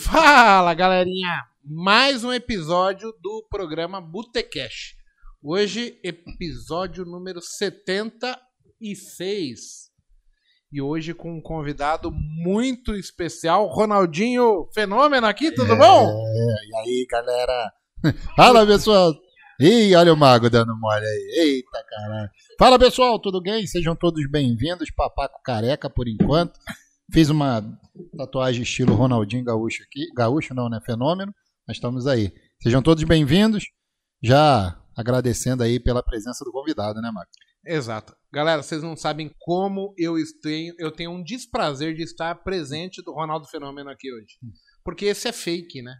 Fala, galerinha! Mais um episódio do programa Botecash. Hoje, episódio número 76. E hoje com um convidado muito especial, Ronaldinho Fenômeno aqui, tudo É, bom? E aí, galera? Fala, pessoal. Ih, olha o mago dando mole aí. Eita, caralho. Fala, pessoal, tudo bem? Sejam todos bem-vindos. Papaco careca, por enquanto. Fiz uma tatuagem estilo Ronaldinho Gaúcho aqui. Gaúcho não, né? Fenômeno. Mas estamos aí. Sejam todos bem-vindos. Já agradecendo aí pela presença do convidado, né, Mago? Exato. Galera, vocês não sabem como eu tenho, eu tenho um desprazer de estar presente do Ronaldo Fenômeno aqui hoje. Porque esse é fake, né?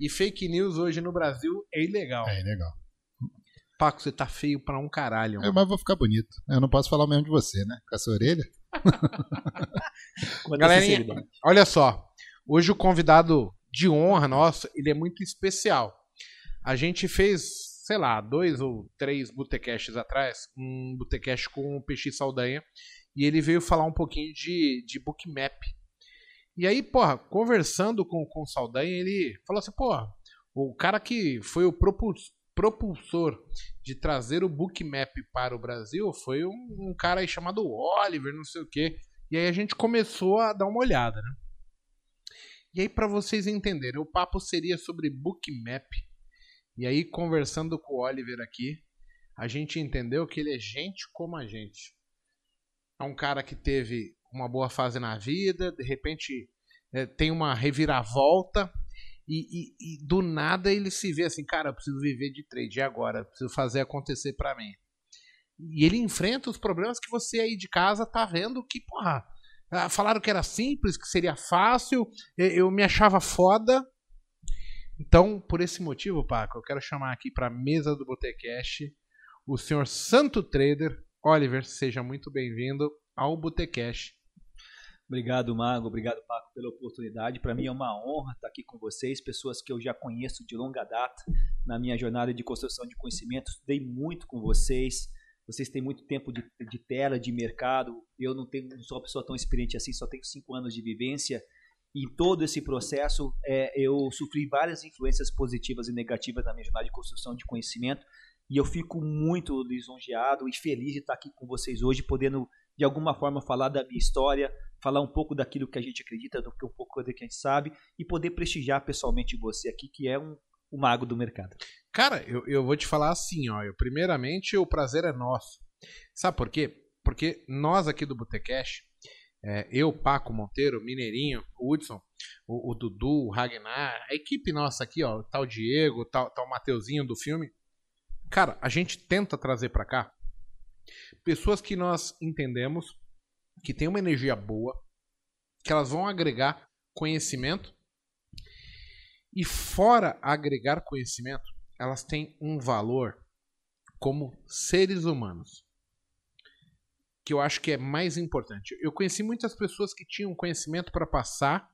E fake news hoje no Brasil é ilegal. É, legal. Paco, você tá feio pra um caralho. É, mano. mas vou ficar bonito. Eu não posso falar o mesmo de você, né? Com essa orelha. A Galerinha, olha só. Hoje o convidado de honra nosso, ele é muito especial. A gente fez, sei lá, dois ou três botecasts atrás, um botecast com o PX Saldanha, e ele veio falar um pouquinho de, de bookmap. E aí, porra, conversando com, com o Saldanha, ele falou assim, porra, o cara que foi o propul- propulsor de trazer o bookmap para o Brasil foi um, um cara aí chamado Oliver, não sei o quê. E aí a gente começou a dar uma olhada, né? E aí, para vocês entenderem, o papo seria sobre bookmap. E aí, conversando com o Oliver aqui, a gente entendeu que ele é gente como a gente. É um cara que teve uma boa fase na vida, de repente é, tem uma reviravolta, e, e- e do nada ele se vê assim, cara, eu preciso viver de trade agora, preciso fazer acontecer para mim. E ele enfrenta os problemas que você aí de casa tá vendo que, porra, ah, falaram que era simples, que seria fácil, eu me achava foda. Então, por esse motivo, Paco, eu quero chamar aqui para mesa do Botecast o senhor Santo Trader. Oliver, seja muito bem-vindo ao Botecast. Obrigado, Mago. Obrigado, Paco, pela oportunidade. Para mim é uma honra estar aqui com vocês, pessoas que eu já conheço de longa data na minha jornada de construção de conhecimento. Estudei muito com vocês. Vocês têm muito tempo de, de tela, de mercado. Eu não, tenho, não sou uma pessoa tão experiente assim, só tenho cinco anos de vivência. E em todo esse processo, é, eu sofri várias influências positivas e negativas na minha jornada de construção de conhecimento. E eu fico muito lisonjeado e feliz de estar aqui com vocês hoje, podendo de alguma forma falar da minha história, falar um pouco daquilo que a gente acredita, do que um pouco do que a gente sabe e poder prestigiar pessoalmente você aqui, que é um, um mago do mercado. Cara, eu, eu vou te falar assim, ó. Eu, primeiramente, o prazer é nosso. Sabe por quê? Porque nós aqui do Botecast, é, eu, Paco Monteiro, Mineirinho, Hudson, o, o Dudu, o Ragnar, a equipe nossa aqui, ó, tal Diego, tal, tal Mateuzinho do filme. Cara, a gente tenta trazer pra cá pessoas que nós entendemos que tem uma energia boa, que elas vão agregar conhecimento e fora agregar conhecimento, elas têm um valor como seres humanos. Que eu acho que é mais importante. Eu conheci muitas pessoas que tinham conhecimento para passar,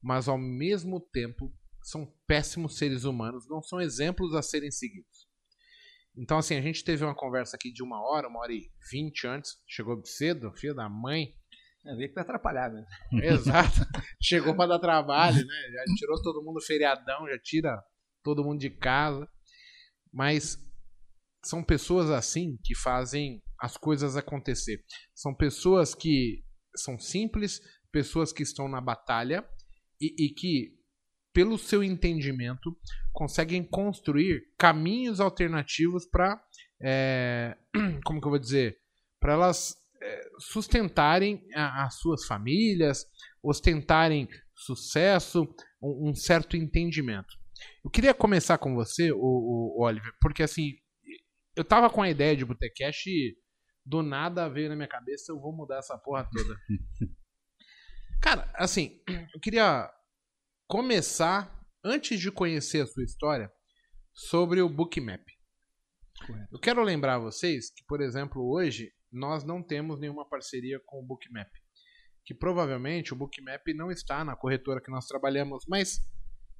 mas ao mesmo tempo são péssimos seres humanos, não são exemplos a serem seguidos. Então, assim, a gente teve uma conversa aqui de uma hora, uma hora e vinte antes, chegou cedo, filho da mãe, É ver que vai atrapalhar, né? Exato. Chegou pra dar trabalho, né? Já tirou todo mundo feriadão, já tira todo mundo de casa. Mas são pessoas assim que fazem as coisas acontecer. São pessoas que são simples, pessoas que estão na batalha e, e que, pelo seu entendimento, conseguem construir caminhos alternativos para, como que eu vou dizer, para elas é, sustentarem a- as suas famílias, ostentarem sucesso, um, um certo entendimento. Eu queria começar com você, o, o Oliver, porque assim, eu tava com a ideia de Botecast e do nada veio na minha cabeça, eu vou mudar essa porra toda. Cara, assim, eu queria começar, antes de conhecer a sua história, sobre o Bookmap. Correto. Eu quero lembrar a vocês que, por exemplo, hoje nós não temos nenhuma parceria com o Bookmap. Que provavelmente o Bookmap não está na corretora que nós trabalhamos, mas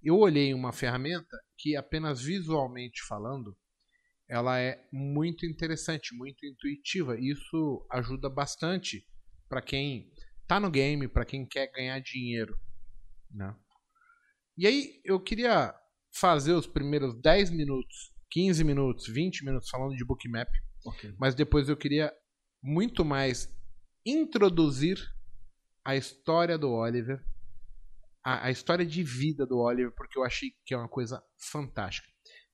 eu olhei uma ferramenta que, apenas visualmente falando, ela é muito interessante, muito intuitiva. Isso ajuda bastante para quem tá no game, para quem quer ganhar dinheiro. Né? E aí eu queria fazer os primeiros 10 minutos, 15 minutos, 20 minutos falando de bookmap, Ok. mas depois eu queria muito mais introduzir a história do Oliver, a, a história de vida do Oliver, porque eu achei que é uma coisa fantástica.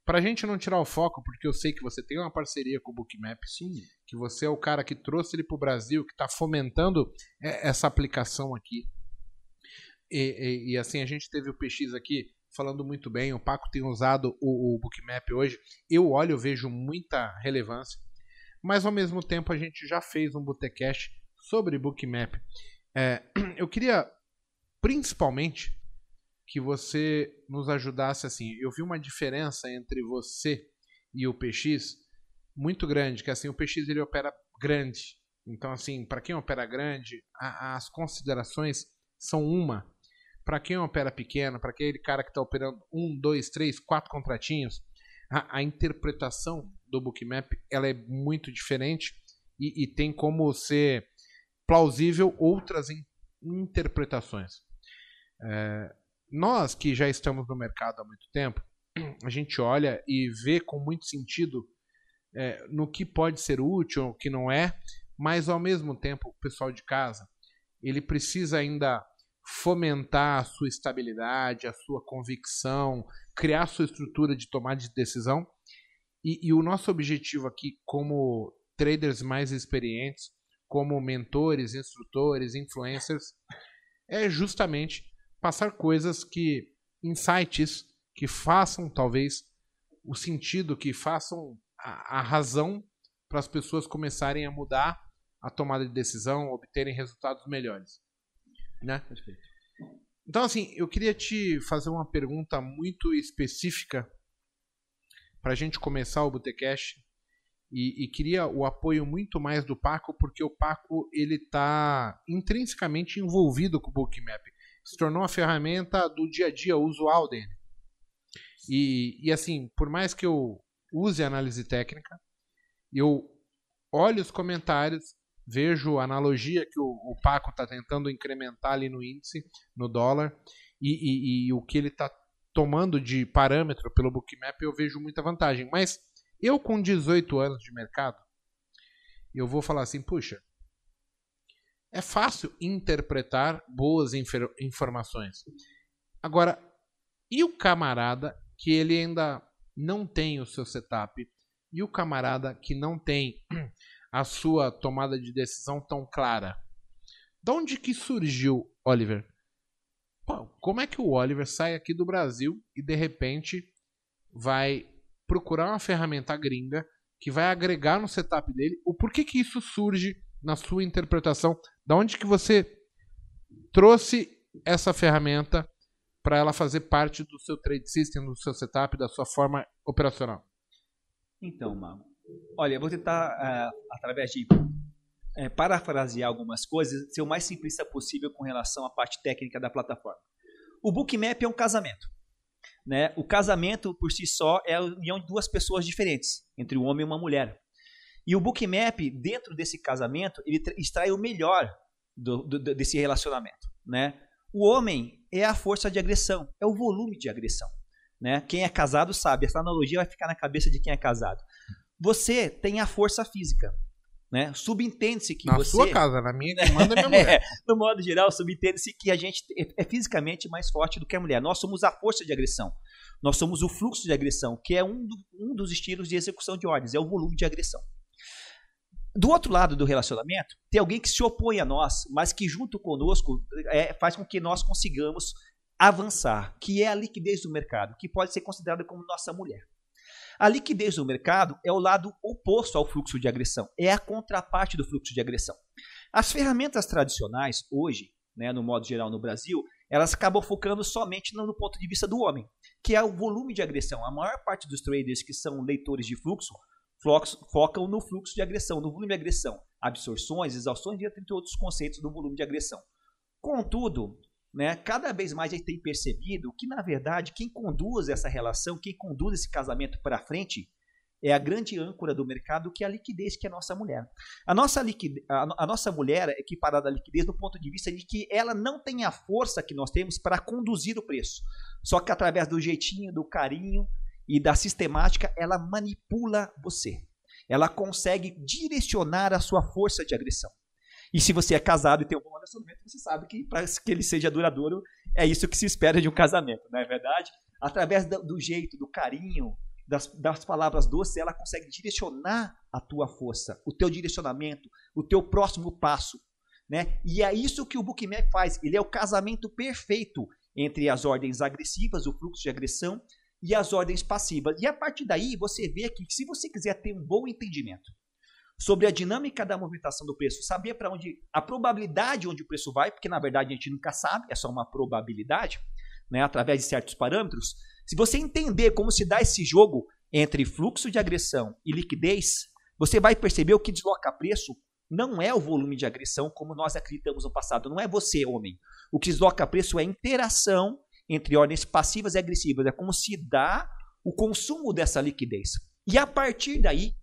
Pra gente não tirar o foco, porque eu sei que você tem uma parceria com o Bookmap, Sim. que você é o cara que trouxe ele pro Brasil, que está fomentando é, essa aplicação aqui. E, e- e, assim, a gente teve o PX aqui falando muito bem, o Paco tem usado o, o Bookmap hoje. Eu olho, eu vejo muita relevância, mas ao mesmo tempo a gente já fez um Botecast sobre Bookmap. É, eu queria principalmente que você nos ajudasse assim. Eu vi uma diferença entre você e o PX muito grande, que assim o PX ele opera grande. Então assim, para quem opera grande, a- as considerações são uma. Para quem opera pequeno, para aquele cara que está operando um, dois, três, quatro contratinhos, a, a interpretação do Bookmap ela é muito diferente e, e tem como ser plausível outras in- interpretações. É, nós que já estamos no mercado há muito tempo, a gente olha e vê com muito sentido é, no que pode ser útil, o que não é, mas ao mesmo tempo o pessoal de casa ele precisa ainda fomentar a sua estabilidade, a sua convicção, criar a sua estrutura de tomada de decisão. E, e o nosso objetivo aqui, como traders mais experientes, como mentores, instrutores, influencers, é justamente passar coisas que, insights que façam talvez o sentido, que façam a, a razão para as pessoas começarem a mudar a tomada de decisão, obterem resultados melhores. Né? Perfeito. Então, assim, eu queria te fazer uma pergunta muito específica para a gente começar o Botecast. E, e queria o apoio muito mais do Paco, porque o Paco ele está intrinsecamente envolvido com o Bookmap. Se tornou uma ferramenta do dia a dia usual dele. E, e assim, por mais que eu use análise técnica, eu olho os comentários, vejo a analogia que o, o Paco está tentando incrementar ali no índice, no dólar, e, e- e o que ele está tomando de parâmetro pelo Bookmap, eu vejo muita vantagem. Mas eu, com 18 anos de mercado, eu vou falar assim, puxa, é fácil interpretar boas informações. Agora, e o camarada que ele ainda não tem o seu setup? E o camarada que não tem a sua tomada de decisão tão clara? De onde que surgiu, Oliver? Pô, como é que o Oliver sai aqui do Brasil e de repente vai procurar uma ferramenta gringa que vai agregar no setup dele? O porquê que isso surge na sua interpretação? Da onde que você trouxe essa ferramenta para ela fazer parte do seu trade system, do seu setup, da sua forma operacional? Então, Mago. Olha, eu vou tentar, ah, através de eh, parafrasear algumas coisas, ser o mais simplista possível com relação à parte técnica da plataforma. O Bookmap é um casamento. Né? O casamento, por si só, é a união de duas pessoas diferentes, entre um homem e uma mulher. E o Bookmap, dentro desse casamento, ele tra- extrai o melhor do- do- desse relacionamento. Né? O homem é a força de agressão, é o volume de agressão. Né? Quem é casado sabe, essa analogia vai ficar na cabeça de quem é casado. Você tem a força física. Né? Subentende-se que na você. sua casa, na minha que manda é minha mulher. no modo geral, subentende-se que a gente é- é fisicamente mais forte do que a mulher. Nós somos a força de agressão. Nós somos o fluxo de agressão, que é um, do- um dos estilos de execução de ordens, é o volume de agressão. Do outro lado do relacionamento, tem alguém que se opõe a nós, mas que junto conosco é, faz com que nós consigamos avançar, que é a liquidez do mercado, que pode ser considerada como nossa mulher. A liquidez do mercado é o lado oposto ao fluxo de agressão, é a contraparte do fluxo de agressão. As ferramentas tradicionais, hoje, né, no modo geral no Brasil, elas acabam focando somente no, ponto de vista do homem, que é o volume de agressão. A maior parte dos traders que são leitores de fluxo focam no fluxo de agressão, no volume de agressão, absorções, exaustões entre outros conceitos do volume de agressão. Contudo, né, cada vez mais a gente tem percebido que, na verdade, quem conduz essa relação, quem conduz esse casamento para frente, é a grande âncora do mercado, que é a liquidez, que é a nossa mulher. A nossa, liquidez, a, a nossa mulher é equiparada à liquidez do ponto de vista de que ela não tem a força que nós temos para conduzir o preço. Só que através do jeitinho, do carinho e da sistemática, ela manipula você. Ela consegue direcionar a sua força de agressão. E se você é casado e tem um bom relacionamento, você sabe que para que ele seja duradouro, é isso que se espera de um casamento, não é verdade? Através do, jeito, do carinho, das, das palavras doces, ela consegue direcionar a tua força, o teu direcionamento, o teu próximo passo. Né? E é isso que o Bookmap faz. Ele é o casamento perfeito entre as ordens agressivas, o fluxo de agressão, e as ordens passivas. E a partir daí, você vê que se você quiser ter um bom entendimento sobre a dinâmica da movimentação do preço, saber para onde a probabilidade onde o preço vai, porque na verdade a gente nunca sabe, é só uma probabilidade, né, através de certos parâmetros. Se você entender como se dá esse jogo entre fluxo de agressão e liquidez, você vai perceber o que desloca preço não é o volume de agressão como nós acreditamos no passado, não é você, homem. O que desloca preço é a interação entre ordens passivas e agressivas, é como se dá o consumo dessa liquidez. E a partir daí,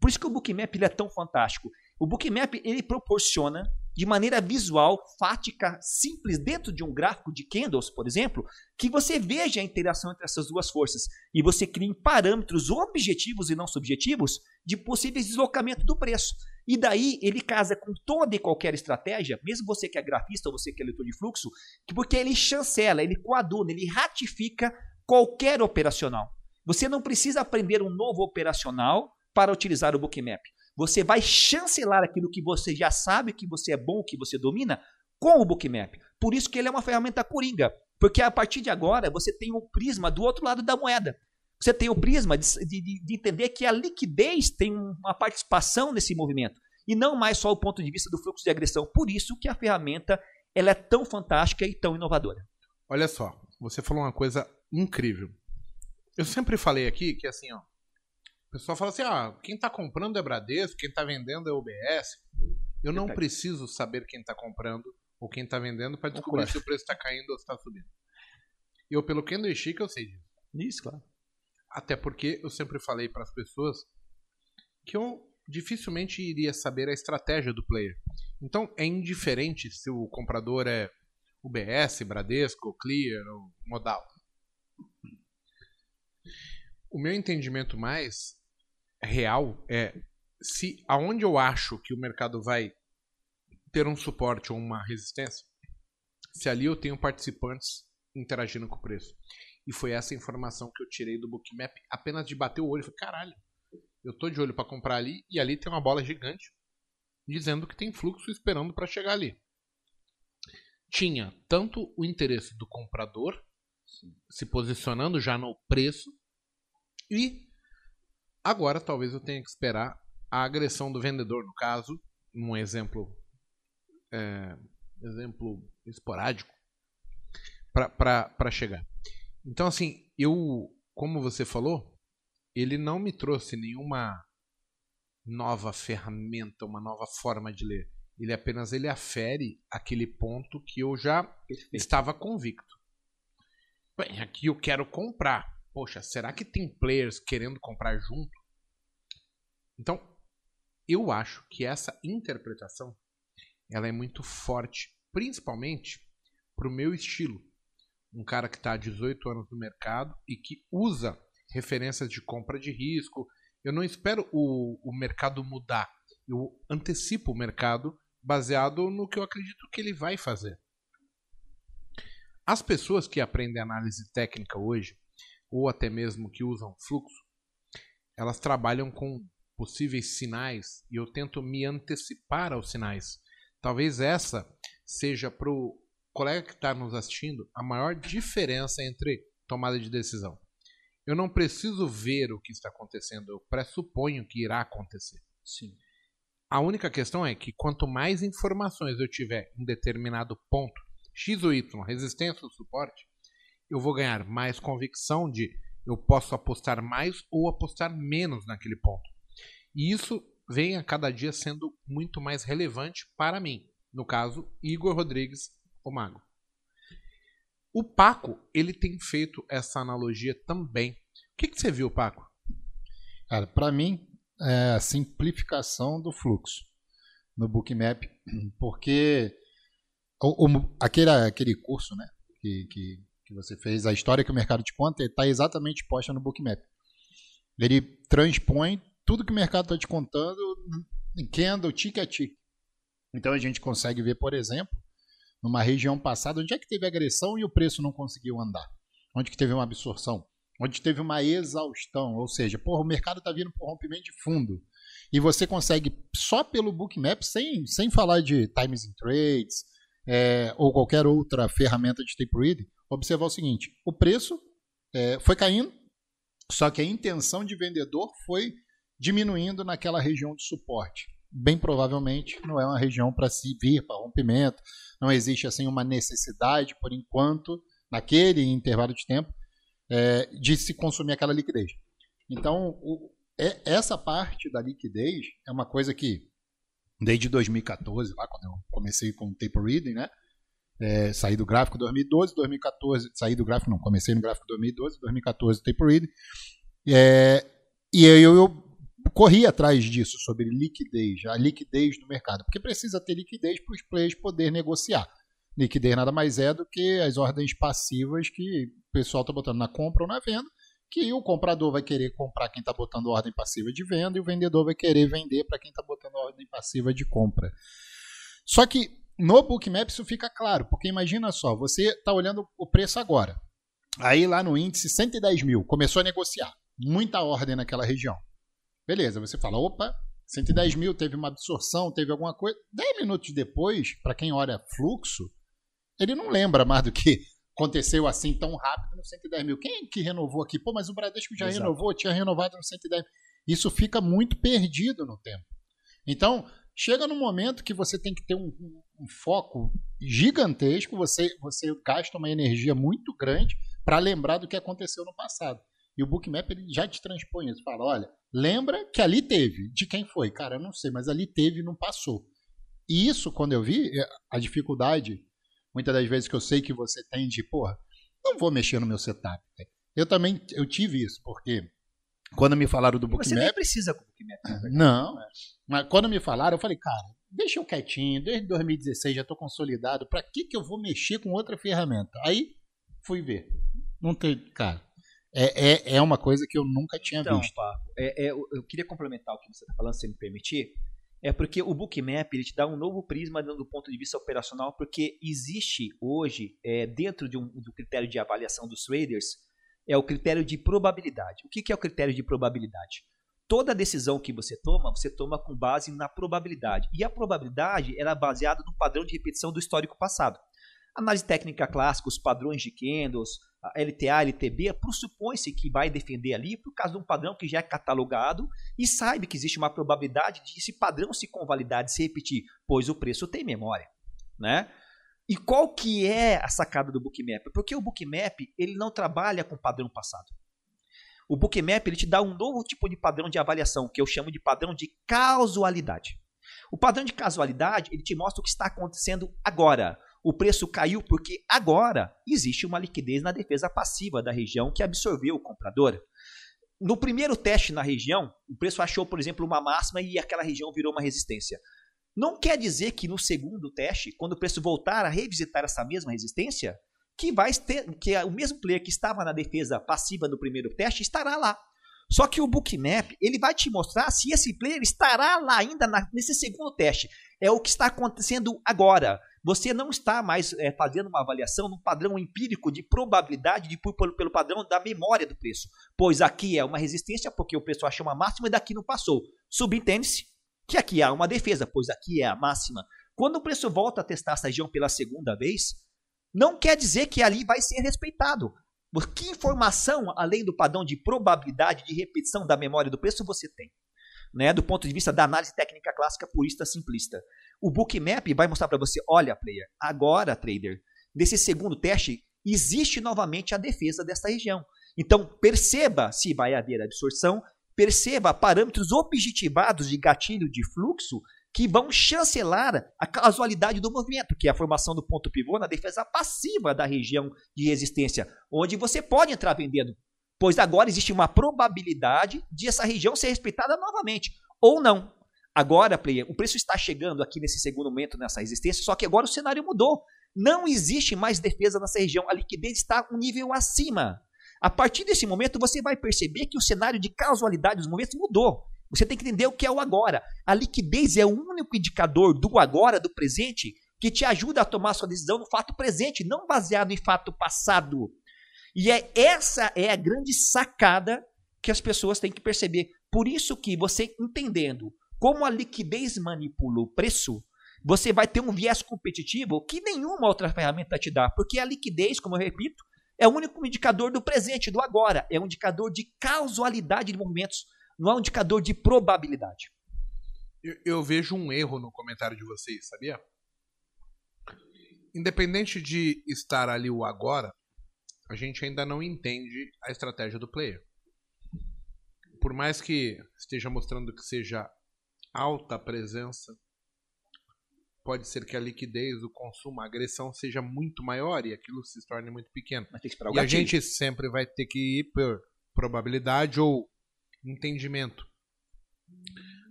por isso que o Bookmap ele é tão fantástico. O Bookmap ele proporciona de maneira visual, fática, simples, dentro de um gráfico de candles, por exemplo, que você veja a interação entre essas duas forças e você crie parâmetros objetivos e não subjetivos de possíveis deslocamento do preço. E daí ele casa com toda e qualquer estratégia, mesmo você que é grafista ou você que é leitor de fluxo, porque ele chancela, ele coaduna, ele ratifica qualquer operacional. Você não precisa aprender um novo operacional para utilizar o Bookmap. Você vai chancelar aquilo que você já sabe, que você é bom, que você domina, com o Bookmap. Por isso que ele é uma ferramenta coringa. Porque a partir de agora você tem o um prisma do outro lado da moeda. Você tem o prisma de, de, de, entender que a liquidez tem uma participação nesse movimento. E não mais só o ponto de vista do fluxo de agressão. Por isso que a ferramenta ela é tão fantástica e tão inovadora. Olha só, você falou uma coisa incrível. Eu sempre falei aqui que assim, ó, o pessoal fala assim: ah, quem está comprando é Bradesco, quem está vendendo é UBS. Eu não preciso saber quem está comprando ou quem está vendendo para descobrir se o preço está caindo ou está subindo. Eu, pelo candlestick, eu sei disso. Isso, claro. Até porque eu sempre falei para as pessoas que eu dificilmente iria saber a estratégia do player. Então é indiferente se o comprador é UBS, Bradesco, Clear ou Modal. O meu entendimento mais real é se aonde eu acho que o mercado vai ter um suporte ou uma resistência, se ali eu tenho participantes interagindo com o preço. E foi essa informação que eu tirei do Bookmap apenas de bater o olho. Falei, caralho, eu tô de olho para comprar ali e ali tem uma bola gigante dizendo que tem fluxo esperando para chegar ali. Tinha tanto o interesse do comprador se posicionando já no preço e Agora, talvez eu tenha que esperar a agressão do vendedor, no caso, um exemplo, é, exemplo esporádico, para chegar. Então, assim, eu, como você falou, ele não me trouxe nenhuma nova ferramenta, uma nova forma de ler. Ele apenas ele afere aquele ponto que eu já Perfeito. estava convicto. Bem, aqui eu quero comprar poxa, será que tem players querendo comprar junto? Então, eu acho que essa interpretação ela é muito forte, principalmente para o meu estilo. Um cara que está há 18 anos no mercado e que usa referências de compra de risco. Eu não espero o, o mercado mudar. Eu antecipo o mercado baseado no que eu acredito que ele vai fazer. As pessoas que aprendem análise técnica hoje, ou até mesmo que usam fluxo, elas trabalham com possíveis sinais e eu tento me antecipar aos sinais. Talvez essa seja para o colega que está nos assistindo a maior diferença entre tomada de decisão. Eu não preciso ver o que está acontecendo, eu pressuponho que irá acontecer. Sim. A única questão é que quanto mais informações eu tiver em determinado ponto, X ou Y, resistência ou suporte, eu vou ganhar mais convicção de eu posso apostar mais ou apostar menos naquele ponto. E isso vem a cada dia sendo muito mais relevante para mim. No caso, Igor Rodrigues, o Mago. O Paco, ele tem feito essa analogia também. O que, que você viu, Paco? Cara, para mim, é a simplificação do fluxo no Bookmap, porque o, o, aquele, aquele curso né, que, que, que, você fez, a história que o mercado te conta, está exatamente posta no Bookmap. Ele transpõe tudo que o mercado está te contando em candle, tick a tick. Então a gente consegue ver, por exemplo, numa região passada, onde é que teve agressão e o preço não conseguiu andar? Onde que teve uma absorção? Onde teve uma exaustão? Ou seja, porra, o mercado está vindo por rompimento de fundo. E você consegue, só pelo Bookmap, sem, sem falar de Times in Trades é, ou qualquer outra ferramenta de tape reading, observar o seguinte: o preço é, foi caindo, só que a intenção de vendedor foi diminuindo naquela região de suporte. Bem provavelmente não é uma região para se vir para rompimento, não existe assim uma necessidade, por enquanto, naquele intervalo de tempo, é, de se consumir aquela liquidez. Então, o, é, essa parte da liquidez é uma coisa que, desde 2014, lá quando eu comecei com o tape reading, né? É, saí do gráfico 2012, 2014, saí do gráfico, não, comecei no gráfico 2012, 2014 tape reading, é, e eu, eu corri atrás disso, sobre liquidez, a liquidez do mercado, porque precisa ter liquidez para os players poder negociar. Liquidez nada mais é do que as ordens passivas que o pessoal está botando na compra ou na venda, que o comprador vai querer comprar quem está botando ordem passiva de venda e o vendedor vai querer vender para quem está botando ordem passiva de compra. Só que no Bookmap isso fica claro, porque imagina só, você está olhando o preço agora. Aí lá no índice 110 mil, começou a negociar. Muita ordem naquela região. Beleza, você fala, opa, 110 mil, teve uma absorção, teve alguma coisa. 10 minutos depois, para quem olha fluxo, ele não lembra mais do que aconteceu assim tão rápido no 110 mil. Quem que renovou aqui? Pô, mas o Bradesco já Exato. renovou, tinha renovado no 110 Isso fica muito perdido no tempo. Então, chega num momento que você tem que ter um, um, um foco gigantesco, você, você gasta uma energia muito grande para lembrar do que aconteceu no passado. E o Bookmap ele já te transpõe isso. Fala, olha, lembra que ali teve. De quem foi? Cara, eu não sei, mas ali teve e não passou. E isso, quando eu vi, é, a dificuldade, muitas das vezes que eu sei que você tem de, porra, não vou mexer no meu setup. Eu também eu tive isso, porque quando me falaram do Bookmap... Você nem precisa com o Bookmap. Não, mas quando me falaram, eu falei, cara, deixa eu quietinho, desde 2016 já estou consolidado, para que, que eu vou mexer com outra ferramenta? Aí fui ver. Não tem, cara, é, é, é uma coisa que eu nunca tinha então, visto. Paco, é, é, eu queria complementar o que você está falando, se me permitir. É porque o Bookmap ele te dá um novo prisma do ponto de vista operacional, porque existe hoje, é, dentro de um, do critério de avaliação dos traders, é o critério de probabilidade. O que, é o critério de probabilidade? Toda decisão que você toma, você toma com base na probabilidade. E a probabilidade é baseada no padrão de repetição do histórico passado. Análise técnica clássica, os padrões de candles, LTA, LTB, pressupõe-se que vai defender ali por causa de um padrão que já é catalogado e sabe que existe uma probabilidade de esse padrão se convalidar, de se repetir, pois o preço tem memória, né? E qual que é a sacada do Bookmap? Porque o Bookmap ele não trabalha com padrão passado. O Bookmap ele te dá um novo tipo de padrão de avaliação, que eu chamo de padrão de casualidade. O padrão de casualidade ele te mostra o que está acontecendo agora. O preço caiu porque agora existe uma liquidez na defesa passiva da região que absorveu o comprador. No primeiro teste na região, o preço achou, por exemplo, uma máxima e aquela região virou uma resistência. Não quer dizer que no segundo teste, quando o preço voltar a revisitar essa mesma resistência, que vai ter que o mesmo player que estava na defesa passiva no primeiro teste estará lá. Só que o Bookmap ele vai te mostrar se esse player estará lá ainda na, nesse segundo teste. É o que está acontecendo agora. Você não está mais é, fazendo uma avaliação num padrão empírico de probabilidade de, por, pelo padrão da memória do preço. Pois aqui é uma resistência porque o preço achou uma máxima e daqui não passou. Subentende-se que aqui há uma defesa, pois aqui é a máxima. Quando o preço volta a testar essa região pela segunda vez, não quer dizer que ali vai ser respeitado. Que informação, além do padrão de probabilidade de repetição da memória do preço, você tem? Né, do ponto de vista da análise técnica clássica purista simplista. O Bookmap vai mostrar para você, olha, player, agora, trader, nesse segundo teste, existe novamente a defesa dessa região. Então, perceba se vai haver absorção, perceba parâmetros objetivados de gatilho de fluxo que vão chancelar a casualidade do movimento, que é a formação do ponto pivô na defesa passiva da região de resistência, onde você pode entrar vendendo. pois agora existe uma probabilidade de essa região ser respeitada novamente, ou não. Agora, player, o preço está chegando aqui nesse segundo momento, nessa resistência, só que agora o cenário mudou. Não existe mais defesa nessa região, a liquidez está um nível acima. A partir desse momento, você vai perceber que o cenário de causalidade dos movimentos mudou. Você tem que entender o que é o agora. A liquidez é o único indicador do agora, do presente, que te ajuda a tomar sua decisão no fato presente, não baseado em fato passado. E é essa é a grande sacada que as pessoas têm que perceber. Por isso que você entendendo como a liquidez manipula o preço, você vai ter um viés competitivo que nenhuma outra ferramenta te dá, porque a liquidez, como eu repito, é o único indicador do presente, do agora, é um indicador de causalidade de movimentos, não é um indicador de probabilidade. Eu, eu vejo um erro no comentário de vocês, sabia? Independente de estar ali o agora, a gente ainda não entende a estratégia do player. Por mais que esteja mostrando que seja alta presença, pode ser que a liquidez, o consumo, a agressão seja muito maior e aquilo se torne muito pequeno. e a gente sempre vai ter que ir por probabilidade ou entendimento.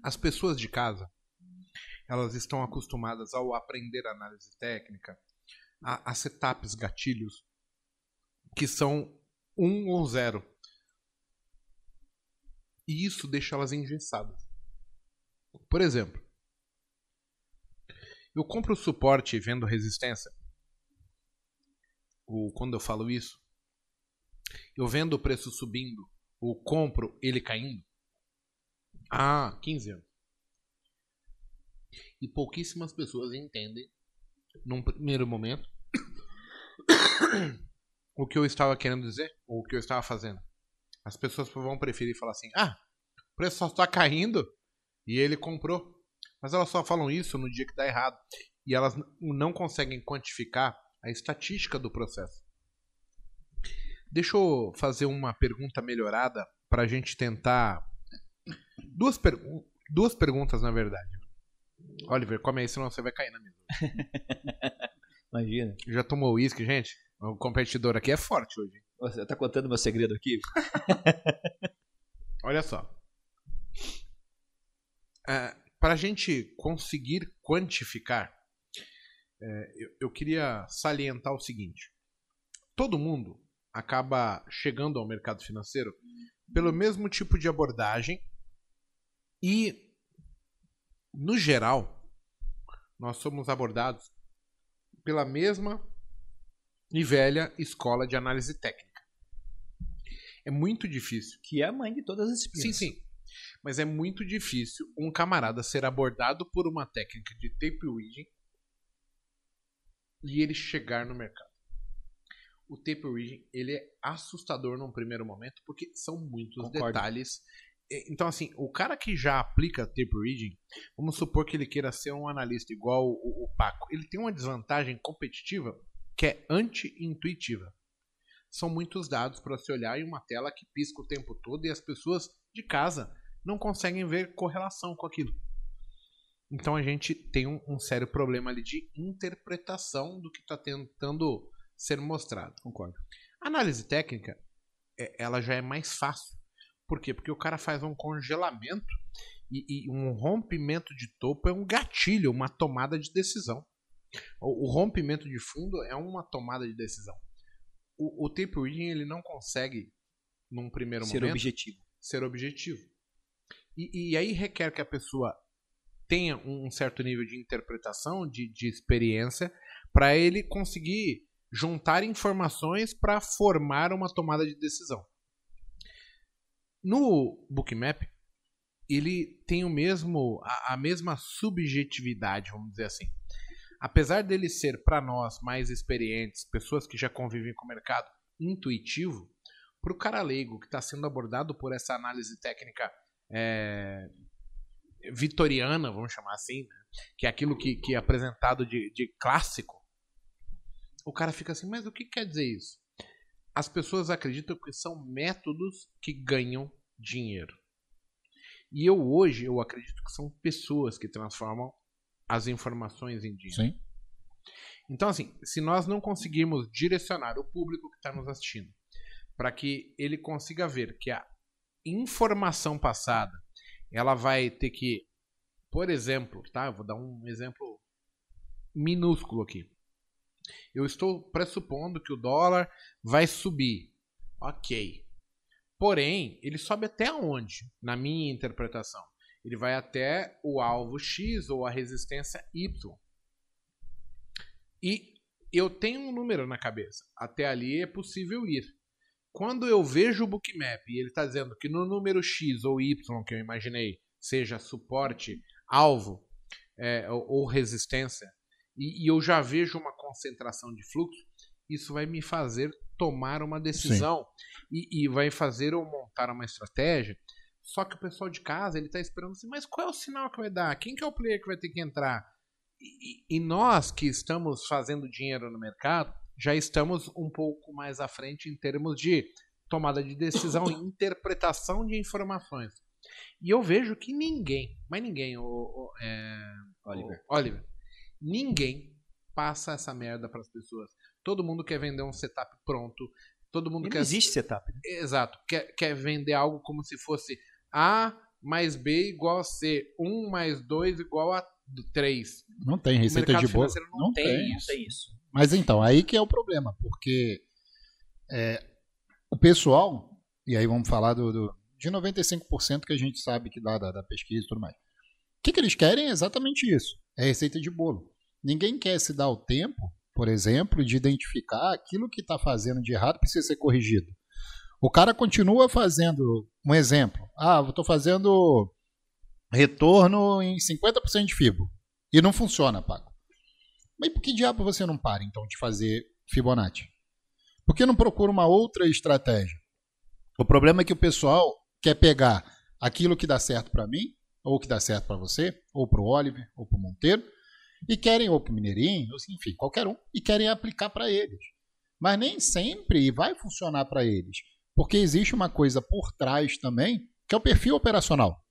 As pessoas de casa, elas estão acostumadas ao aprender análise técnica, a, a setups, gatilhos, que são um ou zero. E isso deixa elas engessadas. Por exemplo, eu compro suporte vendo resistência. Ou quando eu falo isso, eu vendo o preço subindo, ou compro ele caindo. Há 15 anos. E pouquíssimas pessoas entendem, num primeiro momento, o que eu estava querendo dizer, ou o que eu estava fazendo. As pessoas vão preferir falar assim: ah, o preço só está caindo, e ele comprou. Mas elas só falam isso no dia que dá errado. E elas não conseguem quantificar a estatística do processo. Deixa eu fazer uma pergunta melhorada para a gente tentar. Duas, per... Duas perguntas, na verdade. Oliver, come aí, senão você vai cair na mesa. Imagina. Já tomou uísque, gente? O competidor aqui é forte hoje. Você tá contando meu segredo aqui? Olha só. É, Para a gente conseguir quantificar, é, eu, eu queria salientar o seguinte: todo mundo acaba chegando ao mercado financeiro pelo mesmo tipo de abordagem e, no geral, nós somos abordados pela mesma e velha escola de análise técnica. É muito difícil. Que é a mãe de todas as Sim, disciplinas. sim. Mas é muito difícil um camarada ser abordado por uma técnica de tape reading e ele chegar no mercado. O tape reading ele é assustador num primeiro momento porque são muitos Concordo. detalhes. Então assim, o cara que já aplica tape reading, vamos supor que ele queira ser um analista igual o, o Paco, ele tem uma desvantagem competitiva que é anti-intuitiva. São muitos dados para se olhar em uma tela que pisca o tempo todo e as pessoas de casa não conseguem ver correlação com aquilo. Então a gente tem um, um sério problema ali de interpretação do que está tentando ser mostrado. Concordo. A análise técnica, é- ela já é mais fácil. Por quê? Porque o cara faz um congelamento e, e um rompimento de topo é um gatilho, uma tomada de decisão. O, o rompimento de fundo é uma tomada de decisão. O, o tape reading ele não consegue, num primeiro Ser momento, objetivo. ser objetivo. E, e aí requer que a pessoa tenha um certo nível de interpretação, de, de experiência, para ele conseguir juntar informações para formar uma tomada de decisão. No Bookmap, ele tem o mesmo a, a mesma subjetividade, vamos dizer assim. Apesar dele ser para nós mais experientes, pessoas que já convivem com o mercado, intuitivo, para o cara leigo que está sendo abordado por essa análise técnica é, vitoriana, vamos chamar assim, né? que é aquilo que, que é apresentado de, de clássico, o cara fica assim, mas o que quer dizer isso? As pessoas acreditam que são métodos que ganham dinheiro. E eu hoje eu acredito que são pessoas que transformam as informações em dinheiro. Sim. Então, assim, se nós não conseguirmos direcionar o público que está nos assistindo para que ele consiga ver que a informação passada ela vai ter que, por exemplo, tá? Eu vou dar um exemplo minúsculo aqui. Eu estou pressupondo que o dólar vai subir. Ok. Porém, ele sobe até onde? Na minha interpretação. Ele vai até o alvo X ou a resistência Y. E eu tenho um número na cabeça. Até ali é possível ir. Quando eu vejo o bookmap e ele está dizendo que no número X ou Y que eu imaginei seja suporte, alvo é, ou, ou, resistência, e, e, eu já vejo uma concentração de fluxo, isso vai me fazer tomar uma decisão e, e, vai fazer eu montar uma estratégia. Só que o pessoal de casa ele está esperando assim, mas qual é o sinal que vai dar? Quem que é o player que vai ter que entrar? E, e nós que estamos fazendo dinheiro no mercado, já estamos um pouco mais à frente em termos de tomada de decisão e interpretação de informações. E eu vejo que ninguém, mas ninguém, o, o é, Oliver. O Oliver, ninguém passa essa merda para as pessoas. Todo mundo quer vender um setup pronto. Todo mundo Não quer. existe setup. Né? Exato. Quer, quer vender algo como se fosse A mais B igual a C. 1 mais 2 igual a 3. Não tem receita de bolo. Não, não tem, tem, isso. tem isso. Mas então, aí que é o problema, porque é, o pessoal, e aí vamos falar do, do de 95% que a gente sabe que dá da, da pesquisa e tudo mais. O que, que eles querem é exatamente isso: é receita de bolo. Ninguém quer se dar o tempo, por exemplo, de identificar aquilo que está fazendo de errado precisa ser corrigido. O cara continua fazendo, um exemplo, ah, eu estou fazendo retorno em 50% de FIBO. E não funciona, Paco. Mas por que diabo você não para, então, de fazer Fibonacci? Por que não procura uma outra estratégia? O problema é que o pessoal quer pegar aquilo que dá certo para mim, ou que dá certo para você, ou para o Oliver, ou para o Monteiro, e querem, ou para o Mineirinho, enfim, qualquer um, e querem aplicar para eles. Mas nem sempre vai funcionar para eles, porque existe uma coisa por trás também, que é o perfil operacional.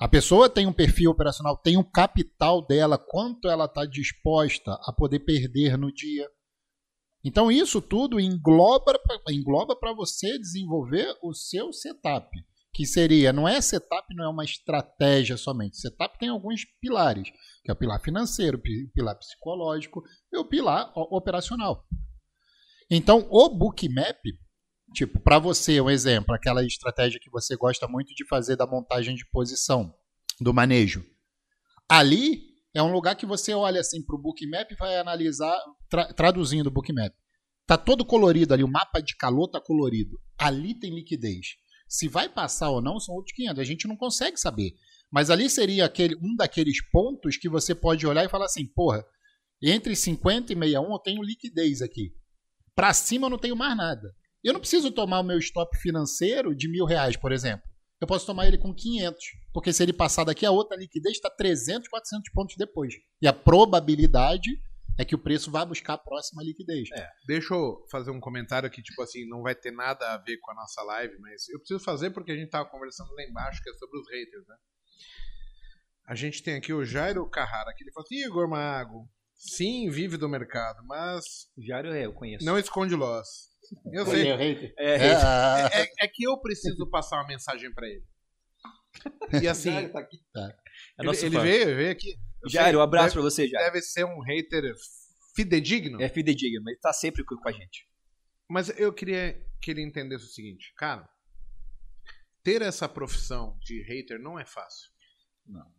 A pessoa tem um perfil operacional, tem um capital dela, quanto ela está disposta a poder perder no dia. Então isso tudo engloba engloba para você desenvolver o seu setup, que seria não é setup, não é uma estratégia somente. Setup tem alguns pilares, que é o pilar financeiro, o pilar psicológico e o pilar operacional. Então o bookmap Tipo, para você, um exemplo, aquela estratégia que você gosta muito de fazer da montagem de posição, do manejo. Ali é um lugar que você olha assim para o bookmap e vai analisar, tra traduzindo o bookmap. Tá todo colorido ali, o mapa de calor tá colorido. Ali tem liquidez. Se vai passar ou não são outros 500, a gente não consegue saber. Mas ali seria aquele, um daqueles pontos que você pode olhar e falar assim, porra, entre 50 e 61 eu tenho liquidez aqui. Para cima eu não tenho mais nada. Eu não preciso tomar o meu stop financeiro de mil reais, por exemplo. Eu posso tomar ele com 500, porque se ele passar daqui a outra liquidez, está 300, 400 pontos depois. E a probabilidade é que o preço vá buscar a próxima liquidez. É, deixa eu fazer um comentário que, tipo assim, não vai ter nada a ver com a nossa live, mas eu preciso fazer porque a gente estava conversando lá embaixo, que é sobre os haters, né? A gente tem aqui o Jairo Carrara, que ele fala assim, Igor Mago, sim, vive do mercado, mas... Jairo é, eu conheço. Não esconde loss. Eu sei. É, é, é, é, que eu preciso passar uma mensagem para ele. E assim. tá aqui. Tá. É ele, ele veio, veio aqui. Jair, um abraço para você, Jair. Deve ser um hater fidedigno. É fidedigno, mas ele tá sempre com a gente. Mas eu queria que ele entendesse o seguinte, cara. Ter essa profissão de hater não é fácil. Não.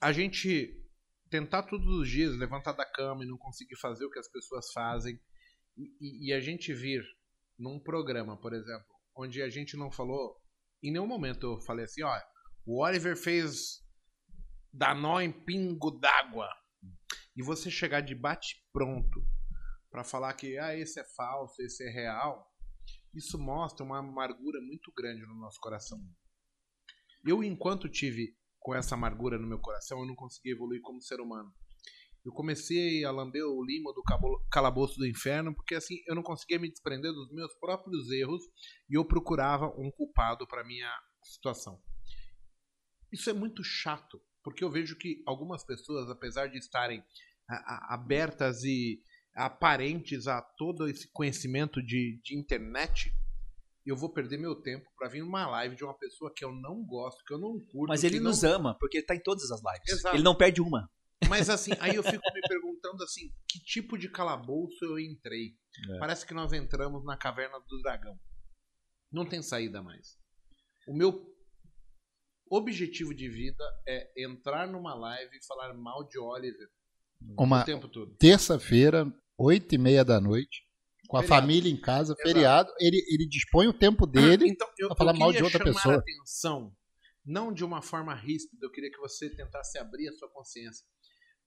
A gente tentar todos os dias levantar da cama e não conseguir fazer o que as pessoas fazem e, e, a gente vir num programa, por exemplo, onde a gente não falou, em nenhum momento eu falei assim, ó, o Oliver fez dar nó em pingo d'água. E você chegar de bate pronto para falar que ah, esse é falso, esse é real, isso mostra uma amargura muito grande no nosso coração. Eu, enquanto tive com essa amargura no meu coração, eu não consegui evoluir como ser humano eu comecei a lamber o limo do calabouço do inferno, porque assim eu não conseguia me desprender dos meus próprios erros e eu procurava um culpado para minha situação. Isso é muito chato, porque eu vejo que algumas pessoas, apesar de estarem abertas e aparentes a todo esse conhecimento de, de internet, eu vou perder meu tempo pra vir numa live de uma pessoa que eu não gosto, que eu não curto. Mas ele não... nos ama, porque ele tá em todas as lives. Exato. Ele não perde uma. Mas assim, aí eu fico me perguntando assim, que tipo de calabouço eu entrei? É. Parece que nós entramos na caverna do dragão. Não tem saída mais. O meu objetivo de vida é entrar numa live e falar mal de Oliver Uma o tempo todo. terça-feira, oito e meia da noite, com a Feriado. família em casa, Exato. feriado, ele, ele dispõe o tempo dele. então, eu, pra falar eu mal de queria outra chamar pessoa. a atenção, não de uma forma ríspida, eu queria que você tentasse abrir a sua consciência.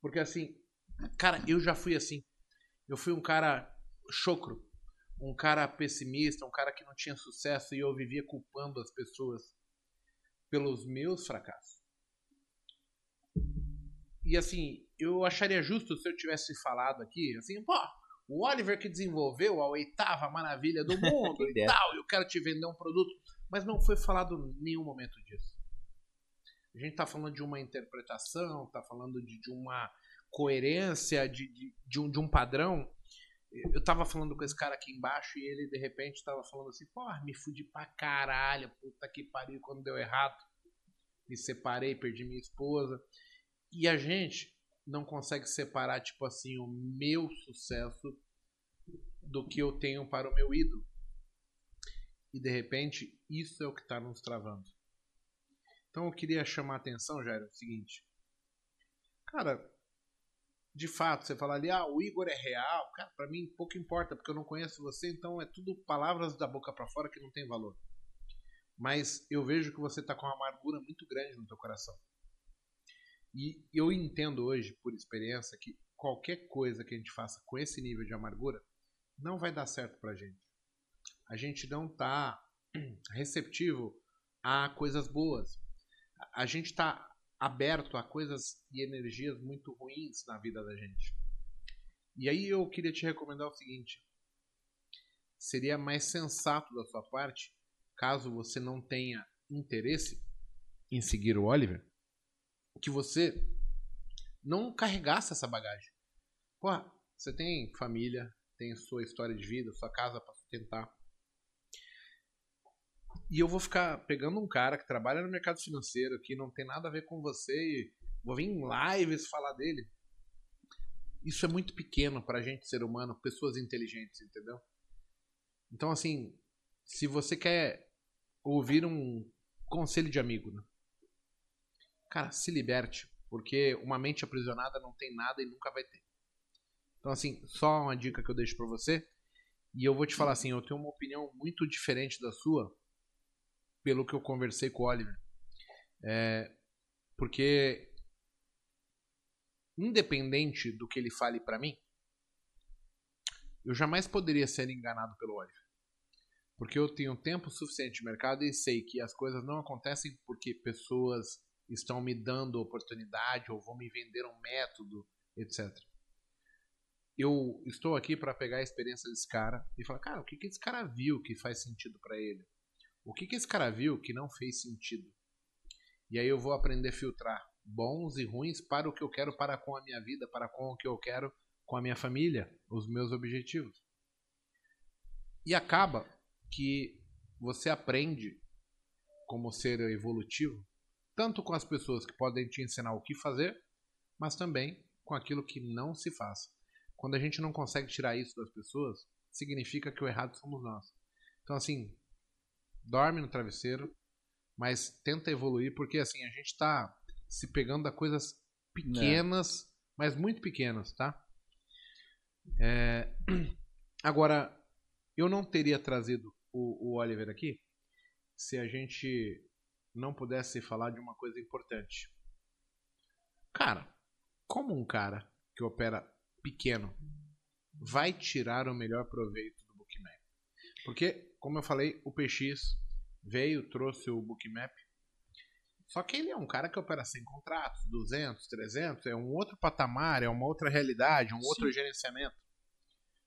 Porque assim, cara, eu já fui assim. Eu fui um cara chocro, um cara pessimista, um cara que não tinha sucesso e eu vivia culpando as pessoas pelos meus fracassos. E assim, eu acharia justo se eu tivesse falado aqui, assim, pô, o Oliver que desenvolveu a oitava maravilha do mundo e tal, eu quero te vender um produto, mas não foi falado em nenhum momento disso. A gente tá falando de uma interpretação, tá falando de, de uma coerência, de, de, de um, de um padrão. Eu tava falando com esse cara aqui embaixo e ele de repente tava falando assim, porra, me fudi pra caralho, puta que pariu quando deu errado. Me separei, perdi minha esposa. E a gente não consegue separar, tipo assim, o meu sucesso do que eu tenho para o meu ídolo. E de repente, isso é o que está nos travando. Então eu queria chamar a atenção, Jair, é o seguinte. Cara, de fato, você fala ali, ah, o Igor é real. Cara, pra mim pouco importa, porque eu não conheço você, então é tudo palavras da boca pra fora que não tem valor. Mas eu vejo que você tá com uma amargura muito grande no teu coração. E eu entendo hoje, por experiência, que qualquer coisa que a gente faça com esse nível de amargura não vai dar certo pra gente. A gente não tá receptivo a coisas boas. A gente tá aberto a coisas e energias muito ruins na vida da gente. E aí eu queria te recomendar o seguinte: seria mais sensato da sua parte, caso você não tenha interesse em seguir o Oliver, que você não carregasse essa bagagem. Pô, você tem família, tem sua história de vida, sua casa para sustentar. E eu vou ficar pegando um cara que trabalha no mercado financeiro, que não tem nada a ver com você, e vou vir em lives falar dele. Isso é muito pequeno pra gente, ser humano, pessoas inteligentes, entendeu? Então, assim, se você quer ouvir um conselho de amigo, né? cara, se liberte, porque uma mente aprisionada não tem nada e nunca vai ter. Então, assim, só uma dica que eu deixo pra você. E eu vou te falar assim, eu tenho uma opinião muito diferente da sua, pelo que eu conversei com o Oliver. É, porque, independente do que ele fale pra mim, eu jamais poderia ser enganado pelo Oliver. Porque eu tenho tempo suficiente de mercado e sei que as coisas não acontecem porque pessoas estão me dando oportunidade ou vão me vender um método, etc. Eu estou aqui para pegar a experiência desse cara e falar, cara, o que, que esse cara viu que faz sentido para ele? O que, que esse cara viu que não fez sentido? E aí eu vou aprender a filtrar bons e ruins para o que eu quero para com a minha vida, para com o que eu quero com a minha família, os meus objetivos. E acaba que você aprende como ser evolutivo, tanto com as pessoas que podem te ensinar o que fazer, mas também com aquilo que não se faz. Quando a gente não consegue tirar isso das pessoas, significa que o errado somos nós. Então, assim, dorme no travesseiro, mas tenta evoluir, porque assim, a gente tá se pegando a coisas pequenas, mas muito pequenas, tá? É, Agora, eu não teria trazido o, o Oliver aqui se a gente não pudesse falar de uma coisa importante. Cara, como um cara que opera pequeno vai tirar o melhor proveito do Bookmap? Porque, como eu falei, o PX veio, trouxe o Bookmap. Só que ele é um cara que opera sem contratos, 200, 300, é um outro patamar, é uma outra realidade, um outro gerenciamento.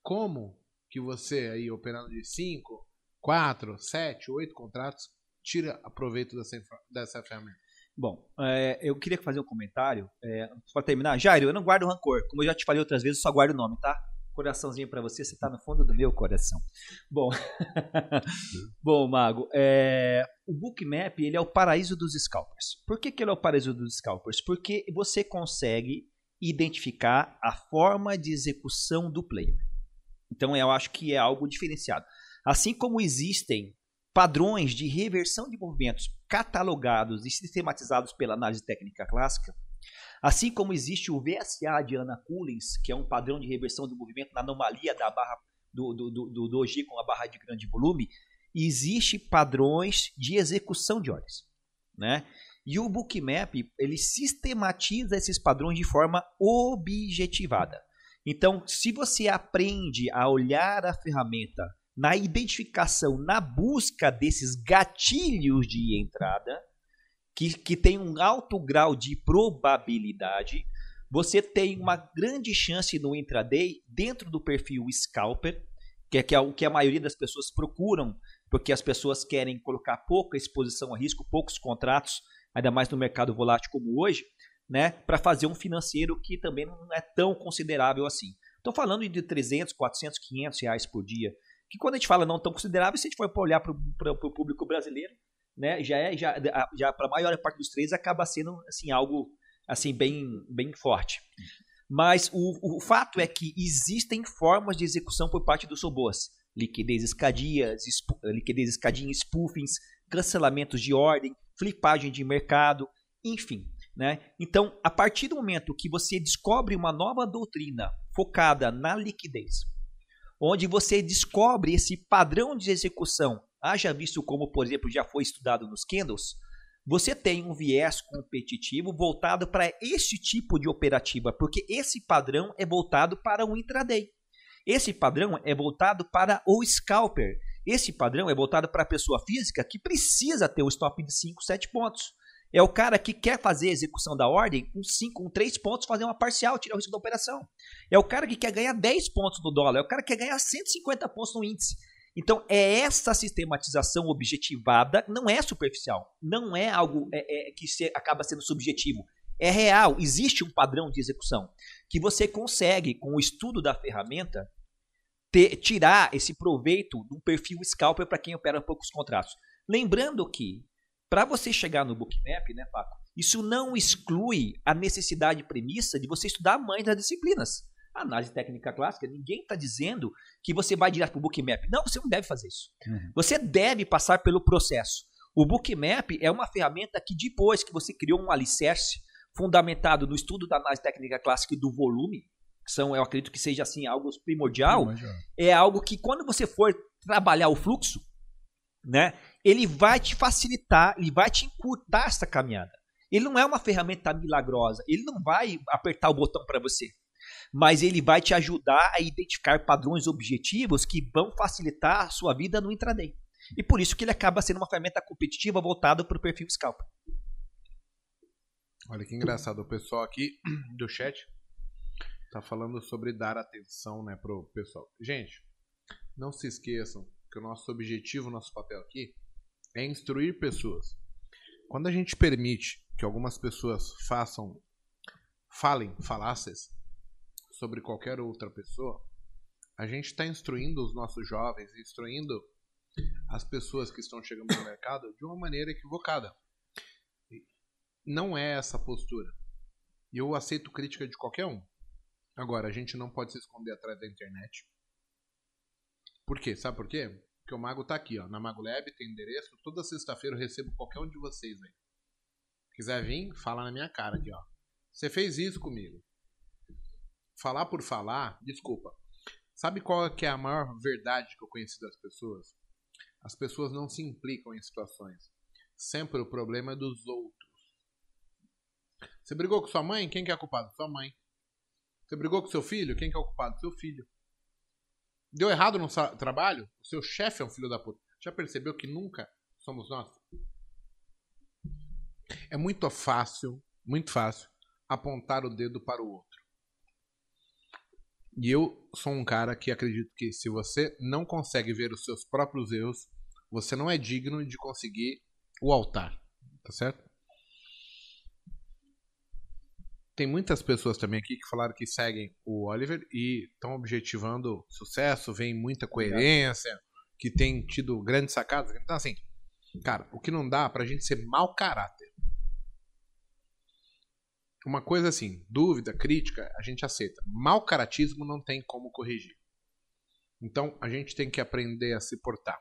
Como que você aí operando de 5, 4, 7, 8 contratos tira proveito dessa, dessa ferramenta? Bom, é, eu queria fazer um comentário. É, para terminar, Jairo, eu não guardo rancor. Como eu já te falei outras vezes, eu só guardo o nome, tá? Coraçãozinho para você, você está no fundo do meu coração. Bom, bom Mago, é... o Bookmap ele é o paraíso dos scalpers. Por que, que ele é o paraíso dos scalpers? Porque você consegue identificar a forma de execução do player. Então eu acho que é algo diferenciado. Assim como existem padrões de reversão de movimentos catalogados e sistematizados pela análise técnica clássica, assim como existe o VSA de Anna Coulins, que é um padrão de reversão de movimento na anomalia da barra do, do, do, do com a barra de grande volume, existe padrões de execução de ordens, né? E o Bookmap, ele sistematiza esses padrões de forma objetivada. Então, se você aprende a olhar a ferramenta na identificação, na busca desses gatilhos de entrada, que, que tem um alto grau de probabilidade, você tem uma grande chance no intraday, dentro do perfil scalper, que é, que é o que a maioria das pessoas procuram, porque as pessoas querem colocar pouca exposição a risco, poucos contratos, ainda mais no mercado volátil como hoje, né, para fazer um financeiro que também não é tão considerável assim. Estou falando de 300, 400, 500 reais por dia que quando a gente fala não tão considerável, se a gente for olhar para o público brasileiro, né, já é já, já para a maior parte dos três acaba sendo assim algo assim bem bem forte. Mas o, o fato é que existem formas de execução por parte dos robôs. Liquidez escadias, liquidez escadinha, spoofings, cancelamentos de ordem, flipagem de mercado, enfim. Né? Então, a partir do momento que você descobre uma nova doutrina focada na liquidez, onde você descobre esse padrão de execução, haja visto como, por exemplo, já foi estudado nos candles, você tem um viés competitivo voltado para esse tipo de operativa, porque esse padrão é voltado para o intraday. Esse padrão é voltado para o scalper. Esse padrão é voltado para a pessoa física que precisa ter o stop de 5, 7 pontos. É o cara que quer fazer a execução da ordem com 5, com 3 pontos, fazer uma parcial, tirar o risco da operação. É o cara que quer ganhar 10 pontos no dólar, é o cara que quer ganhar 150 pontos no índice. Então, é essa sistematização objetivada, não é superficial, não é algo é, é, que se, acaba sendo subjetivo. É real, existe um padrão de execução que você consegue, com o estudo da ferramenta, ter, tirar esse proveito do perfil scalper para quem opera poucos contratos. Lembrando que para você chegar no bookmap, né, Paco? Isso não exclui a necessidade premissa de você estudar mãe das disciplinas. Análise técnica clássica, ninguém está dizendo que você vai direto para o bookmap. Não, você não deve fazer isso. Uhum. Você deve passar pelo processo. O bookmap é uma ferramenta que depois que você criou um alicerce fundamentado no estudo da análise técnica clássica e do volume, que são, eu acredito que seja assim algo primordial, primordial. é algo que quando você for trabalhar o fluxo, né? Ele vai te facilitar, ele vai te encurtar essa caminhada. Ele não é uma ferramenta milagrosa, ele não vai apertar o botão para você, mas ele vai te ajudar a identificar padrões objetivos que vão facilitar a sua vida no intraday. E por isso que ele acaba sendo uma ferramenta competitiva voltada para o perfil scalper. Olha que engraçado, o pessoal aqui do chat tá falando sobre dar atenção, né, pro pessoal. Gente, não se esqueçam que o nosso objetivo, o nosso papel aqui é instruir pessoas. Quando a gente permite que algumas pessoas façam, falem falácias sobre qualquer outra pessoa, a gente está instruindo os nossos jovens, instruindo as pessoas que estão chegando no mercado de uma maneira equivocada. Não é essa postura. Eu aceito crítica de qualquer um. Agora, a gente não pode se esconder atrás da internet. Por quê? Sabe por quê? Porque o Mago tá aqui, ó. Na Mago Lab tem endereço. Toda sexta-feira eu recebo qualquer um de vocês aí. Quiser vir, fala na minha cara aqui, ó. Você fez isso comigo. Falar por falar, desculpa. Sabe qual que é a maior verdade que eu conheci das pessoas? As pessoas não se implicam em situações. Sempre o problema é dos outros. Você brigou com sua mãe? Quem que é culpado? Sua mãe. Você brigou com seu filho? Quem que é culpado? Seu filho. Deu errado no trabalho? O seu chefe é um filho da puta. Já percebeu que nunca somos nós? É muito fácil, muito fácil, apontar o dedo para o outro. E eu sou um cara que acredito que se você não consegue ver os seus próprios erros, você não é digno de conseguir o altar. Tá certo? tem muitas pessoas também aqui que falaram que seguem o Oliver e estão objetivando sucesso, vem muita coerência, que tem tido grandes sacadas. Então, assim, cara, o que não dá pra gente ser mau caráter. Uma coisa assim, dúvida, crítica, a gente aceita. Mau caratismo não tem como corrigir. Então, a gente tem que aprender a se portar.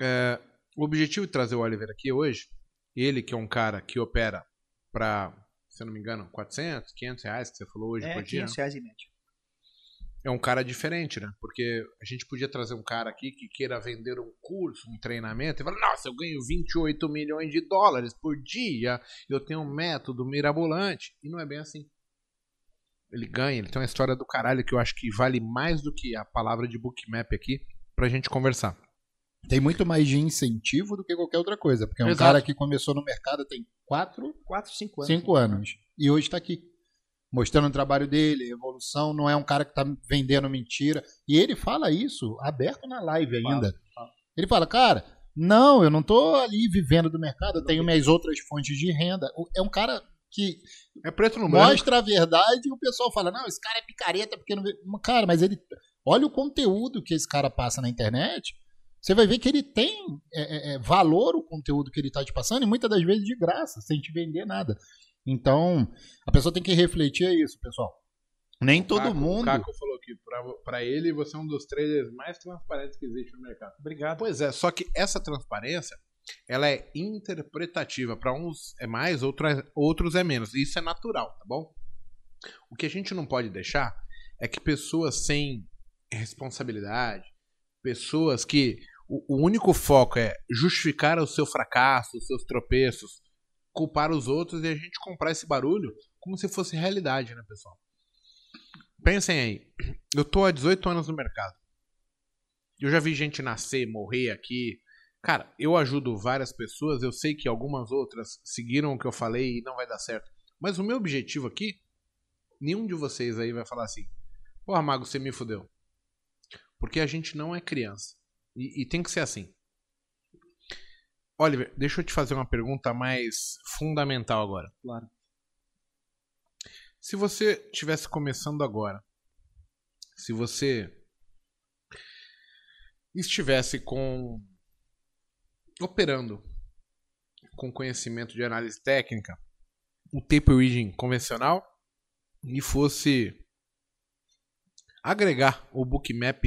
É, o objetivo de trazer o Oliver aqui hoje, ele que é um cara que opera para se eu não me engano, 400, 500 reais que você falou hoje é, por dia. 500 reais em média. É um cara diferente, né? Porque a gente podia trazer um cara aqui que queira vender um curso, um treinamento, e falar, nossa, eu ganho 28 milhões de dólares por dia, eu tenho um método mirabolante. E não é bem assim. Ele ganha, ele tem uma história do caralho que eu acho que vale mais do que a palavra de bookmap aqui pra gente conversar. Tem muito mais de incentivo do que qualquer outra coisa. Porque é um Exato. cara que começou no mercado tem 4, 4, 5 anos. 5 anos. E hoje está aqui. Mostrando o trabalho dele, evolução. Não é um cara que está vendendo mentira. E ele fala isso aberto na live ainda. Ele fala, cara, não, eu não tô ali vivendo do mercado, eu tenho minhas outras fontes de renda. É um cara que É preto no branco. mostra a verdade e o pessoal fala, não, esse cara é picareta porque não. Cara, mas ele. Olha o conteúdo que esse cara passa na internet. Você vai ver que ele tem é, é, é, valor o conteúdo que ele está te passando e muitas das vezes de graça, sem te vender nada. Então, a pessoa tem que refletir é isso, pessoal. Nem todo Caco- mundo. O Caco falou que pra, pra ele você é um dos traders mais transparentes que existe no mercado. Obrigado. Pois é, só que essa transparência ela é interpretativa. Para uns é mais, outra- outros é menos. E isso é natural, tá bom? O que a gente não pode deixar é que pessoas sem responsabilidade, pessoas que o, o único foco é justificar o seu fracasso, os seus tropeços, culpar os outros e a gente comprar esse barulho como se fosse realidade, né, pessoal? Pensem aí. Eu tô há 18 anos no mercado. Eu já vi gente nascer, morrer aqui. Cara, eu ajudo várias pessoas, eu sei que algumas outras seguiram o que eu falei e não vai dar certo. Mas o meu objetivo aqui, nenhum de vocês aí vai falar assim: Porra, Mago, você me fudeu. Porque a gente não é criança. E, e tem que ser assim. Oliver, deixa eu te fazer uma pergunta mais fundamental agora. Claro. Se você estivesse começando agora, se você estivesse com operando com conhecimento de análise técnica, o tape reading convencional e fosse agregar o bookmap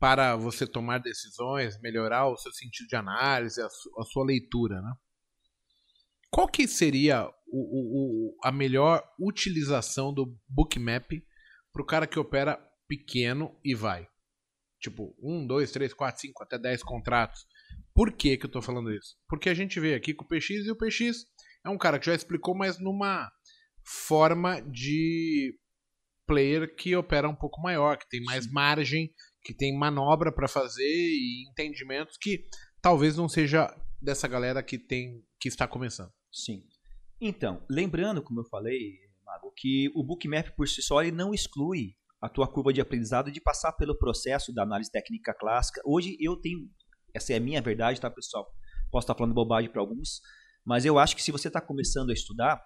para você tomar decisões, melhorar o seu sentido de análise, a, su- a sua leitura, né? Qual que seria o, o- a melhor utilização do bookmap para o cara que opera pequeno e vai? Tipo, um, dois, três, quatro, cinco, até 10 contratos. Por que, que eu tô falando isso? Porque a gente veio aqui com o PX e o PX é um cara que já explicou, mas numa forma de player que opera um pouco maior, que tem mais margem, que tem manobra para fazer e entendimentos que talvez não seja dessa galera que tem que está começando. Sim. Então, lembrando, como eu falei, Mago, que o bookmap por si só ele não exclui a tua curva de aprendizado de passar pelo processo da análise técnica clássica. Hoje eu tenho, essa é a minha verdade, tá, pessoal? Posso estar falando bobagem para alguns, mas eu acho que se você está começando a estudar,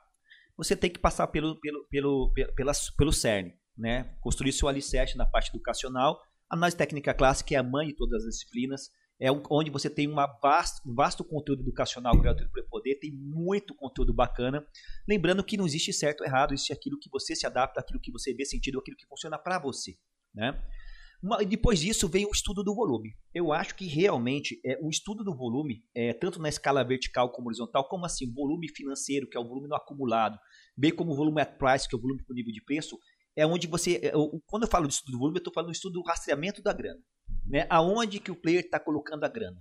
você tem que passar pelo, pelo, pelo, pelo, pelo CERN, né? Construir seu alicerce na parte educacional. Análise técnica clássica é a mãe de todas as disciplinas é onde você tem uma vasto, um vasto conteúdo educacional gratuito para poder, tem muito conteúdo bacana. Lembrando que não existe certo ou errado, existe aquilo que você se adapta, aquilo que você vê sentido, aquilo que funciona para você. Né? Depois disso vem o estudo do volume. Eu acho que realmente é, o estudo do volume, é, tanto na escala vertical como horizontal, como assim, volume financeiro, que é o volume no acumulado, bem como o volume at price, que é o volume por nível de preço, é onde você. é, o- quando eu falo de estudo do volume, eu estou falando do estudo do rastreamento da grana né? Aonde que o player está colocando a grana?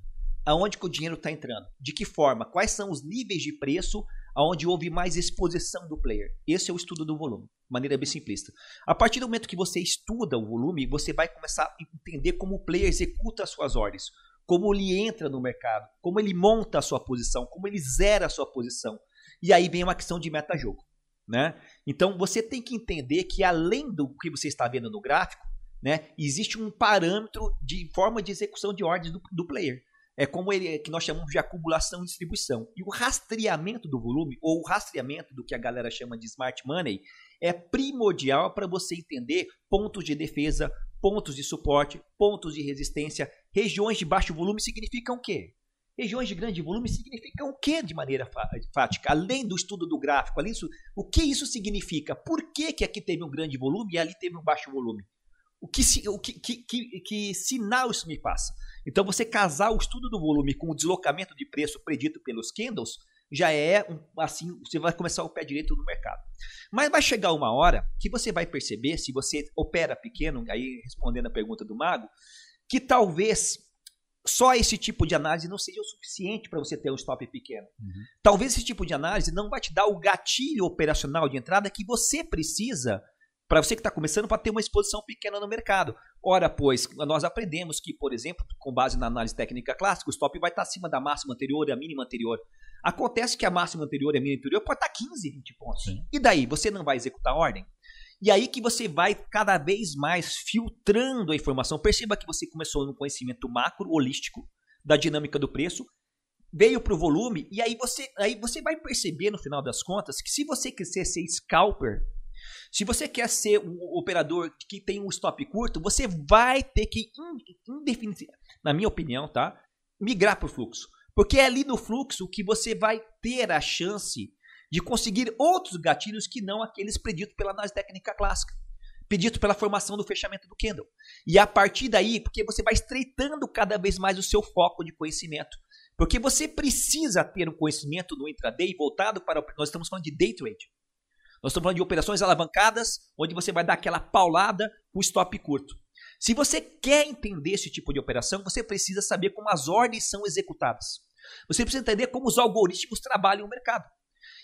Aonde que o dinheiro está entrando? De que forma? Quais são os níveis de preço aonde houve mais exposição do player? Esse é o estudo do volume, de maneira bem simplista. A partir do momento que você estuda o volume, você vai começar a entender como o player executa as suas ordens, como ele entra no mercado, como ele monta a sua posição, como ele zera a sua posição. E aí vem uma questão de meta-jogo. Né? Então você tem que entender que além do que você está vendo no gráfico, né, existe um parâmetro de forma de execução de ordens do, do player. é como ele, que nós chamamos de acumulação e distribuição. E o rastreamento do volume, ou o rastreamento do que a galera chama de smart money, é primordial para você entender pontos de defesa, pontos de suporte, pontos de resistência. Regiões de baixo volume significam o quê? Regiões de grande volume significam o que de maneira fática? Além do estudo do gráfico, além disso, o que isso significa? Por que, que aqui teve um grande volume e ali teve um baixo volume? O que, o que, que, que, que sinal isso me passa? Então, você casar o estudo do volume com o deslocamento de preço predito pelos candles já é um, assim, você vai começar o pé direito no mercado. Mas vai chegar uma hora que você vai perceber, se você opera pequeno, aí respondendo a pergunta do Mago, que talvez só esse tipo de análise não seja o suficiente para você ter um stop pequeno. Uhum. Talvez esse tipo de análise não vai te dar o gatilho operacional de entrada que você precisa para você que está começando para ter uma exposição pequena no mercado. Ora, pois, nós aprendemos que, por exemplo, com base na análise técnica clássica, o stop vai estar tá acima da máxima anterior e a mínima anterior. Acontece que a máxima anterior e a mínima anterior pode estar tá 15, 20 pontos. Sim. E daí, você não vai executar a ordem? E aí que você vai cada vez mais filtrando a informação. Perceba que você começou no conhecimento macro, holístico, da dinâmica do preço, veio para o volume, e aí você, aí você vai perceber no final das contas que se você quiser ser scalper, se você quer ser um operador que tem um stop curto, você vai ter que, na minha opinião, tá? migrar para o fluxo. Porque é ali no fluxo que você vai ter a chance de conseguir outros gatilhos que não aqueles preditos pela análise técnica clássica, pedido pela formação do fechamento do candle. E a partir daí, porque você vai estreitando cada vez mais o seu foco de conhecimento. Porque você precisa ter um conhecimento no intraday voltado para o, nós estamos falando de day trade. Nós estamos falando de operações alavancadas, onde você vai dar aquela paulada com stop curto. Se você quer entender esse tipo de operação, você precisa saber como as ordens são executadas. Você precisa entender como os algoritmos trabalham o mercado.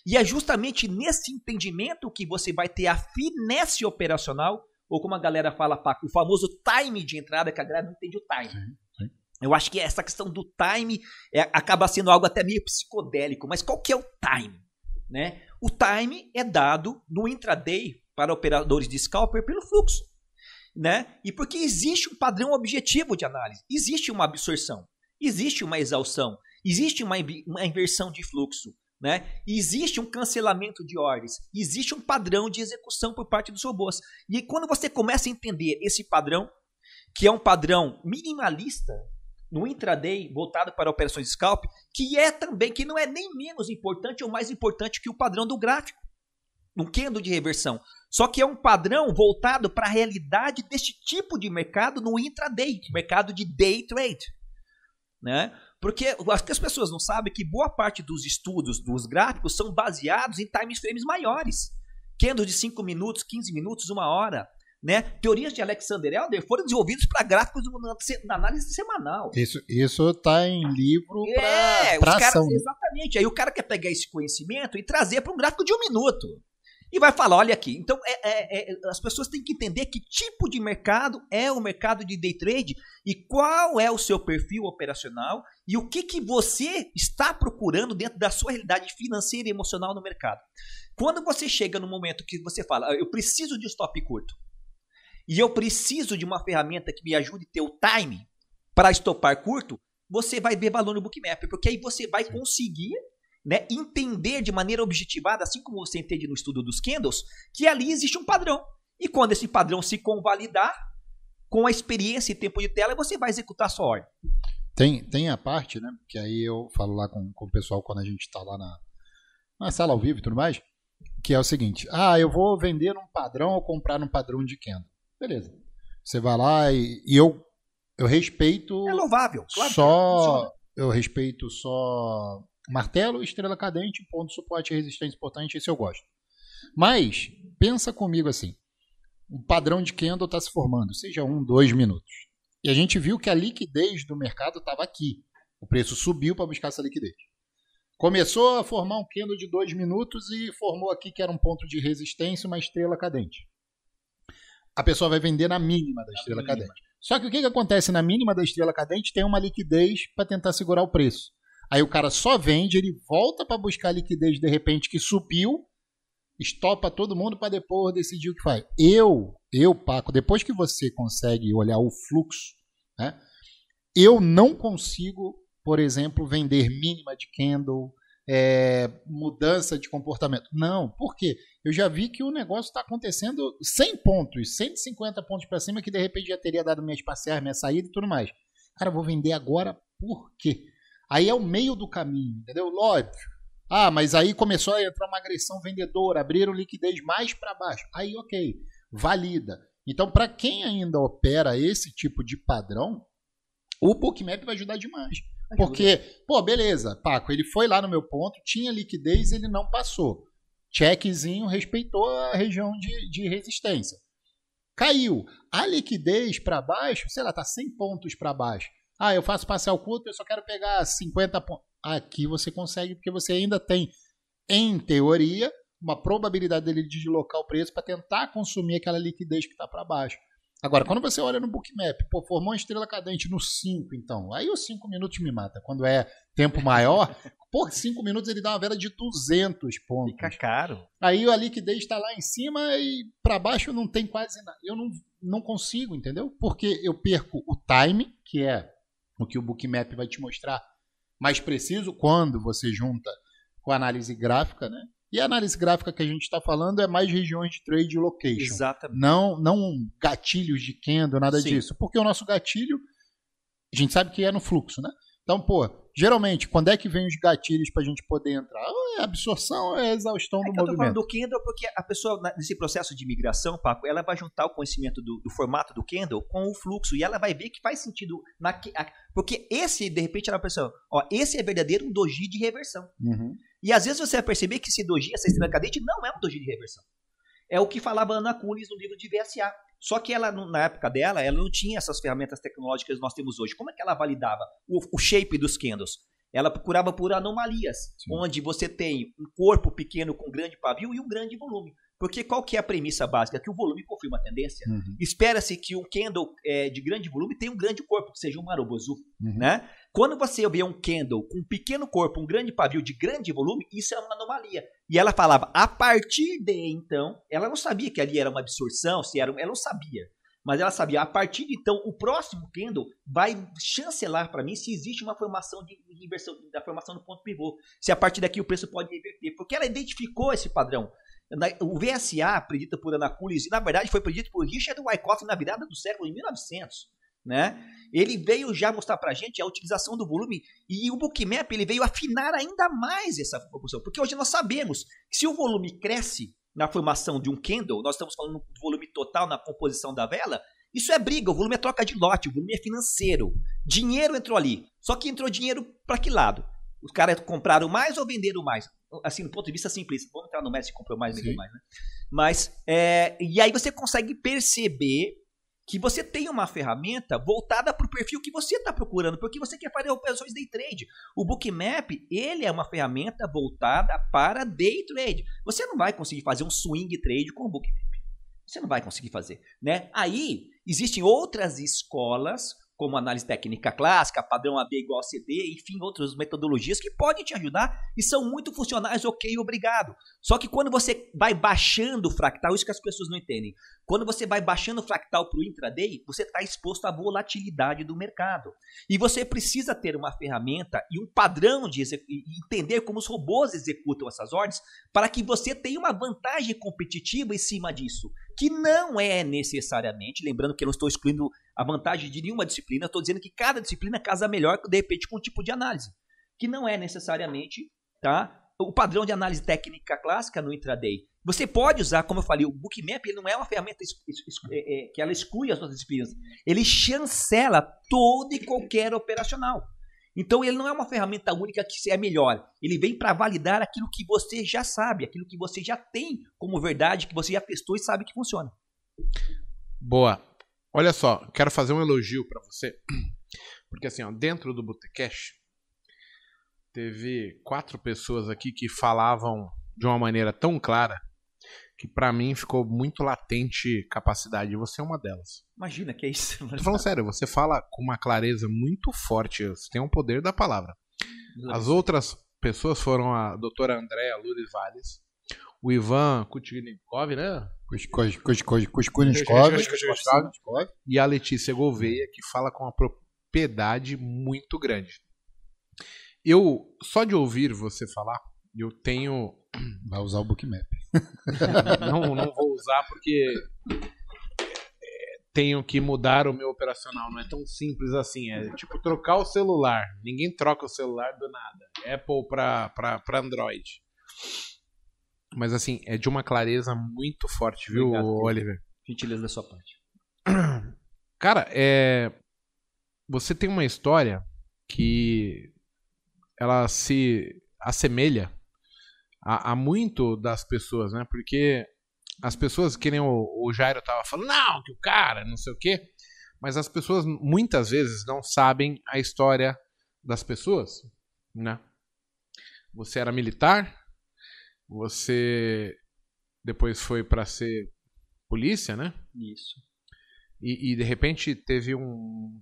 E é justamente nesse entendimento que você vai ter a finesse operacional, ou como a galera fala, Paco, o famoso time de entrada, que a galera não entende o time. Sim, sim. Eu acho que essa questão do time é, acaba sendo algo até meio psicodélico, mas qual que é o time? Né? O time é dado no intraday para operadores de scalper pelo fluxo. Né? E porque existe um padrão objetivo de análise, existe uma absorção, existe uma exaustão, existe uma, uma inversão de fluxo. Né? existe um cancelamento de ordens, existe um padrão de execução por parte dos robôs. E quando você começa a entender esse padrão, que é um padrão minimalista no intraday voltado para operações scalp, que é também que não é nem menos importante ou mais importante que o padrão do gráfico, um candle de reversão. Só que é um padrão voltado para a realidade deste tipo de mercado no intraday, mercado de day trade, né? Porque acho que as pessoas não sabem que boa parte dos estudos dos gráficos são baseados em time frames maiores. Candles de 5 minutos, 15 minutos, uma hora. Né? Teorias de Alexander Elder foram desenvolvidas para gráficos na análise semanal. Isso isso tá em livro para é, ação. Exatamente. Aí o cara quer pegar esse conhecimento e trazer para um gráfico de um minuto e vai falar: olha aqui. Então, é, é, é, as pessoas têm que entender que tipo de mercado é o mercado de day trade e qual é o seu perfil operacional e o que, que você está procurando dentro da sua realidade financeira e emocional no mercado. Quando você chega no momento que você fala, ah, eu preciso de stop curto e eu preciso de uma ferramenta que me ajude a ter o time para estopar curto, você vai ver valor no bookmap, porque aí você vai conseguir né, entender de maneira objetivada, assim como você entende no estudo dos candles, que ali existe um padrão. E quando esse padrão se convalidar, com a experiência e tempo de tela, você vai executar a sua ordem. Tem, tem a parte, né? Que aí eu falo lá com, com o pessoal quando a gente está lá na, na sala ao vivo e tudo mais, que é o seguinte: ah, eu vou vender num padrão ou comprar num padrão de candle. Beleza. Você vai lá e, e eu, eu respeito. É louvável, claro. Só. Eu respeito só Martelo, estrela cadente, ponto suporte, resistência importante, esse eu gosto. Mas, pensa comigo assim, um padrão de candle está se formando, seja um, dois minutos. E a gente viu que a liquidez do mercado estava aqui. O preço subiu para buscar essa liquidez. Começou a formar um candle de dois minutos e formou aqui que era um ponto de resistência, uma estrela cadente. A pessoa vai vender na mínima da estrela cadente. Só que o que, que acontece na mínima da estrela cadente? Tem uma liquidez para tentar segurar o preço. Aí o cara só vende, ele volta para buscar a liquidez de repente que subiu, estopa todo mundo para depois decidir o que faz. Eu, eu, Paco, depois que você consegue olhar o fluxo, né, eu não consigo por exemplo, vender mínima de candle, é, mudança de comportamento. Não, por quê? Eu já vi que o negócio está acontecendo 100 pontos, 150 pontos para cima, que de repente já teria dado minhas parciais, minha saída e tudo mais. Cara, vou vender agora por quê? Aí é o meio do caminho, entendeu? Óbvio. Ah, mas aí começou a entrar uma agressão vendedora, abriram liquidez mais para baixo. Aí, ok, valida. Então, para quem ainda opera esse tipo de padrão, o Bookmap vai ajudar demais. Porque, pô, beleza, Paco, ele foi lá no meu ponto, tinha liquidez, ele não passou. Checkzinho respeitou a região de, de resistência. Caiu. A liquidez para baixo, sei lá, tá 100 pontos para baixo. Ah, eu faço parcial curto, eu só quero pegar 50 pontos. Aqui você consegue, porque você ainda tem, em teoria, uma probabilidade dele de deslocar o preço para tentar consumir aquela liquidez que está para baixo. Agora, quando você olha no bookmap, pô, formou uma estrela cadente no 5, então. Aí os 5 minutos me mata. Quando é tempo maior, por 5 minutos ele dá uma vela de 200 pontos. Fica caro. Aí a liquidez está lá em cima e para baixo não tem quase nada. Eu não, não consigo, entendeu? Porque eu perco o time, que é o que o bookmap vai te mostrar mais preciso quando você junta com a análise gráfica, né? E a análise gráfica que a gente está falando é mais regiões de trade location. Exatamente. Não, não gatilhos de candle, nada Sim. disso. Porque o nosso gatilho, a gente sabe que é no fluxo, né? Então, pô, geralmente, quando é que vem os gatilhos para a gente poder entrar? É absorção, é exaustão É do que eu tô falando movimento. do Kindle porque a pessoa, na- nesse processo de migração, Paco, ela vai juntar o conhecimento do, do formato do Kindle com o fluxo e ela vai ver que faz sentido. Na, a- porque esse, de repente, ela pensa, ó, esse é verdadeiro um doji de reversão. Uhum. E às vezes você vai perceber que esse doji, essa estrela cadente, não é um doji de reversão. É o que falava Ana Kulis no livro de VSA. Só que ela, na época dela, ela não tinha essas ferramentas tecnológicas que nós temos hoje. Como é que ela validava o, o shape dos candles? Ela procurava por anomalias, Sim. onde você tem um corpo pequeno com grande pavio e um grande volume. Porque qual que é a premissa básica? Que o volume confirma a tendência. Uhum. Espera-se que um candle é, de grande volume tenha um grande corpo, que seja um marobozu. Uhum. Né? Quando você vê um candle com um pequeno corpo, um grande pavio de grande volume, isso é uma anomalia. E ela falava, a partir de então, ela não sabia que ali era uma absorção, se era, um- ela não sabia. Mas ela sabia, a partir de então, o próximo candle vai chancelar para mim se existe uma formação de de inversão, da formação do ponto pivô. Se a partir daqui o preço pode reverter. Porque ela identificou esse padrão. O VSA, predito por Ana Kulis, na verdade foi predito por Richard Wyckoff na virada do século em 1900. Né? Ele veio já mostrar pra gente a utilização do volume e o Bookmap ele veio afinar ainda mais essa proporção. Porque hoje nós sabemos que se o volume cresce na formação de um candle, nós estamos falando do volume total na composição da vela, isso é briga, o volume é troca de lote, o volume é financeiro. Dinheiro entrou ali. Só que entrou dinheiro para que lado? Os caras compraram mais ou venderam mais? Assim, do ponto de vista simplista. Vamos entrar no Messi comprou mais, vendeu mais, né? Mas, é, e aí você consegue perceber que você tem uma ferramenta voltada para o perfil que você está procurando, porque você quer fazer operações day trade. O Bookmap, ele é uma ferramenta voltada para day trade. Você não vai conseguir fazer um swing trade com o Bookmap. Você não vai conseguir fazer, né? Aí existem outras escolas, como análise técnica clássica, padrão AB igual a CD, enfim, outras metodologias que podem te ajudar e são muito funcionais, ok, obrigado. Só que quando você vai baixando o fractal, isso que as pessoas não entendem. Quando você vai baixando o fractal para o intraday, você está exposto à volatilidade do mercado. E você precisa ter uma ferramenta e um padrão de entender como os robôs executam essas ordens para que você tenha uma vantagem competitiva em cima disso. Que não é necessariamente, lembrando que eu não estou excluindo a vantagem de nenhuma disciplina, estou dizendo que cada disciplina casa melhor, de repente, com um tipo de análise. Que não é necessariamente tá, o padrão de análise técnica clássica no intraday. Você pode usar, como eu falei, o Bookmap ele não é uma ferramenta é, é, que ela exclui as outras disciplinas. Ele chancela todo e qualquer operacional. Então ele não é uma ferramenta única que é melhor. Ele vem para validar aquilo que você já sabe, aquilo que você já tem como verdade, que você já testou e sabe que funciona. Boa. Olha só, quero fazer um elogio pra você. Porque assim, ó, dentro do Botecash, teve quatro pessoas aqui que falavam de uma maneira tão clara que pra mim ficou muito latente capacidade. E você é uma delas. Imagina que é isso. Tô falando sério, você fala com uma clareza muito forte. Você tem um poder da palavra. As outras pessoas foram a doutora Andréa Lourdes Valles, o Ivan Kutnikov, né? Kuskuniskov. e a Letícia Gouveia, que fala com uma propriedade muito grande. Eu, só de ouvir você falar, eu tenho. Vai usar o Bookmap. Não, não vou usar porque tenho que mudar o meu operacional. Não é tão simples assim. É tipo trocar o celular. Ninguém troca o celular do nada. Apple para Android. Mas assim, é de uma clareza muito forte, viu, Obrigado, Oliver? Gentileza da sua parte. Cara, é. Você tem uma história que ela se assemelha a, a muito das pessoas, né? Porque as pessoas, que nem o, o Jairo tava falando, não, que o cara, não sei o quê. Mas as pessoas muitas vezes não sabem a história das pessoas, né? Você era militar, você depois foi para ser polícia, né? Isso. E, e, de repente teve um, um,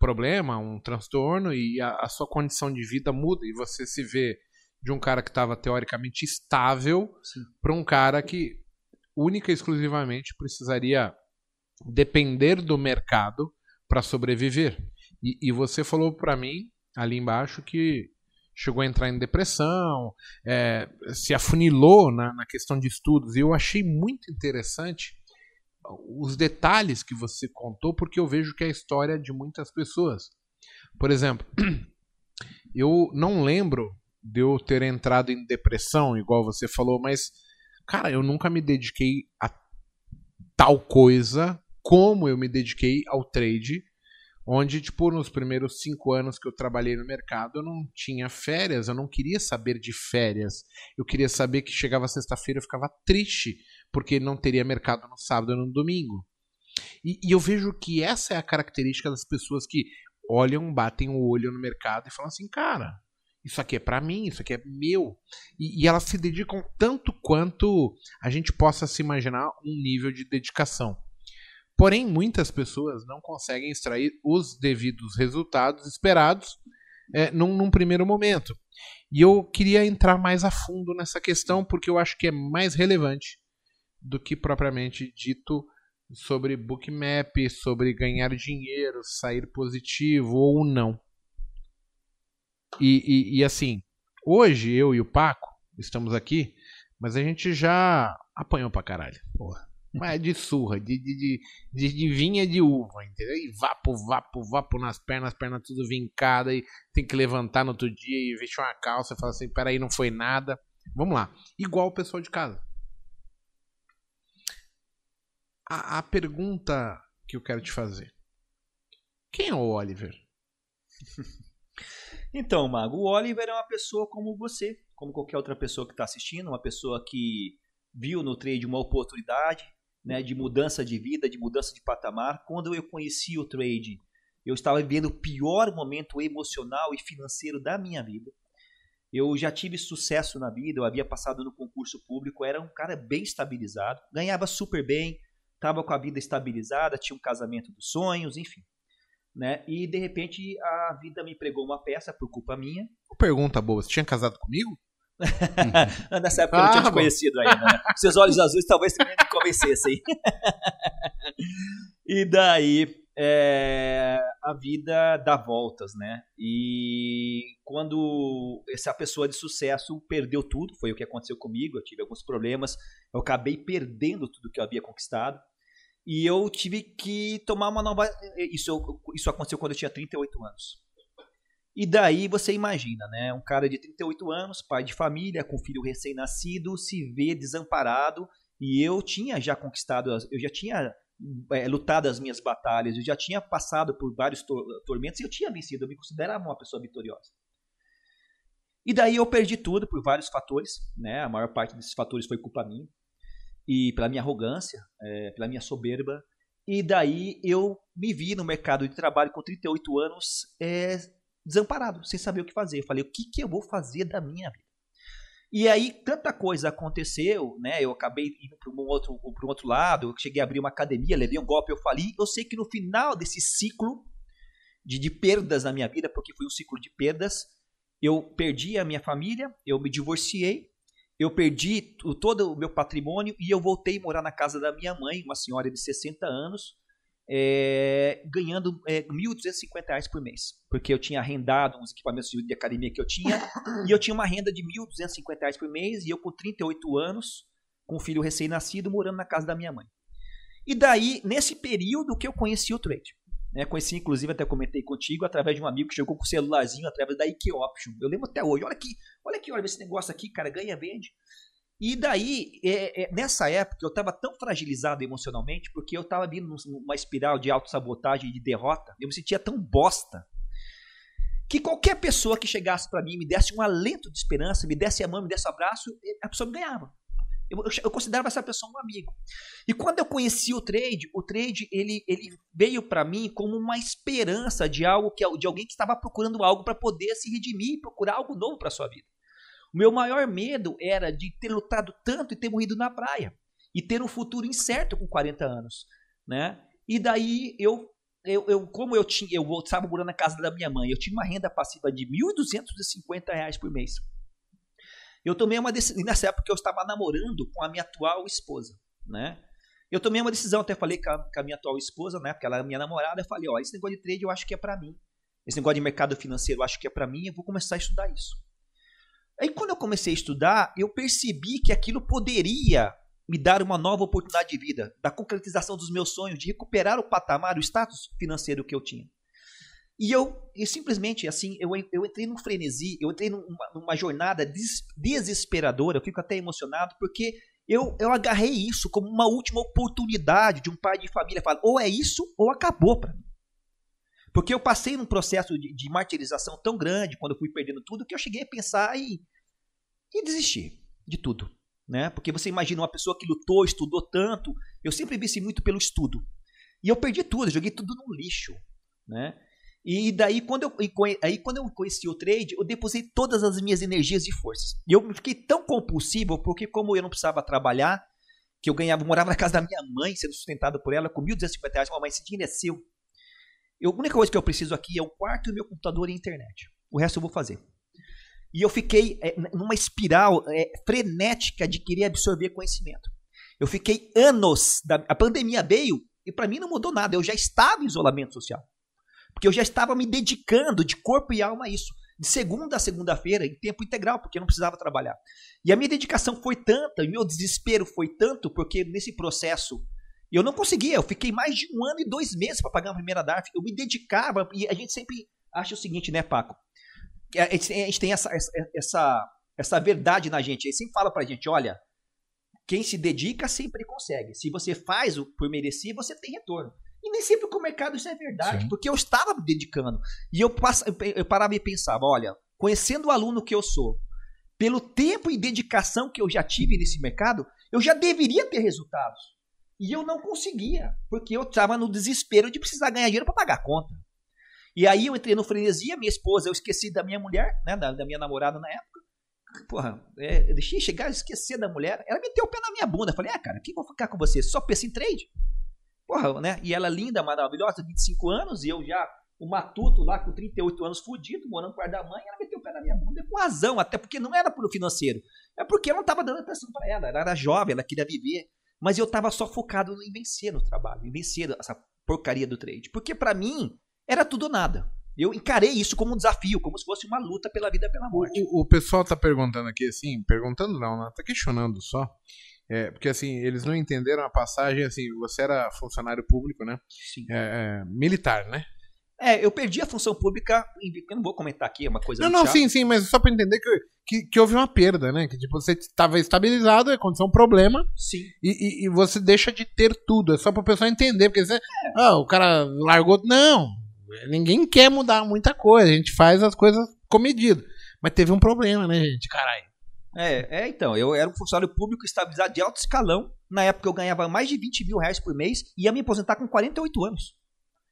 problema, um transtorno e a, a, sua condição de vida muda e você se vê de um cara que estava teoricamente estável para um cara que única e exclusivamente precisaria depender do mercado para sobreviver. E, e, você falou para mim ali embaixo que chegou a entrar em depressão, é, se afunilou na, na questão de estudos. E eu achei muito interessante os detalhes que você contou, porque eu vejo que é a história de muitas pessoas. Por exemplo, eu não lembro de eu ter entrado em depressão, igual você falou, mas, cara, eu nunca me dediquei a tal coisa como eu me dediquei ao trade onde, tipo, nos primeiros cinco anos que eu trabalhei no mercado, eu não tinha férias, eu não queria saber de férias. Eu queria saber que chegava sexta-feira eu ficava triste, porque não teria mercado no sábado e no domingo. E, e, eu vejo que essa é a característica das pessoas que olham, batem o olho no mercado e falam assim, cara, isso aqui é para mim, isso aqui é meu. E, e, elas se dedicam tanto quanto a gente possa se imaginar um nível de dedicação. Porém, muitas pessoas não conseguem extrair os devidos resultados esperados é, num, num, primeiro momento. E eu queria entrar mais a fundo nessa questão porque eu acho que é mais relevante do que propriamente dito sobre bookmap, sobre ganhar dinheiro, sair positivo ou não. E, e, e assim, hoje eu e o Paco estamos aqui, mas a gente já apanhou pra caralho. Porra. Mas é de surra, de, de, de, de, vinha de uva, entendeu? E vapo, vapo, vapo nas pernas, pernas tudo vincada, e tem que levantar no outro dia e vestir uma calça e falar assim: peraí, não foi nada. Vamos lá. Igual o pessoal de casa. A, a pergunta que eu quero te fazer: quem é o Oliver? então, Mago, o Oliver é uma pessoa como você, como qualquer outra pessoa que está assistindo, uma pessoa que viu no trade uma oportunidade, né, de mudança de vida, de mudança de patamar. Quando eu conheci o trade, eu estava vivendo o pior momento emocional e financeiro da minha vida. Eu já tive sucesso na vida, eu havia passado no concurso público, era um cara bem estabilizado, ganhava super bem, estava com a vida estabilizada, tinha um casamento dos sonhos, enfim. Né? E de repente a vida me pregou uma peça por culpa minha. Pergunta boa, você tinha casado comigo? Nessa época ah, eu não tinha te conhecido ainda. Né? Seus olhos azuis talvez também me convencessem. e daí é, a vida dá voltas, né? E quando essa pessoa de sucesso perdeu tudo, foi o que aconteceu comigo. Eu tive alguns problemas, eu acabei perdendo tudo que eu havia conquistado. E eu tive que tomar uma nova. Isso, isso aconteceu quando eu tinha 38 anos. E daí você imagina, né? Um cara de 38 anos, pai de família, com filho recém-nascido, se vê desamparado. E eu tinha já conquistado, eu já tinha é, lutado as minhas batalhas, eu já tinha passado por vários tor tormentos e eu tinha vencido, eu me considerava uma pessoa vitoriosa. E daí eu perdi tudo por vários fatores, né? A maior parte desses fatores foi culpa minha e pela minha arrogância, é, pela minha soberba. E daí eu me vi no mercado de trabalho com 38 anos é, desamparado, sem saber o que fazer. Eu falei, o que, que eu vou fazer da minha vida? E aí, tanta coisa aconteceu, né? Eu acabei indo para um outro, um outro lado, eu cheguei a abrir uma academia, levei um golpe, eu falei. Eu sei que no final desse ciclo de, de perdas na minha vida, porque foi um ciclo de perdas, eu perdi a minha família, eu me divorciei, eu perdi todo o meu patrimônio e eu voltei a morar na casa da minha mãe, uma senhora de 60 anos, é, ganhando é, R$ 1.250 por mês. Porque eu tinha arrendado uns equipamentos de academia que eu tinha, e eu tinha uma renda de R$ 1.250 por mês, e eu com 38 anos, com um filho recém-nascido, morando na casa da minha mãe. E daí, nesse período que eu conheci o trade. Né, conheci, inclusive, até comentei contigo, através de um amigo que chegou com o celularzinho, através da IQ Option. Eu lembro até hoje. Olha aqui, olha aqui, olha esse negócio aqui, cara, ganha, vende. E daí, é, é, nessa época, eu estava tão fragilizado emocionalmente, porque eu estava vindo numa espiral de autossabotagem e de derrota, eu me sentia tão bosta, que qualquer pessoa que chegasse para mim, me desse um alento de esperança, me desse a mão, me desse um abraço, a pessoa ganhava. Eu, eu, considerava essa pessoa um amigo. E quando eu conheci o trade, o trade ele, ele veio para mim como uma esperança de algo que de alguém que estava procurando algo para poder se redimir e procurar algo novo para sua vida. O meu maior medo era de ter lutado tanto e ter morrido na praia e ter um futuro incerto com 40 anos, né? E daí eu eu, eu, como eu tinha, eu estava morando na casa da minha mãe, eu tinha uma renda passiva de R$ 1.250 por mês. Eu tomei uma decisão, nessa época eu estava namorando com a minha atual esposa, né? Eu tomei uma decisão, até falei com a, com a minha atual esposa, né? Porque ela é minha namorada, eu falei, ó, esse negócio de trade eu acho que é para mim. Esse negócio de mercado financeiro eu acho que é para mim, eu vou começar a estudar isso. Aí quando eu comecei a estudar, eu percebi que aquilo poderia me dar uma nova oportunidade de vida, da concretização dos meus sonhos, de recuperar o patamar, o status financeiro que eu tinha. E eu, eu simplesmente, assim, eu, eu entrei num frenesi, eu entrei numa, numa jornada des, desesperadora, eu fico até emocionado, porque eu, eu agarrei isso como uma última oportunidade de um pai de família falar, ou é isso ou acabou para mim. Porque eu passei num processo de, de, martirização tão grande quando eu fui perdendo tudo que eu cheguei a pensar e, desistir de tudo. Né? Porque você imagina uma pessoa que lutou, estudou tanto. Eu sempre vi muito pelo estudo. E eu perdi tudo, joguei tudo no lixo. Né? E daí, quando eu, aí, quando eu conheci o trade, eu depositei todas as minhas energias e forças. E eu fiquei tão compulsivo, porque como eu não precisava trabalhar, que eu ganhava, morava na casa da minha mãe, sendo sustentado por ela, com 1.250 reais, mamãe, esse dinheiro é seu. Eu, a única coisa que eu preciso aqui é o quarto e o meu computador e a internet. O resto eu vou fazer. E eu fiquei é, numa espiral é, frenética de querer absorver conhecimento. Eu fiquei anos. Da, a pandemia veio e para mim não mudou nada. Eu já estava em isolamento social. Porque eu já estava me dedicando de corpo e alma a isso. De segunda a segunda-feira, em tempo integral, porque eu não precisava trabalhar. E a minha dedicação foi tanta, e meu desespero foi tanto, porque nesse processo eu não conseguia, eu fiquei mais de um ano e dois meses para pagar a primeira DARF. Eu me dedicava, e a gente sempre acha o seguinte, né, Paco? A gente, a gente tem essa, essa, essa verdade na gente. Ele sempre fala pra gente: olha, quem se dedica sempre consegue. Se você faz o por merecer, você tem retorno. E nem sempre com o mercado isso é verdade, Sim. porque eu estava me dedicando. E eu, eu parava e pensava: olha, conhecendo o aluno que eu sou, pelo tempo e dedicação que eu já tive nesse mercado, eu já deveria ter resultados. E eu não conseguia, porque eu estava no desespero de precisar ganhar dinheiro para pagar a conta. E aí eu entrei no frenesia, minha esposa, eu esqueci da minha mulher, né, da, da minha namorada na época. Porra, é, eu deixei chegar, eu esqueci da mulher. Ela meteu o pé na minha bunda. Eu falei, ah, cara, que vou ficar com você? Só pensa em trade? Porra, né? E ela linda, maravilhosa, 25 anos, e eu já, o matuto lá com 38 anos, fudido, morando com o da mãe, ela meteu o pé na minha bunda com razão, até porque não era pelo financeiro. É porque eu não estava dando atenção para ela. Ela era jovem, ela queria viver. Mas eu tava só focado em vencer no trabalho, em vencer essa porcaria do trade. Porque para mim era tudo ou nada. Eu encarei isso como um desafio, como se fosse uma luta pela vida pela morte. O, o pessoal tá perguntando aqui assim, perguntando não, né? tá questionando só. É, porque assim, eles não entenderam a passagem, assim, você era funcionário público, né? Sim. É, é, militar, né? É, eu perdi a função pública, eu não vou comentar aqui, é uma coisa Não, não, chata. sim, sim, mas só para entender que, que, que, houve uma perda, né? Que tipo, você estava estabilizado, aconteceu um problema. Sim. E, e, e, você deixa de ter tudo. É só para o pessoal entender, porque você. Ah, o cara largou. Não! Ninguém quer mudar muita coisa, a gente faz as coisas com medida. Mas teve um problema, né, gente? Caralho. É, é, então, eu era um funcionário público estabilizado de alto escalão. Na época eu ganhava mais de 20 mil reais por mês e ia me aposentar com 48 anos.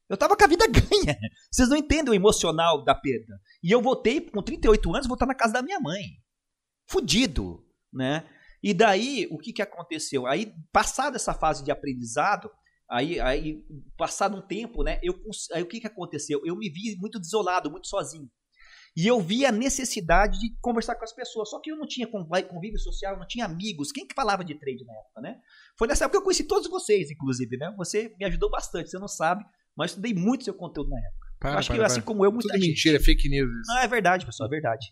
Eu tava com a vida ganha. Vocês não entendem o emocional da perda. E eu voltei com 38 anos, voltar na casa da minha mãe. Fudido, né? E daí, o que que aconteceu? Aí, passada essa fase de aprendizado, aí, aí passado um tempo, né? Eu, aí o que que aconteceu? Eu me vi muito desolado, muito sozinho. E eu via a necessidade de conversar com as pessoas. Só que eu não tinha convívio social, não tinha amigos. Quem que falava de trade na época, né? Foi nessa época que eu conheci todos vocês, inclusive, né? Você me ajudou bastante, você não sabe, mas estudei muito seu conteúdo na época. Para, eu acho para, que, assim como eu, muita Tudo gente. mentira, é fake news. Não, é verdade, pessoal, é verdade.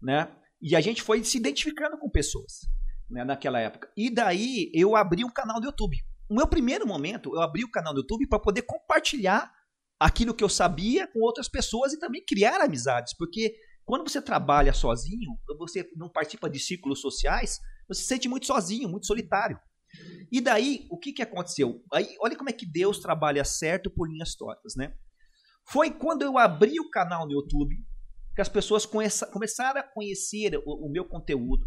Né? E a gente foi se identificando com pessoas né, naquela época. E daí eu abri um canal do YouTube. No meu primeiro momento, eu abri o canal do YouTube para poder compartilhar aquilo que eu sabia com outras pessoas e também criar amizades. Porque quando você trabalha sozinho, você não participa de círculos sociais, você se sente muito sozinho, muito solitário. E daí, o que, que aconteceu? Aí, olha como é que Deus trabalha certo por linhas tortas, né? Foi quando eu abri o canal no YouTube que as pessoas começaram a conhecer o, o meu conteúdo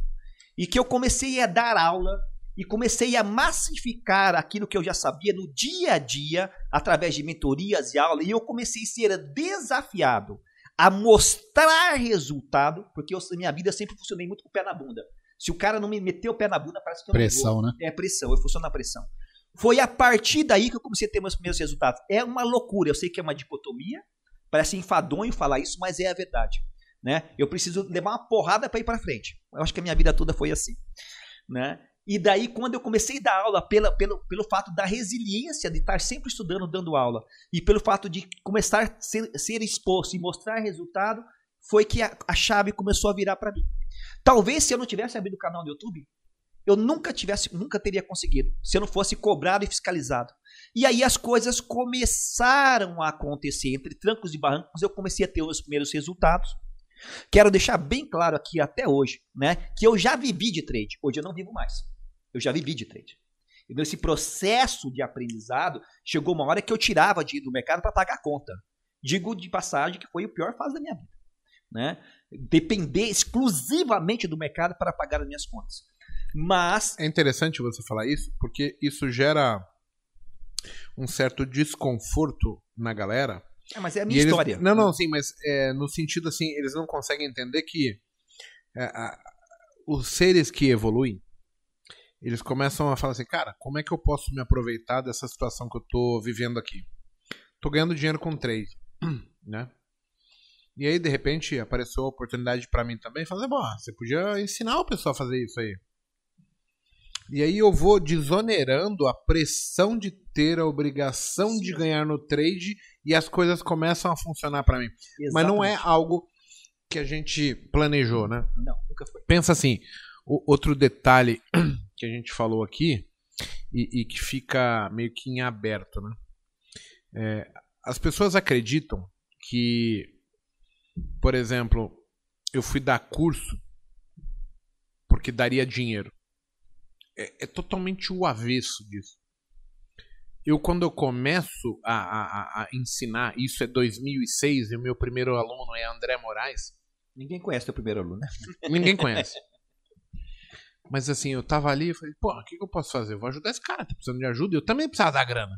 e que eu comecei a dar aula e comecei a massificar aquilo que eu já sabia no dia a dia através de mentorias e aulas e eu comecei a ser desafiado a mostrar resultado, porque eu, minha vida sempre funcionei muito com o pé na bunda. Se o cara não me meteu o pé na bunda, parece que eu pressão, não vou. né? É pressão, eu funciono na pressão. Foi a partir daí que eu comecei a ter meus primeiros resultados. É uma loucura, eu sei que é uma dicotomia, parece enfadonho falar isso, mas é a verdade. Né? Eu preciso levar uma porrada para ir para frente. Eu acho que a minha vida toda foi assim. Né? E daí, quando eu comecei a dar aula, pela, pelo, pelo fato da resiliência de estar sempre estudando, dando aula, e pelo fato de começar a ser, ser exposto e mostrar resultado, foi que a, a chave começou a virar para mim. Talvez se eu não tivesse abrido o canal do YouTube, eu nunca tivesse, nunca teria conseguido, se eu não fosse cobrado e fiscalizado. E aí as coisas começaram a acontecer entre trancos e barrancos, eu comecei a ter os primeiros resultados. Quero deixar bem claro aqui até hoje, né, que eu já vivi de trade. Hoje eu não vivo mais. Eu já vivi de trade. E nesse processo de aprendizado, chegou uma hora que eu tirava dinheiro do mercado para pagar a conta. Digo de passagem que foi a pior fase da minha vida. Né? depender exclusivamente do mercado para pagar as minhas contas. Mas. É interessante você falar isso, porque isso gera um certo desconforto na galera. É, mas é a minha eles, história. Não, não, sim, mas é, no sentido assim, eles não conseguem entender que é, a, os seres que evoluem, eles começam a falar assim, cara, como é que eu posso me aproveitar dessa situação que eu tô vivendo aqui? Tô ganhando dinheiro com trade, né? E aí, de repente, apareceu a oportunidade para mim também. Fazer, bom, você podia ensinar o pessoal a fazer isso aí. E aí eu vou desonerando a pressão de ter a obrigação Sim. de ganhar no trade e as coisas começam a funcionar para mim. Exatamente. Mas não é algo que a gente planejou, né? Não, nunca foi. Pensa assim, o, outro detalhe que a gente falou aqui e, e que fica meio que em aberto, né? É, as pessoas acreditam que por exemplo, eu fui dar curso porque daria dinheiro. É, é totalmente o avesso disso. Eu, quando eu começo a, a, a, ensinar, isso é 2006 e o meu primeiro aluno é André Moraes. Ninguém conhece o primeiro aluno, né? Ninguém conhece. Mas assim, eu tava ali e falei, pô, o que, que eu posso fazer? Eu vou ajudar esse cara, tá precisando de ajuda. Eu também precisava dar grana.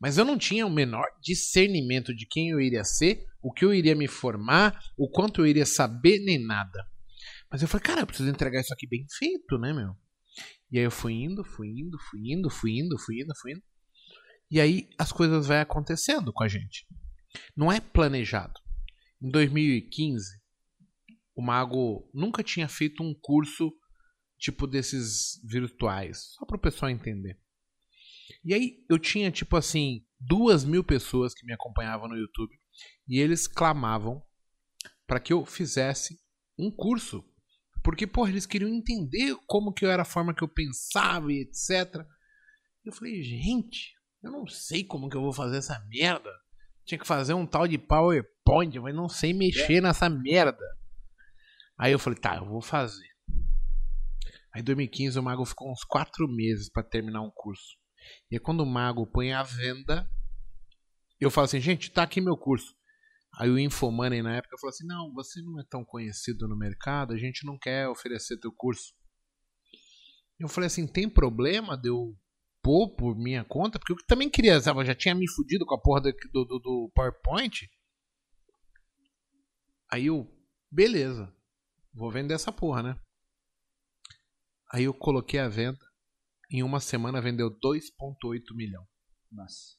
Mas eu não tinha o menor discernimento de quem eu iria ser, o que eu iria me formar, o quanto eu iria saber, nem nada. Mas eu falei, cara, eu preciso entregar isso aqui bem feito, né, meu? E aí eu fui indo, fui indo, fui indo, fui indo, fui indo, fui indo. E aí as coisas vão acontecendo com a gente. Não é planejado. Em 2015, o Mago nunca tinha feito um curso tipo desses virtuais, só para o pessoal entender. E aí eu tinha, tipo assim, duas mil pessoas que me acompanhavam no YouTube e eles clamavam para que eu fizesse um curso. Porque, porra, eles queriam entender como que era a forma que eu pensava e etc. Eu falei, gente, eu não sei como que eu vou fazer essa merda. Tinha que fazer um tal de PowerPoint, mas não sei mexer é. nessa merda. Aí eu falei, tá, eu vou fazer. Aí em 2015 o Mago ficou uns quatro meses para terminar um curso. E aí, quando o mago põe a venda, eu falo assim, gente, tá aqui meu curso. Aí o Infomoney na época falou assim: não, você não é tão conhecido no mercado, a gente não quer oferecer teu curso. Eu falei assim: tem problema de eu pôr por minha conta? Porque eu também queria, sabe, já tinha me fudido com a porra do, do, do PowerPoint. Aí eu, beleza, vou vender essa porra, né? Aí eu coloquei a venda em uma semana vendeu 2,8 milhão. Nossa.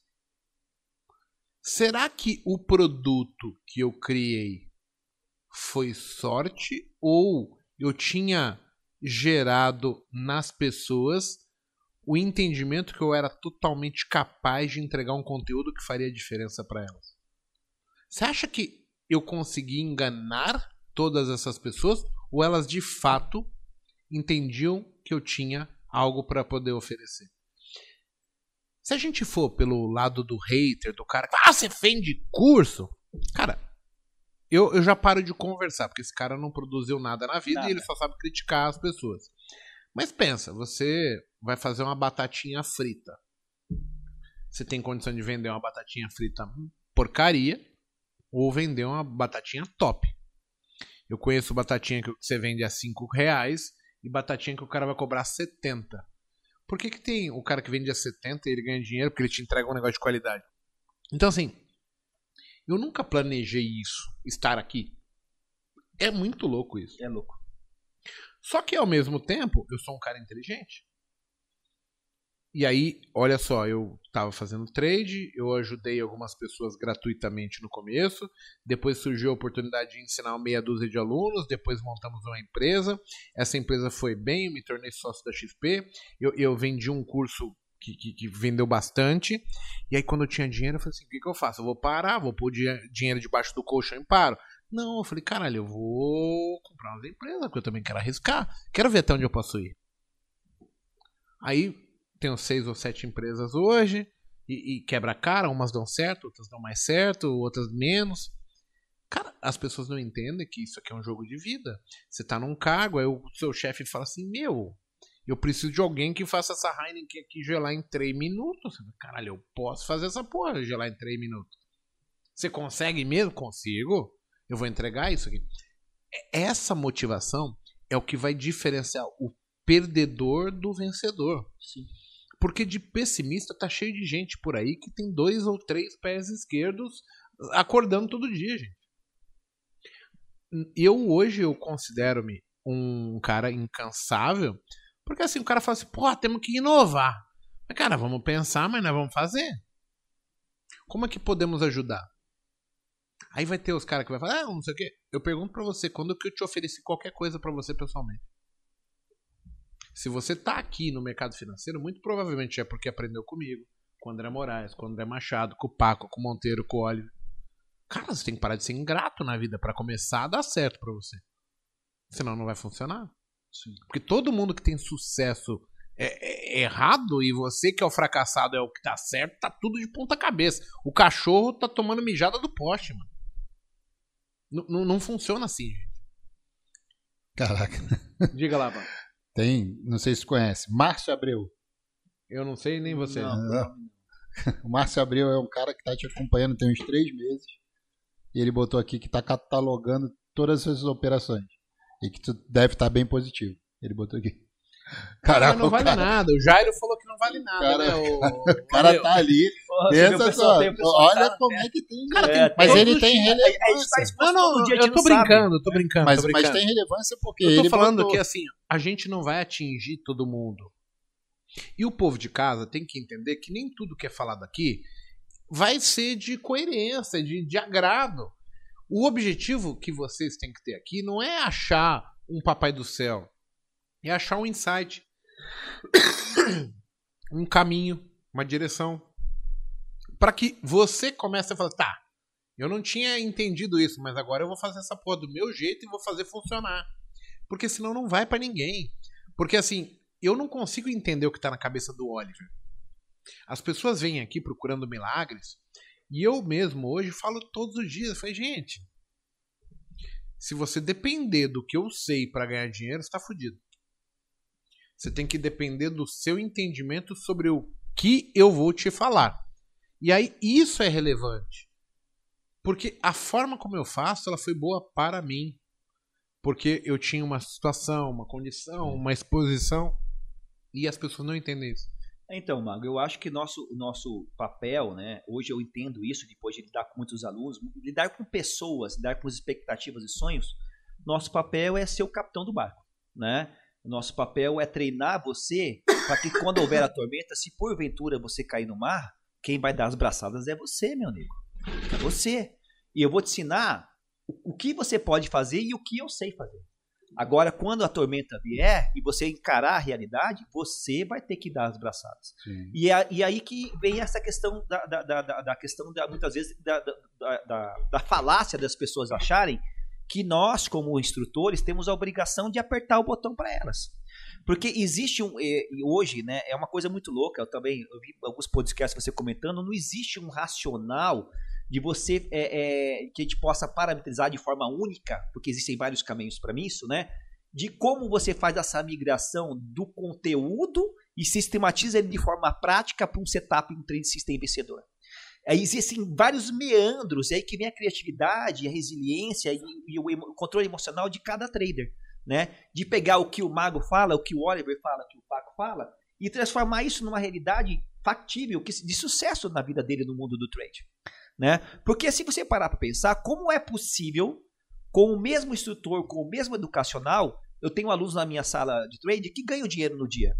Será que o produto que eu criei foi sorte ou eu tinha gerado nas pessoas o entendimento que eu era totalmente capaz de entregar um conteúdo que faria diferença para elas? Você acha que eu consegui enganar todas essas pessoas ou elas de fato entendiam que eu tinha algo para poder oferecer? Se a gente for pelo lado do hater, do cara, ah, você vende curso, cara, eu, eu já paro de conversar, porque esse cara não produziu nada na vida nada. e ele só sabe criticar as pessoas. Mas pensa, você vai fazer uma batatinha frita. Você tem condição de vender uma batatinha frita porcaria ou vender uma batatinha top. Eu conheço batatinha que você vende a 5 reais e batatinha que o cara vai cobrar 70. Por que, que tem o cara que vende a 70 e ele ganha dinheiro porque ele te entrega um negócio de qualidade? Então, assim, eu nunca planejei isso, estar aqui. É muito louco isso. É louco. Só que ao mesmo tempo, eu sou um cara inteligente. E aí, olha só, eu estava fazendo trade, eu ajudei algumas pessoas gratuitamente no começo, depois surgiu a oportunidade de ensinar meia dúzia de alunos, depois montamos uma empresa, essa empresa foi bem, eu me tornei sócio da XP, eu, eu vendi um curso que, que, que, vendeu bastante. E aí, quando eu tinha dinheiro, eu falei assim: o que, que eu faço? Eu vou parar, vou pôr dinheiro debaixo do colchão e paro. Não, eu falei: caralho, eu vou comprar umas empresas, porque eu também quero arriscar. Quero ver até onde eu posso ir. Aí, tenho seis ou sete empresas hoje. E, e quebra cara, umas dão certo, outras dão mais certo, outras menos. Cara, as pessoas não entendem que isso aqui é um jogo de vida. Você tá num cargo, aí o seu chefe fala assim: Meu, eu preciso de alguém que faça essa Heineken aqui gelar em 3 minutos. Caralho, eu posso fazer essa porra gelar em 3 minutos. Você consegue mesmo? Consigo. Eu vou entregar isso aqui. Essa motivação é o que vai diferenciar o perdedor do vencedor. Sim. Porque de pessimista tá cheio de gente por aí que tem dois ou três pés esquerdos acordando todo dia, gente. Eu hoje eu considero-me um cara incansável porque assim, o cara fala assim, pô, temos que inovar. Mas, cara, vamos pensar, mas nós vamos fazer. Como é que podemos ajudar? Aí vai ter os caras que vai falar, ah, não sei o quê. Eu pergunto para você, quando que eu te ofereci qualquer coisa para você pessoalmente? Se você tá aqui no mercado financeiro, muito provavelmente é porque aprendeu comigo, com o André Moraes, com o André Machado, com o Paco, com o Monteiro, com o Oliver. Cara, você tem que parar de ser ingrato na vida para começar a dar certo para você. Senão não vai funcionar. Sim. Porque todo mundo que tem sucesso é, é, errado e você que é o fracassado é o que tá certo, tá tudo de ponta cabeça. O cachorro tá tomando mijada do poste, mano. N não funciona assim, gente. Caraca. Diga lá, mano. Tem, não sei se conhece, Márcio Abreu. Eu não sei nem você. Não, não. O Márcio Abreu é um cara que tá te acompanhando tem uns três meses. E ele botou aqui que tá catalogando todas as suas operações. E que tu deve estar tá bem positivo. Ele botou aqui. Caraca, não vale cara... nada. O Jairo falou que não vale nada, cara... né? O, o cara tá ali. Porra, pensa só. Olha tá, como é que tem. Cara, é, mas ele tem relevância. Não, não, eu tô brincando, tô brincando. Mas, tô brincando. mas tem relevância porque. Eu tô falando botou... que assim, a gente não vai atingir todo mundo. E o povo de casa tem que entender que nem tudo que é falado aqui vai ser de coerência, de, de agrado. O objetivo que vocês têm que ter aqui não é achar um papai do céu, é achar um insight, um caminho, uma direção, para que você comece a falar, tá, eu não tinha entendido isso, mas agora eu vou fazer essa porra do meu jeito e vou fazer funcionar. Porque senão não vai para ninguém. Porque assim, eu não consigo entender o que tá na cabeça do Oliver. As pessoas vêm aqui procurando milagres e eu mesmo hoje falo todos os dias, falei, gente, se você depender do que eu sei para ganhar dinheiro, está fudido. Você tem que depender do seu entendimento sobre o que eu vou te falar. E aí isso é relevante. Porque a forma como eu faço, ela foi boa para mim. Porque eu tinha uma situação, uma condição, uma exposição e as pessoas não entendem isso. Então, Mago, eu acho que nosso nosso papel, né? Hoje eu entendo isso depois de lidar com muitos alunos, lidar com pessoas, lidar com expectativas e sonhos. Nosso papel é ser o capitão do barco, né? Nosso papel é treinar você para que quando houver a tormenta, se porventura você cair no mar, quem vai dar as braçadas é você, meu amigo. É você. E eu vou te ensinar o, o que você pode fazer e o que eu sei fazer. Agora, quando a tormenta vier e você encarar a realidade, você vai ter que dar as braçadas. E, é, e aí que vem essa questão da, da, da, da questão da, muitas vezes da, da, da falácia das pessoas acharem que nós, como instrutores, temos a obrigação de apertar o botão para elas. Porque existe um. Hoje, né, é uma coisa muito louca. Eu também eu vi alguns podcasts você comentando. Não existe um racional de você é, é, que a gente possa parametrizar de forma única, porque existem vários caminhos para isso, né? De como você faz essa migração do conteúdo e sistematiza ele de forma prática para um setup um trade system vencedor. Aí existem vários meandros, é aí que vem a criatividade, a resiliência e, e o controle emocional de cada trader, né? De pegar o que o Mago fala, o que o Oliver fala, o que o Paco fala, e transformar isso numa realidade factível, de sucesso na vida dele no mundo do trade né? Porque se você parar para pensar, como é possível, com o mesmo instrutor, com o mesmo educacional, eu tenho alunos na minha sala de trade que ganham dinheiro no dia.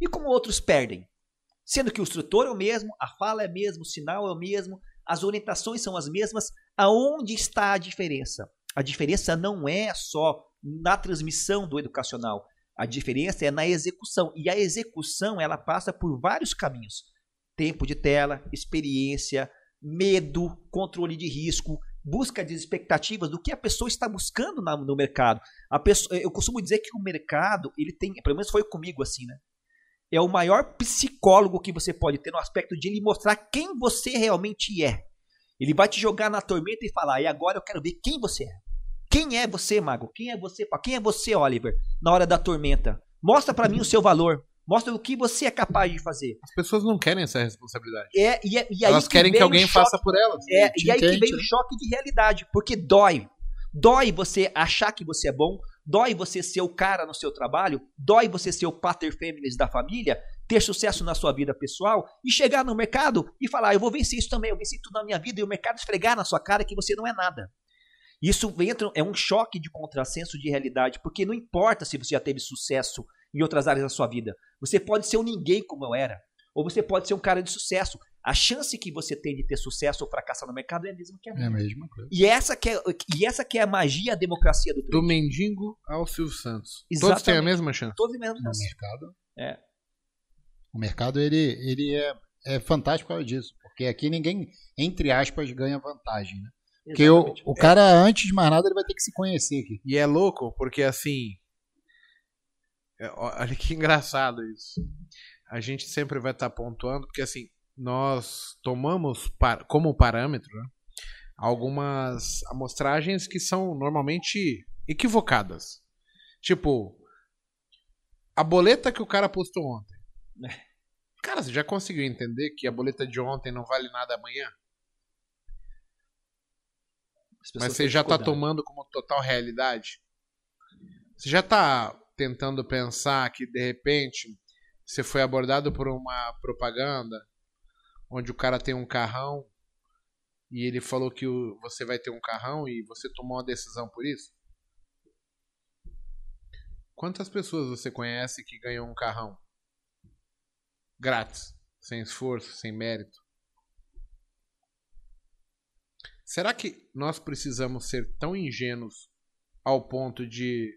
E como outros perdem? Sendo que o instrutor é o mesmo, a fala é a mesma, o sinal é o mesmo, as orientações são as mesmas. Aonde está a diferença? A diferença não é só na transmissão do educacional. A diferença é na execução. E a execução ela passa por vários caminhos: tempo de tela, experiência, medo, controle de risco, busca de expectativas do que a pessoa está buscando no mercado. A pessoa, eu costumo dizer que o mercado, ele tem, pelo menos foi comigo assim, né? É o maior psicólogo que você pode ter no aspecto de ele mostrar quem você realmente é. Ele vai te jogar na tormenta e falar: "E agora eu quero ver quem você é". Quem é você, mago? Quem é você, Quem é você, Oliver, na hora da tormenta? Mostra para mim o seu valor. Mostra o que você é capaz de fazer. As pessoas não querem essa responsabilidade. É, e, é, e elas que querem que alguém faça por elas. É, e aí que vem o choque de realidade, porque dói. Dói você achar que você é bom, dói você ser o cara no seu trabalho, dói você ser o pater families da família, ter sucesso na sua vida pessoal e chegar no mercado e falar: eu vou vencer isso também, eu venci tudo na minha vida, e o mercado esfregar na sua cara que você não é nada. Isso entra, é um choque de contrassenso de realidade, porque não importa se você já teve sucesso em outras áreas da sua vida. Você pode ser um ninguém como eu era, ou você pode ser um cara de sucesso. A chance que você tem de ter sucesso ou fracassar no mercado é a mesma que a minha. É a mesma coisa. E essa que é, e essa que é a magia, a democracia do trade. Do mendigo ao Silvio Santos. Exatamente. Todos têm a mesma chance. Todos têm a mesma chance. No mercado. É. O mercado ele, ele é, é fantástico por causa disso, porque aqui ninguém, entre aspas, ganha vantagem, né? Porque o, o cara, é. antes de mais nada, ele vai ter que se conhecer aqui. E é louco, porque assim, é, olha que engraçado isso. A gente sempre vai estar tá pontuando, porque assim, nós tomamos como parâmetro né, algumas amostragens que são normalmente equivocadas. Tipo, a boleta que o cara postou ontem. Cara, você já conseguiu entender que a boleta de ontem não vale nada amanhã? Mas você já está tomando como total realidade? Você já está tentando pensar que de repente você foi abordado por uma propaganda onde o cara tem um carrão e ele falou que você vai ter um carrão e você tomou uma decisão por isso? Quantas pessoas você conhece que ganham um carrão? Grátis, sem esforço, sem mérito. Será que nós precisamos ser tão ingênuos ao ponto de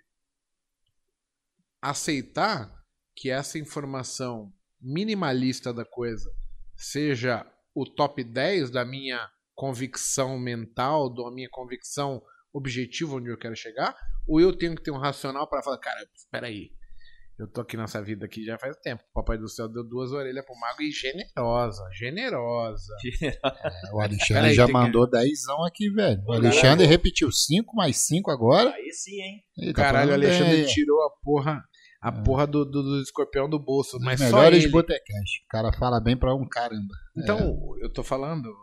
aceitar que essa informação minimalista da coisa seja o top 10 da minha convicção mental, da minha convicção objetiva onde eu quero chegar, ou eu tenho que ter um racional para falar, cara, espera aí. Eu tô aqui nessa vida aqui já faz tempo. O Papai do Céu deu duas orelhas pro mago e generosa, generosa. É, o Alexandre aí, já mandou que... dezão aqui, velho. O Alexandre repetiu 5 mais 5 agora. Aí sim, hein? Tá Caralho, o Alexandre tirou a porra a é. porra do, do, do, escorpião do bolso. Mas melhores só botecast. O cara fala bem pra um caramba. Então, é. eu tô falando.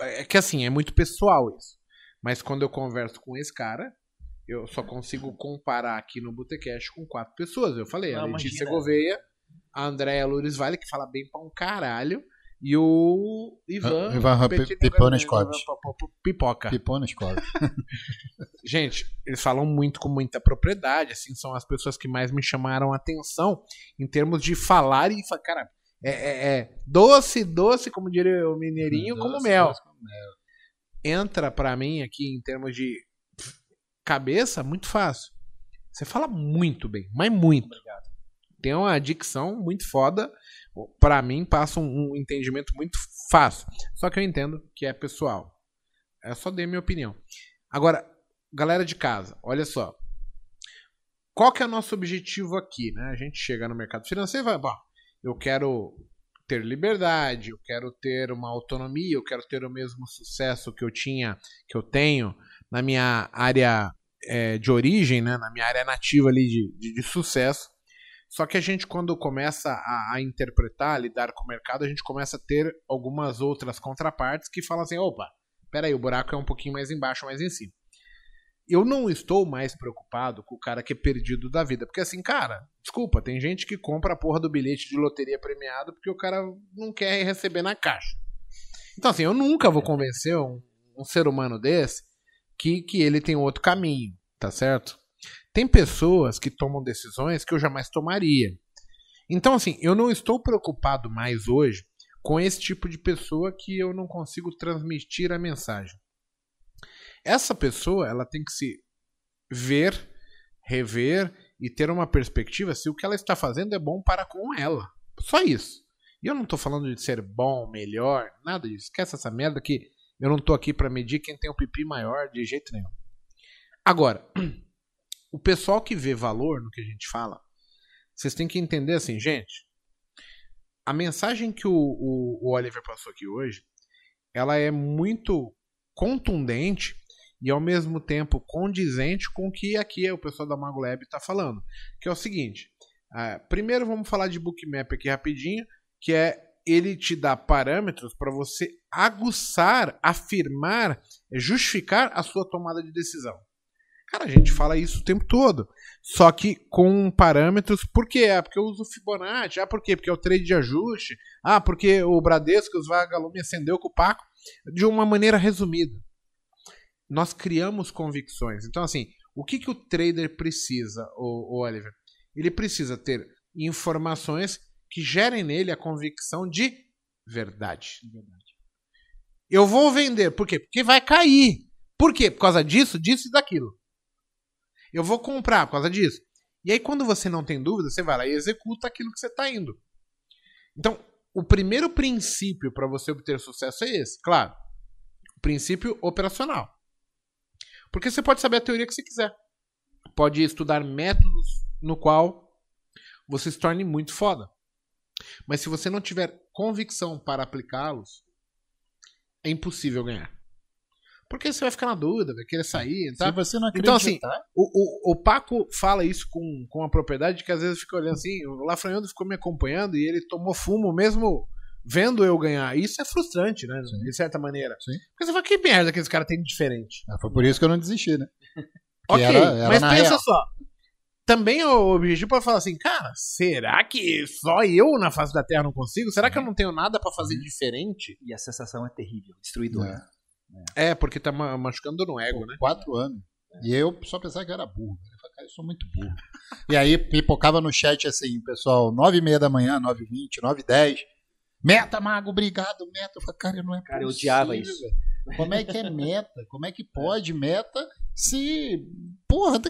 É que assim, é muito pessoal isso. Mas quando eu converso com esse cara, eu só consigo comparar aqui no Botecast com quatro pessoas. Eu falei, Não, a Letícia Gouveia, a Andréa Loures Vale, que fala bem pra um caralho. E o Ivan, Ivan Piponescov. Pipoca. Piponescov. Gente, eles falam muito com muita propriedade, assim, são as pessoas que mais me chamaram a atenção em termos de falar e falar, cara, é, é, é doce, doce, como diria o mineirinho, doce, como mel. Doce como mel. Entra para mim aqui em termos de cabeça, muito fácil. Você fala muito bem, mas muito. Obrigado. Tem uma dicção muito foda. Pra mim, passa um, um entendimento muito fácil. Só que eu entendo que é pessoal. É só dei minha opinião. Agora, galera de casa, olha só. Qual que é o nosso objetivo aqui, né? A gente chega no mercado financeiro e vai, bom, eu quero ter liberdade, eu quero ter uma autonomia, eu quero ter o mesmo sucesso que eu tinha, que eu tenho na minha área é, de origem, né, na minha área nativa ali de, de, de sucesso. Só que a gente, quando começa a, a, interpretar, a lidar com o mercado, a gente começa a ter algumas outras contrapartes que falam assim: opa, peraí, o buraco é um pouquinho mais embaixo, mais em cima eu não estou mais preocupado com o cara que é perdido da vida. Porque assim, cara, desculpa, tem gente que compra a porra do bilhete de loteria premiado porque o cara não quer receber na caixa. Então, assim, eu nunca vou convencer um, um ser humano desse que, que ele tem outro caminho, tá certo? Tem pessoas que tomam decisões que eu jamais tomaria. Então, assim, eu não estou preocupado mais hoje com esse tipo de pessoa que eu não consigo transmitir a mensagem. Essa pessoa, ela tem que se ver, rever e ter uma perspectiva se o que ela está fazendo é bom para com ela. Só isso. E eu não estou falando de ser bom, melhor, nada disso. Esquece essa merda que eu não estou aqui para medir quem tem o pipi maior de jeito nenhum. Agora, o pessoal que vê valor no que a gente fala, vocês têm que entender assim, gente. A mensagem que o, o, o Oliver passou aqui hoje, ela é muito contundente e ao mesmo tempo condizente com o que aqui o pessoal da Mago Lab está falando. Que é o seguinte: uh, primeiro vamos falar de Bookmap aqui rapidinho, que é ele te dá parâmetros para você aguçar, afirmar, justificar a sua tomada de decisão. Cara, a gente fala isso o tempo todo. Só que com parâmetros. Por quê? Ah, porque eu uso Fibonacci. Ah, por quê? Porque é o trade de ajuste. Ah, porque o Bradesco, os vagalumes acendeu com o Paco. De uma maneira resumida nós criamos convicções. Então, assim, o que, que o trader precisa, o, o Oliver? Ele precisa ter informações que gerem nele a convicção de verdade. verdade. Eu vou vender. Por quê? Porque vai cair. Por quê? Por causa disso, disso e daquilo. Eu vou comprar por causa disso. E aí, quando você não tem dúvida, você vai lá e executa aquilo que você está indo. Então, o primeiro princípio para você obter sucesso é esse. Claro, o princípio operacional. Porque você pode saber a teoria que você quiser. Pode estudar métodos no qual você se torne muito foda. Mas se você não tiver convicção para aplicá-los, é impossível ganhar. Porque você vai ficar na dúvida, vai querer sair. Tá? Se você não acreditar... Então, assim, o, o, o Paco fala isso com, com a propriedade que às vezes fica olhando assim. O Lafranhando ficou me acompanhando e ele tomou fumo mesmo vendo eu ganhar. Isso é frustrante, né? Sim. De certa maneira. Sim. Porque você fala, que merda que esse cara tem de diferente. Ah, foi por isso que eu não desisti, né? ok, era, era mas pensa real. só. Também o objetivo para falar assim, cara, será que só eu na face da Terra não consigo? Será que eu não tenho nada para fazer diferente? E a sensação é terrível, destruidora. É, é porque tá machucando no ego, Pô, né? Quatro anos. E eu só pensava que eu era burro. Eu falei, cara, eu sou muito burro. e aí pipocava no chat assim, pessoal, nove e meia da manhã, nove e vinte, nove e dez. Meta, Mago, obrigado, meta. Eu falei, cara, não é Cara, possível, eu odiava isso. Como é que é meta? Como é que pode meta se, porra,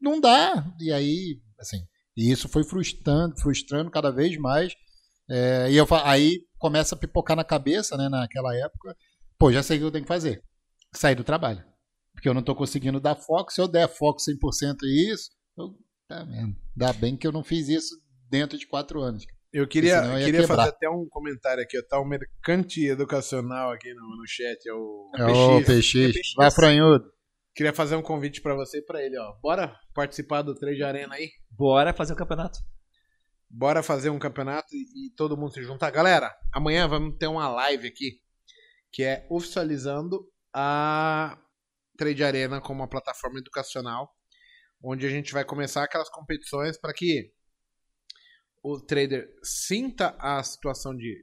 não dá? E aí, assim, e isso foi frustrando, frustrando cada vez mais. É, e eu, aí começa a pipocar na cabeça, né, naquela época. Pô, já sei o que eu tenho que fazer. Sair do trabalho. Porque eu não estou conseguindo dar foco. Se eu der foco 100% e isso, eu, tá mesmo. Dá bem que eu não fiz isso dentro de quatro anos. Eu queria, queria fazer até um comentário aqui. Tá o mercante educacional aqui no, no chat. É o, é o PX. É PX. Vai, Franhudo. Queria fazer um convite para você e pra ele, ó. Bora participar do Trade Arena aí? Bora fazer o um campeonato. Bora fazer um campeonato e, e, todo mundo se juntar. Galera, amanhã vamos ter uma live aqui que é oficializando a Trade Arena como uma plataforma educacional, onde a gente vai começar aquelas competições para que o trader sinta a situação de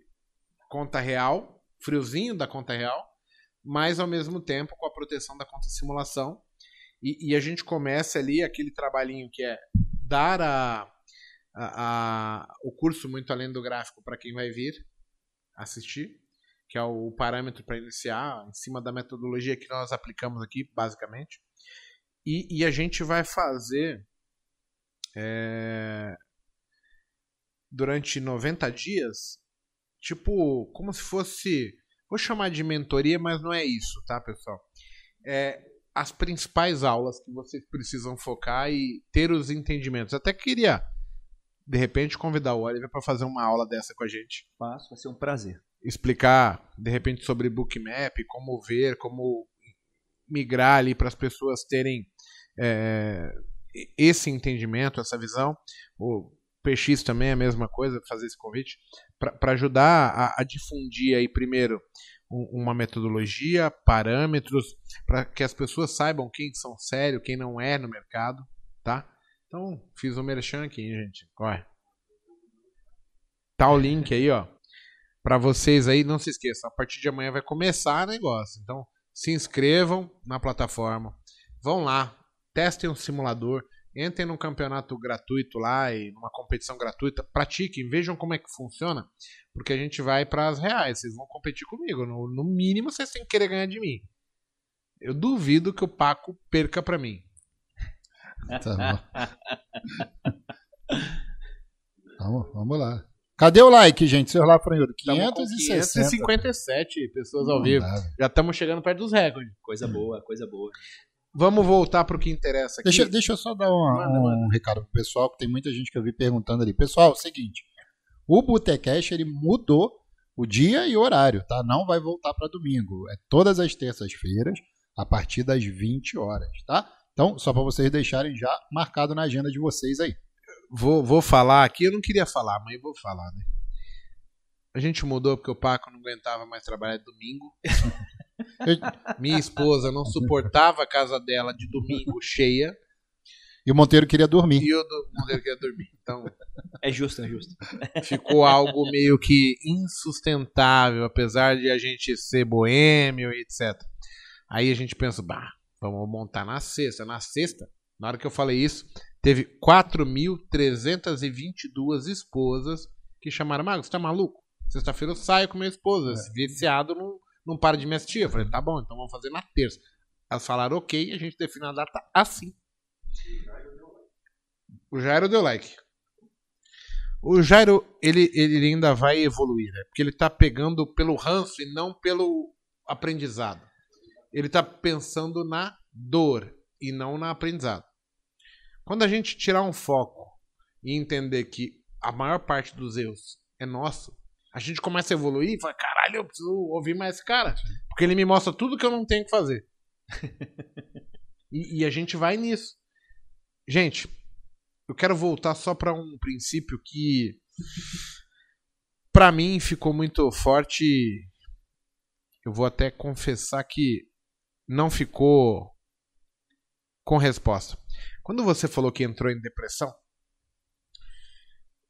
conta real, friozinho da conta real, mas ao mesmo tempo com a proteção da conta simulação. E, e a gente começa ali aquele trabalhinho que é dar a, a, a o curso muito além do gráfico para quem vai vir assistir, que é o parâmetro para iniciar, em cima da metodologia que nós aplicamos aqui, basicamente. E, e a gente vai fazer é, durante 90 dias, tipo, como se fosse. Vou chamar de mentoria, mas não é isso, tá, pessoal? É, as principais aulas que vocês precisam focar e ter os entendimentos. Até queria, de repente, convidar o Oliver para fazer uma aula dessa com a gente. Faço, vai ser um prazer. Explicar, de repente, sobre bookmap, como ver, como migrar ali para as pessoas terem é, esse entendimento, essa visão. O PX também é a mesma coisa, fazer esse convite, para ajudar a, a, difundir aí primeiro um, uma metodologia, parâmetros, para que as pessoas saibam quem são sérios, quem não é no mercado, tá? Então, fiz o um merchan aqui, gente. Corre. Tá o link aí, ó. Para vocês aí, não se esqueçam, a partir de amanhã vai começar o negócio. Então, se inscrevam na plataforma. Vão lá, testem um simulador, entrem num campeonato gratuito lá e numa competição gratuita, pratiquem, vejam como é que funciona, porque a gente vai para as reais, vocês vão competir comigo, no, no, mínimo vocês têm que querer ganhar de mim. Eu duvido que o Paco perca para mim. Tá vamos, vamos lá. Cadê o like, gente? Seu lá, Franhudo? 560. 557 pessoas ao vivo. Já estamos chegando perto dos recordes. Coisa boa, coisa boa. Vamos voltar para o que interessa aqui. Deixa, deixa eu só dar uma, manda, um manda. recado pro pessoal, que tem muita gente que eu vi perguntando ali. Pessoal, é o seguinte, o Botecash, ele mudou o dia e o horário, tá? Não vai voltar para domingo. É todas as terças-feiras, a partir das 20 horas, tá? Então, só para vocês deixarem já marcado na agenda de vocês aí. Vou, vou falar aqui, eu não queria falar, mas eu vou falar, né? A gente mudou porque o Paco não aguentava mais trabalhar domingo. Minha esposa não suportava a casa dela de domingo cheia. E o Monteiro queria dormir. E o do Monteiro queria dormir. Então. É justo, é justo. Ficou algo meio que insustentável, apesar de a gente ser boêmio e etc. Aí a gente pensa, bah, vamos montar na sexta. Na sexta, na hora que eu falei isso, teve 4.322 esposas que chamaram, Mago, você tá maluco? Sexta-feira eu saio com minha esposa, é. viciado no, não para de me assistir. Eu falei, tá bom, então vamos fazer na terça. Elas falaram, ok, a gente define a data assim. O Jairo deu like. O Jairo, ele, ele ainda vai evoluir, né? Porque ele tá pegando pelo ranço e não pelo aprendizado. Ele tá pensando na dor e não na aprendizado. Quando a gente tirar um foco e entender que a maior parte dos erros é nosso, a gente começa a evoluir e fala, caralho, eu preciso ouvir mais esse cara. Porque ele me mostra tudo que eu não tenho que fazer. e, e, a gente vai nisso. Gente, eu quero voltar só para um princípio que para mim ficou muito forte. Eu vou até confessar que não ficou com resposta. Quando você falou que entrou em depressão,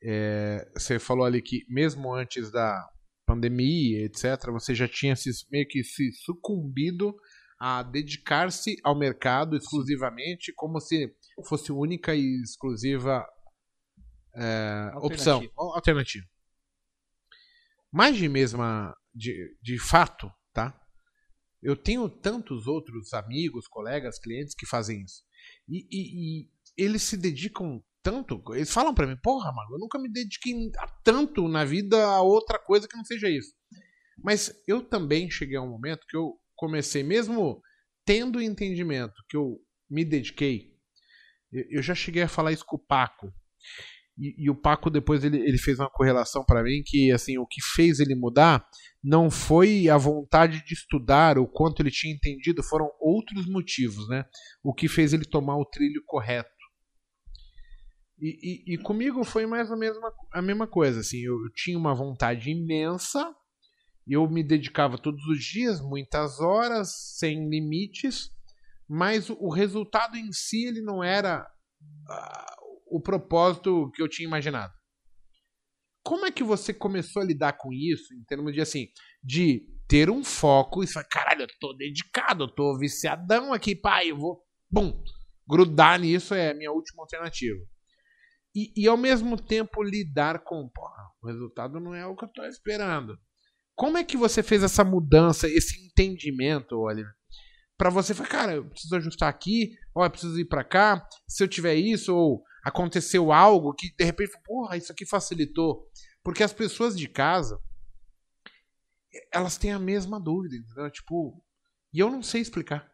é, você falou ali que mesmo antes da pandemia, etc., você já tinha se, meio que se sucumbido a dedicar-se ao mercado exclusivamente, como se fosse única e exclusiva é, opção, alternativa. Mais de mesma, de, de fato, tá? Eu tenho tantos outros amigos, colegas, clientes que fazem isso. E, e, e eles se dedicam tanto. Eles falam para mim, porra, mano, eu nunca me dediquei tanto na vida a outra coisa que não seja isso. Mas eu também cheguei a um momento que eu comecei, mesmo tendo entendimento que eu me dediquei, eu já cheguei a falar isso com o Paco. E, e o Paco depois ele, ele fez uma correlação para mim que assim o que fez ele mudar não foi a vontade de estudar o quanto ele tinha entendido, foram outros motivos, né? O que fez ele tomar o trilho correto. E, e, e, comigo foi mais ou menos a mesma coisa. Assim, eu, eu tinha uma vontade imensa, eu me dedicava todos os dias, muitas horas, sem limites, mas o, resultado em si ele não era uh, o propósito que eu tinha imaginado. Como é que você começou a lidar com isso, em termos de assim, de ter um foco e falar, caralho, eu tô dedicado, eu tô viciadão aqui, pai, eu vou, bum, grudar nisso é a minha última alternativa e, e ao mesmo tempo lidar com, porra, o resultado não é o que eu estou esperando. Como é que você fez essa mudança, esse entendimento, Oliver, Pra você falar, cara, eu preciso ajustar aqui, ó, eu preciso ir pra cá, se eu tiver isso, ou aconteceu algo que de repente, porra, isso aqui facilitou. Porque as pessoas de casa, elas têm a mesma dúvida, entendeu? Tipo, e eu não sei explicar.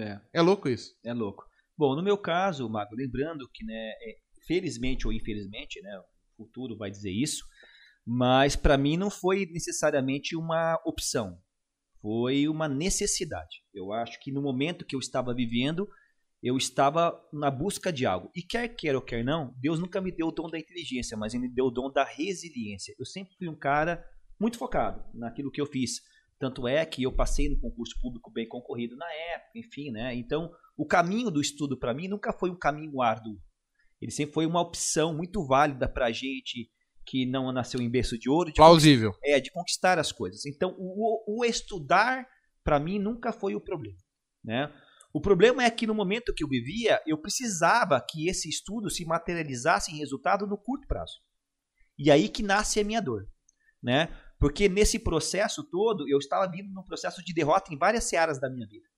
É, É louco isso. é louco. Bom, no meu caso, Mago, lembrando que, né, é, felizmente ou infelizmente, né, o futuro vai dizer isso, mas para mim não foi necessariamente uma opção, foi uma necessidade. Eu acho que no momento que eu estava vivendo, eu estava na busca de algo. E quer queira ou quer não, Deus nunca me deu o dom da inteligência, mas ele me deu o dom da resiliência. Eu sempre fui um cara muito focado naquilo que eu fiz. Tanto é que eu passei no concurso público bem concorrido na época, enfim, né? Então, o caminho do estudo para mim nunca foi um caminho árduo. Ele sempre foi uma opção muito válida para a gente que não nasceu em berço de ouro, de Plausível. é, de conquistar as coisas. Então, o, o- o estudar, para mim, nunca foi o problema. Né? O problema é que no momento que eu vivia, eu precisava que esse estudo se materializasse em resultado no curto prazo. E aí que nasce a minha dor. Né? Porque nesse processo todo, eu estava vindo num processo de derrota em várias searas da minha vida.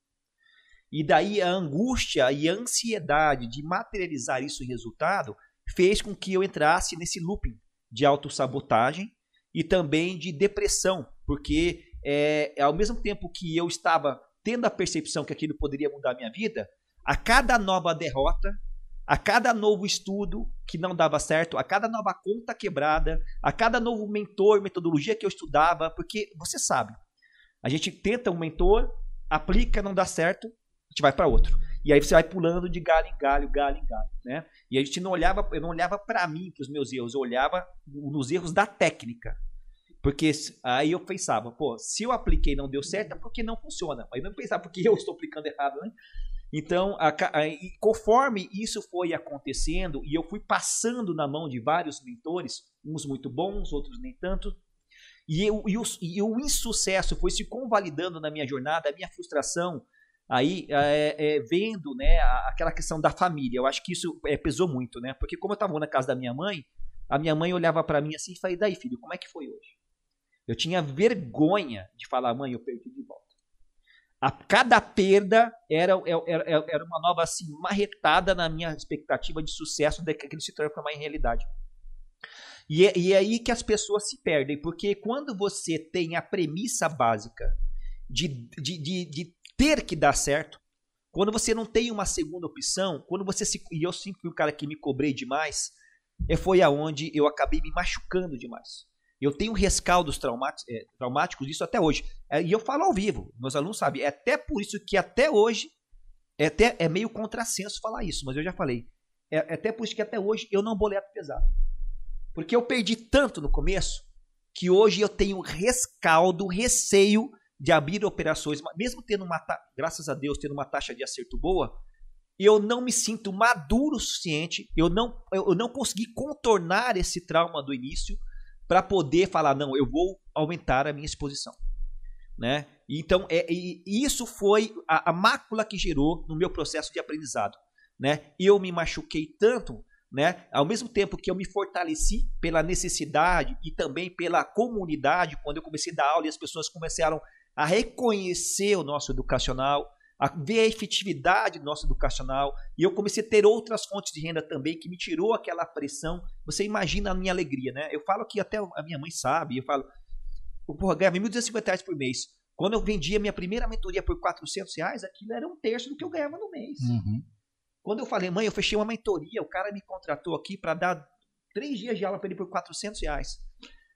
E daí a angústia e a ansiedade de materializar isso em resultado fez com que eu entrasse nesse looping de autossabotagem e também de depressão, porque é, ao mesmo tempo que eu estava tendo a percepção que aquilo poderia mudar a minha vida, a cada nova derrota, a cada novo estudo que não dava certo, a cada nova conta quebrada, a cada novo mentor, metodologia que eu estudava, porque você sabe, a gente tenta um mentor, aplica, não dá certo, a gente vai para outro. E aí você vai pulando de galho em galho, galho em galho, né? E a gente não olhava, eu não olhava para mim, para os meus erros, eu olhava nos erros da técnica. Porque aí eu pensava, pô, se eu apliquei e não deu certo, é porque não funciona. Mas não pensava porque eu estou aplicando errado, né? Então, a a- conforme isso foi acontecendo e eu fui passando na mão de vários mentores, uns muito bons, outros nem tanto, e, eu, e, o, e o insucesso foi se convalidando na minha jornada, a minha frustração, aí é, é, vendo né, aquela questão da família. Eu acho que isso é, pesou muito, né? Porque como eu estava na casa da minha mãe, a minha mãe olhava para mim assim e falei, daí filho, como é que foi hoje? Eu tinha vergonha de falar, mãe, eu perdi de volta. A cada perda era, era, era uma nova assim, marretada na minha expectativa de sucesso aquilo se transformar em realidade. E é, e é aí que as pessoas se perdem, porque quando você tem a premissa básica de, de, de, de ter que dar certo, quando você não tem uma segunda opção, quando você se. E eu sempre fui o cara que me cobrei demais, é, foi aonde eu acabei me machucando demais. Eu tenho rescaldos traumáticos, é, traumáticos disso até hoje. É, e eu falo ao vivo, meus alunos sabem. É até por isso que até hoje, é, até, é meio contrassenso falar isso, mas eu já falei. É, é até por isso que até hoje eu não boleto pesado. Porque eu perdi tanto no começo que hoje eu tenho rescaldo, receio de abrir operações, mesmo tendo uma, graças a Deus, tendo uma taxa de acerto boa, eu não me sinto maduro o suficiente, eu não, eu não consegui contornar esse trauma do início para poder falar, não, eu vou aumentar a minha exposição. Né? Então, é, e, isso foi a, a mácula que gerou no meu processo de aprendizado. Né? Eu me machuquei tanto, né? ao mesmo tempo que eu me fortaleci pela necessidade e também pela comunidade, quando eu comecei a dar aula e as pessoas começaram a reconhecer o nosso educacional, a ver a efetividade do nosso educacional, e eu comecei a ter outras fontes de renda também, que me tirou aquela pressão. Você imagina a minha alegria, né? Eu falo que até a minha mãe sabe, eu falo, porra, ganhava 1.250 reais por mês. Quando eu vendia minha primeira mentoria por 400 reais, aquilo era um terço do que eu ganhava no mês. Uhum. Quando eu falei, mãe, eu fechei uma mentoria, o cara me contratou aqui para dar três dias de aula para ele por 400 reais.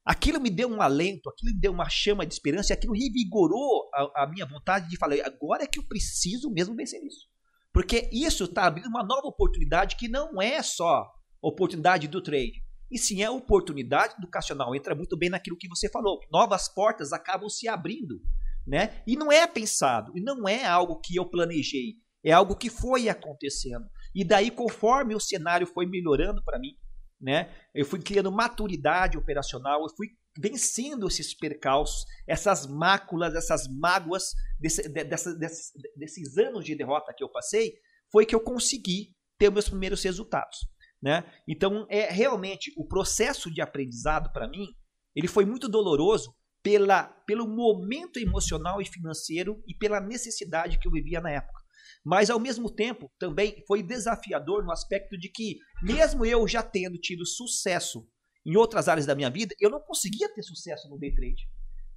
Aquilo me deu um alento, aquilo me deu uma chama de esperança e aquilo revigorou a, a minha vontade de falar, agora é que eu preciso mesmo vencer isso. Porque isso está abrindo uma nova oportunidade que não é só oportunidade do trade, e sim é oportunidade educacional. Entra muito bem naquilo que você falou. Novas portas acabam se abrindo. Né? E não é pensado, e não é algo que eu planejei, é algo que foi acontecendo. E daí, conforme o cenário foi melhorando para mim, né? Eu fui criando maturidade operacional, eu fui vencendo esses percalços, essas máculas, essas mágoas desse, dessa, desses, desses anos de derrota que eu passei, foi que eu consegui ter meus primeiros resultados, né? Então, é realmente o processo de aprendizado para mim, ele foi muito doloroso, pela, pelo momento emocional e financeiro e pela necessidade que eu vivia na época. Mas, ao mesmo tempo, também foi desafiador no aspecto de que, mesmo eu já tendo tido sucesso em outras áreas da minha vida, eu não conseguia ter sucesso no day trade.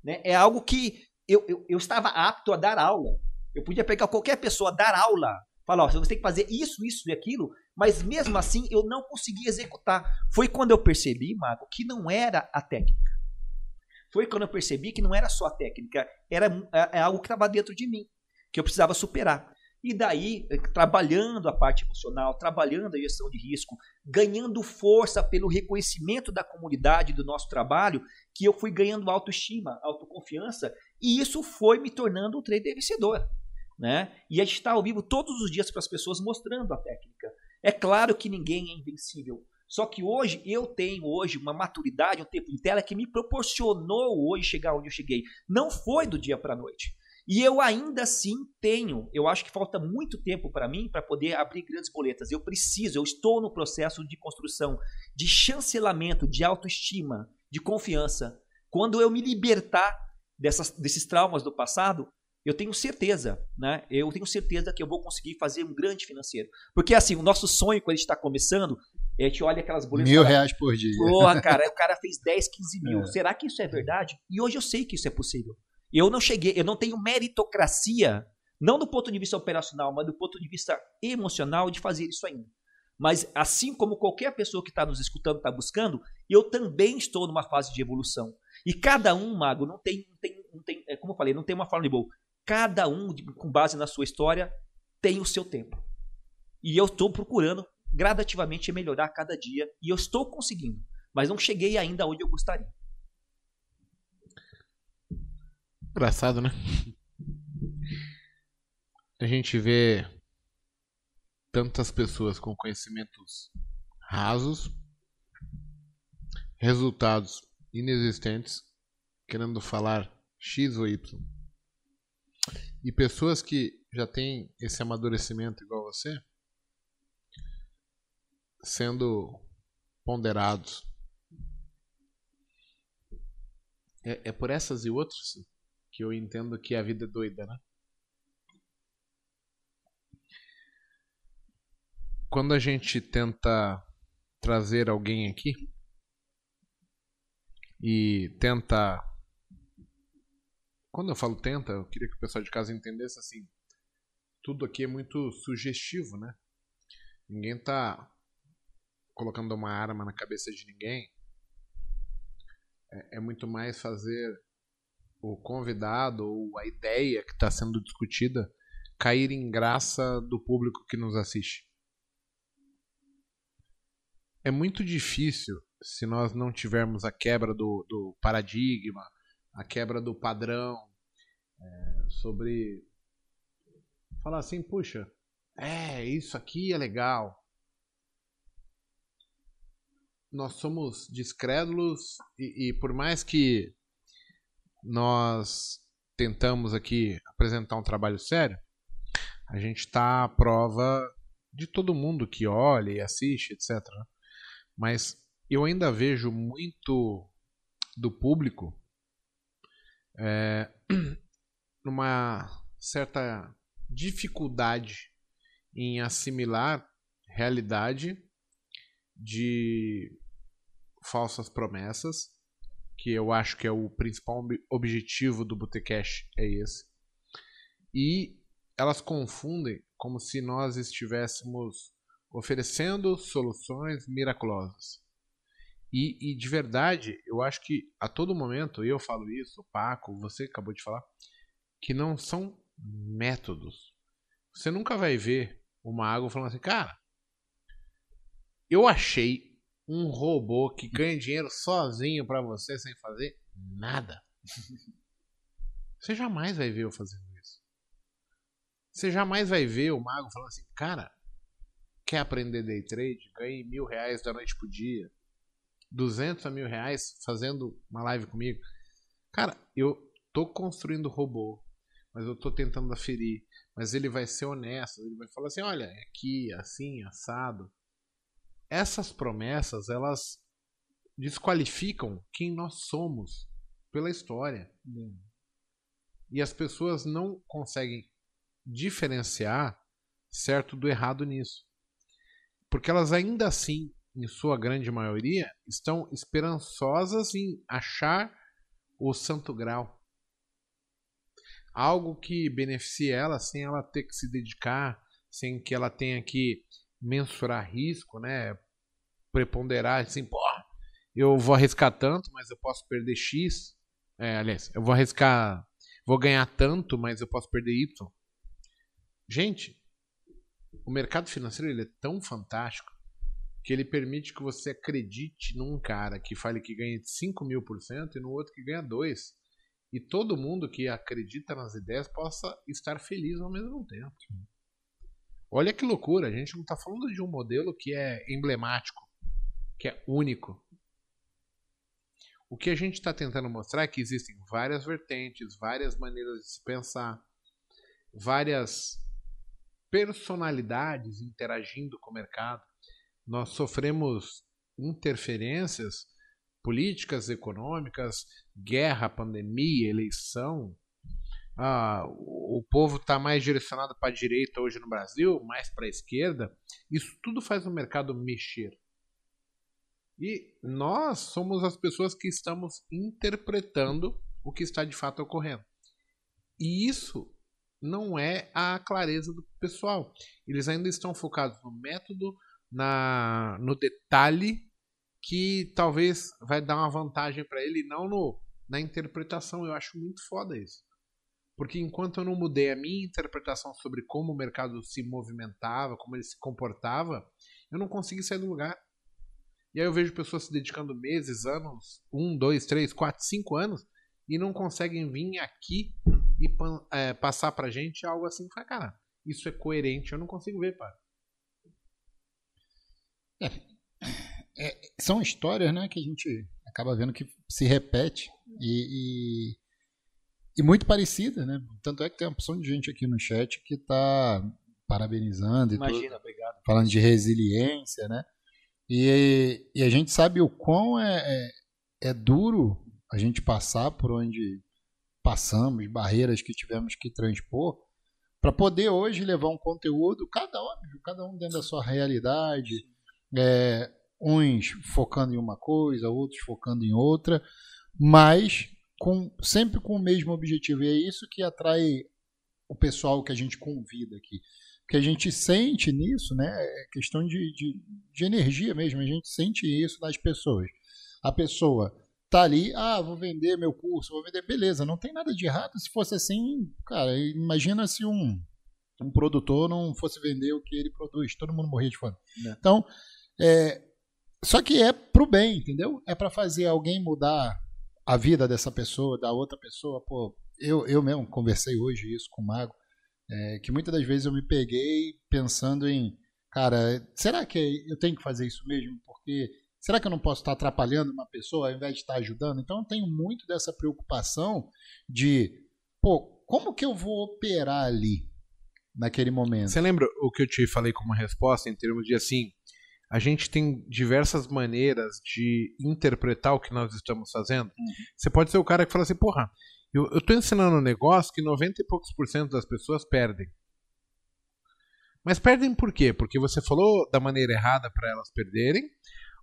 Né? É algo que eu, eu, eu estava apto a dar aula. Eu podia pegar qualquer pessoa, dar aula, falar, ó, você tem que fazer isso, isso e aquilo, mas mesmo assim eu não conseguia executar. Foi quando eu percebi, Mago, que não era a técnica. Foi quando eu percebi que não era só a técnica, era é, é algo que estava dentro de mim, que eu precisava superar. E daí, eh, trabalhando a parte emocional, trabalhando a gestão de risco, ganhando força pelo reconhecimento da comunidade do nosso trabalho, que eu fui ganhando autoestima, autoconfiança, e isso foi me tornando um trader vencedor. Né? E a gente está ao vivo todos os dias para as pessoas mostrando a técnica. É claro que ninguém é invencível. Só que hoje eu tenho hoje uma maturidade, um tempo de tela que me proporcionou hoje chegar onde eu cheguei. Não foi do dia para a noite. E eu ainda assim tenho, eu acho que falta muito tempo para mim para poder abrir grandes boletas. Eu preciso, eu estou no processo de construção, de chancelamento, de autoestima, de confiança. Quando eu me libertar dessas, desses traumas do passado, eu tenho certeza, né? Eu tenho certeza que eu vou conseguir fazer um grande financeiro. Porque assim, o nosso sonho quando a gente está começando, a gente olha aquelas boletas. Mil reais por dia. Porra, cara, o cara fez 10, 15 mil. É. Será que isso é verdade? E hoje eu sei que isso é possível. Eu não cheguei, eu não tenho meritocracia, não do ponto de vista operacional, mas do ponto de vista emocional de fazer isso ainda. Mas assim como qualquer pessoa que está nos escutando está buscando, eu também estou numa fase de evolução. E cada um, mago, não tem, não tem, não tem é, como eu falei, não tem uma forma de boa. Cada um, com base na sua história, tem o seu tempo. E eu estou procurando gradativamente melhorar cada dia. E eu estou conseguindo. Mas não cheguei ainda onde eu gostaria. Engraçado, né? A gente vê tantas pessoas com conhecimentos rasos, resultados inexistentes, querendo falar X ou Y. E pessoas que já têm esse amadurecimento igual você, sendo ponderados. É, é por essas e outras que eu entendo que a vida é doida, né? Quando a gente tenta trazer alguém aqui e tenta. Quando eu falo tenta, eu queria que o pessoal de casa entendesse assim. Tudo aqui é muito sugestivo, né? Ninguém tá colocando uma arma na cabeça de ninguém. É, é muito mais fazer o convidado ou a ideia que está sendo discutida cair em graça do público que nos assiste. É muito difícil se nós não tivermos a quebra do, do paradigma, a quebra do padrão, é, sobre falar assim, puxa, é, isso aqui é legal. Nós somos descrédulos e, e por mais que nós tentamos aqui apresentar um trabalho sério, a gente está à prova de todo mundo que olha e assiste, etc. Mas eu ainda vejo muito do público é, numa certa dificuldade em assimilar realidade de falsas promessas que eu acho que é o principal objetivo do Botecash é esse. E elas confundem como se nós estivéssemos oferecendo soluções miraculosas. E, e, de verdade, eu acho que a todo momento, eu falo isso, o Paco, você acabou de falar, que não são métodos. Você nunca vai ver uma água falando assim, cara, eu achei um robô que ganha dinheiro sozinho para você sem fazer nada. Você jamais vai ver eu fazendo isso. Você jamais vai ver o mago falando assim, cara, quer aprender day trade? Ganhe mil reais da noite pro dia. 200 a mil reais fazendo uma live comigo. Cara, eu tô construindo robô, mas eu tô tentando aferir. Mas ele vai ser honesto, ele vai falar assim, olha, é aqui, assim, assado essas promessas elas desqualificam quem nós somos pela história. E as pessoas não conseguem diferenciar certo do errado nisso. Porque elas ainda assim, em sua grande maioria, estão esperançosas em achar o santo grau. Algo que beneficie ela sem ela ter que se dedicar, sem que ela tenha que mensurar risco, né? Preponderar assim, pô, eu vou arriscar tanto, mas eu posso perder X. É, aliás, eu vou arriscar, vou ganhar tanto, mas eu posso perder Y. Gente, o mercado financeiro ele é tão fantástico que ele permite que você acredite num cara que fale que ganha 5 mil por cento e no outro que ganha 2. E todo mundo que acredita nas ideias possa estar feliz ao mesmo tempo. Olha que loucura, a gente não está falando de um modelo que é emblemático, que é único. O que a gente está tentando mostrar é que existem várias vertentes, várias maneiras de se pensar, várias personalidades interagindo com o mercado. Nós sofremos interferências políticas, econômicas, guerra, pandemia, eleição. Ah, o povo está mais direcionado para a direita hoje no Brasil, mais para a esquerda. Isso tudo faz o mercado mexer. E nós somos as pessoas que estamos interpretando o que está de fato ocorrendo. E isso não é a clareza do pessoal. Eles ainda estão focados no método, na no detalhe que talvez vai dar uma vantagem para ele, não no, na interpretação. Eu acho muito foda isso. Porque enquanto eu não mudei a minha interpretação sobre como o mercado se movimentava, como ele se comportava, eu não consegui sair do lugar. E aí eu vejo pessoas se dedicando meses, anos, um, dois, três, quatro, cinco anos, e não conseguem vir aqui e é, passar pra gente algo assim que cara, isso é coerente, eu não consigo ver, pá. É, é, são histórias, né, que a gente acaba vendo que se repete e, e, e muito parecida, né? Tanto é que tem uma opção de gente aqui no chat que está parabenizando Imagina, tudo, obrigado. falando de resiliência, né? E, e a gente sabe o quão é, é, é duro a gente passar por onde passamos, barreiras que tivemos que transpor, para poder hoje levar um conteúdo, cada um, cada um dentro da sua realidade, é, uns focando em uma coisa, outros focando em outra, mas com, sempre com o mesmo objetivo. E é isso que atrai o pessoal que a gente convida aqui. Porque a gente sente nisso, né? É questão de, de, de energia mesmo, a gente sente isso nas pessoas. A pessoa tá ali, ah, vou vender meu curso, vou vender, beleza, não tem nada de errado. Se fosse assim, cara, imagina se um, um produtor não fosse vender o que ele produz, todo mundo morria de fome. É. Então, é, só que é pro bem, entendeu? É para fazer alguém mudar a vida dessa pessoa, da outra pessoa. Pô, eu, eu mesmo conversei hoje isso com o Mago, é, que muitas das vezes eu me peguei pensando em, cara, será que eu tenho que fazer isso mesmo? Porque Será que eu não posso estar atrapalhando uma pessoa ao invés de estar ajudando? Então eu tenho muito dessa preocupação de, pô, como que eu vou operar ali naquele momento? Você lembra o que eu te falei como resposta em termos de assim, a gente tem diversas maneiras de interpretar o que nós estamos fazendo. Uhum. Você pode ser o cara que fala assim, porra, eu, eu tô ensinando um negócio que 90 e poucos por cento das pessoas perdem. Mas perdem por quê? Porque você falou da maneira errada para elas perderem,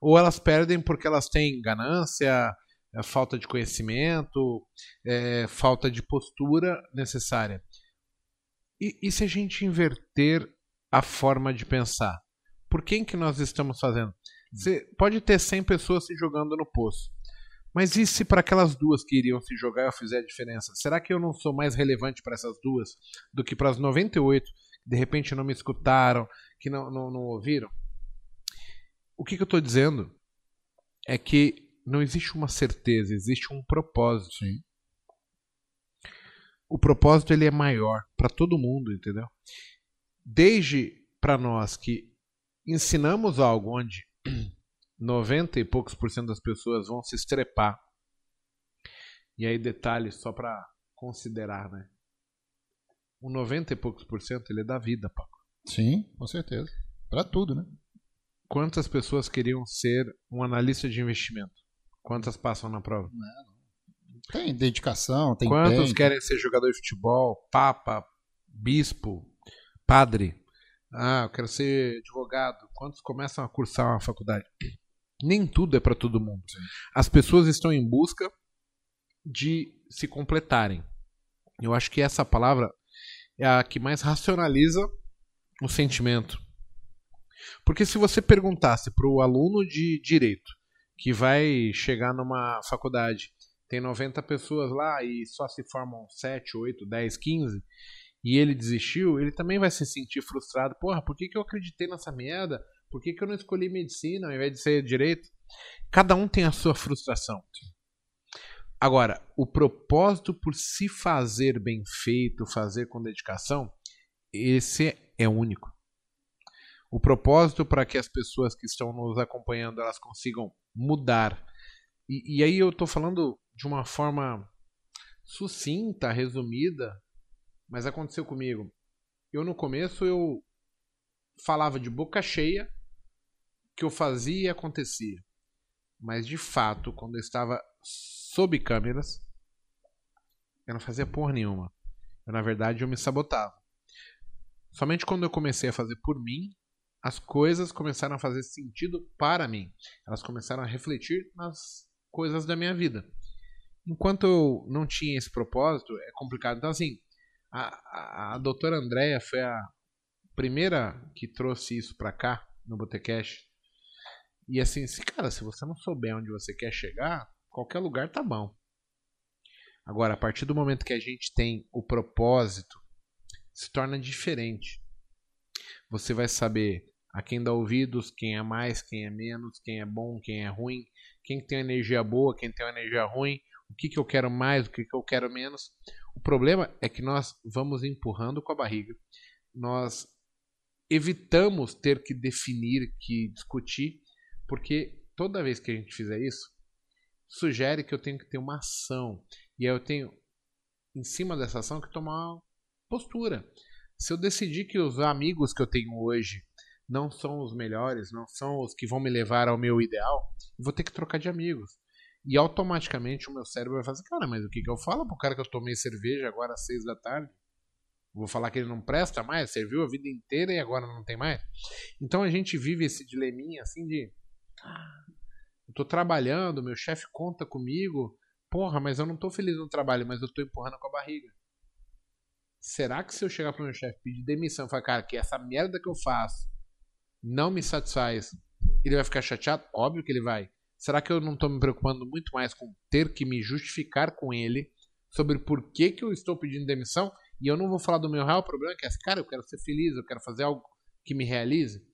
ou elas perdem porque elas têm ganância, é, falta de conhecimento, é, falta de postura necessária. E, e, se a gente inverter a forma de pensar? Por quem que nós estamos fazendo? Você pode ter 100 pessoas se jogando no poço. Mas e se para aquelas duas que iriam se jogar eu fizer a diferença? Será que eu não sou mais relevante para essas duas do que para as 98 que de repente não me escutaram, que não, não, não ouviram? O que, que eu estou dizendo é que não existe uma certeza, existe um propósito. Sim. O propósito ele é maior para todo mundo, entendeu? Desde para nós que ensinamos algo onde 90 e poucos por cento das pessoas vão se estrepar. E aí detalhes só para considerar, né? O 90 e poucos por cento ele é da vida, Paco. Sim, com certeza. Para tudo, né? Quantas pessoas queriam ser um analista de investimento? Quantas passam na prova? Não, Tem dedicação, tem Quantos empenho. querem ser jogador de futebol, papa, bispo, padre? Ah, eu quero ser advogado. Quantos começam a cursar uma faculdade? Nem tudo é para todo mundo. As pessoas estão em busca de se completarem. Eu acho que essa palavra é a que mais racionaliza o sentimento. Porque se você perguntasse para o aluno de direito que vai chegar numa faculdade, tem 90 pessoas lá e só se formam 7, 8, 10, 15, e ele desistiu, ele também vai se sentir frustrado. Porra, por que, que eu acreditei nessa merda? Por que, que eu não escolhi medicina ao invés de ser direito? Cada um tem a sua frustração. Agora, o propósito por se fazer bem feito, fazer com dedicação, esse é único. O propósito para que as pessoas que estão nos acompanhando elas consigam mudar. E, e aí eu estou falando de uma forma sucinta, resumida, mas aconteceu comigo. Eu no começo eu falava de boca cheia que eu fazia e acontecia. Mas de fato, quando eu estava sob câmeras, eu não fazia porra nenhuma. Eu, na verdade, eu me sabotava. Somente quando eu comecei a fazer por mim, as coisas começaram a fazer sentido para mim. Elas começaram a refletir nas coisas da minha vida. Enquanto eu não tinha esse propósito, é complicado. Então, assim, a, a, a doutora Andréia foi a primeira que trouxe isso para cá, no Botecast. E assim, se, cara, se você não souber onde você quer chegar, qualquer lugar tá bom. Agora, a partir do momento que a gente tem o propósito, se torna diferente. Você vai saber a quem dá ouvidos, quem é mais, quem é menos, quem é bom, quem é ruim, quem tem energia boa, quem tem energia ruim, o que, que eu quero mais, o que, que eu quero menos. O problema é que nós vamos empurrando com a barriga. Nós evitamos ter que definir, que discutir, porque toda vez que a gente fizer isso, sugere que eu tenho que ter uma ação. E aí eu tenho, em cima dessa ação, que tomar uma postura. Se eu decidir que os amigos que eu tenho hoje não são os melhores, não são os que vão me levar ao meu ideal, vou ter que trocar de amigos. E automaticamente o meu cérebro vai fazer, cara, mas o que, que eu falo pro cara que eu tomei cerveja agora às seis da tarde? Vou falar que ele não presta mais, serviu a vida inteira e agora não tem mais? Então a gente vive esse dileminha assim de. Ah, eu tô trabalhando, meu chefe conta comigo, porra, mas eu não tô feliz no trabalho, mas eu tô empurrando com a barriga. Será que se eu chegar pro meu chefe pedir demissão e falar, cara, que essa merda que eu faço não me satisfaz, ele vai ficar chateado? Óbvio que ele vai. Será que eu não estou me preocupando muito mais com ter que me justificar com ele sobre por que, que eu estou pedindo demissão? E eu não vou falar do meu real problema, que é, cara, eu quero ser feliz, eu quero fazer algo que me realize.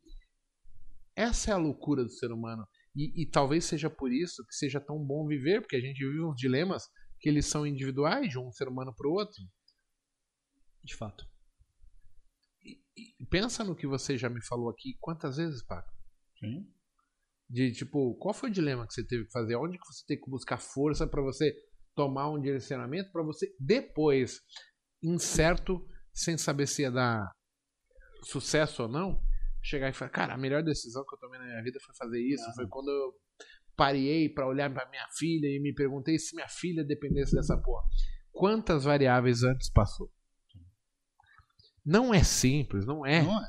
Essa é a loucura do ser humano. E, e talvez seja por isso que seja tão bom viver, porque a gente vive uns dilemas que eles são individuais de um ser humano para o outro. De fato. E, e pensa no que você já me falou aqui quantas vezes, Paco? Sim. De tipo, qual foi o dilema que você teve que fazer? Onde que você tem que buscar força para você tomar um direcionamento para você depois, incerto, sem saber se ia dar sucesso ou não, chegar e falar, cara, a melhor decisão que eu tomei na minha vida foi fazer isso, Uhum. foi quando eu parei para olhar para minha filha e me perguntei se minha filha dependesse dessa porra. Quantas variáveis antes passou? Não é simples, não é. Não é.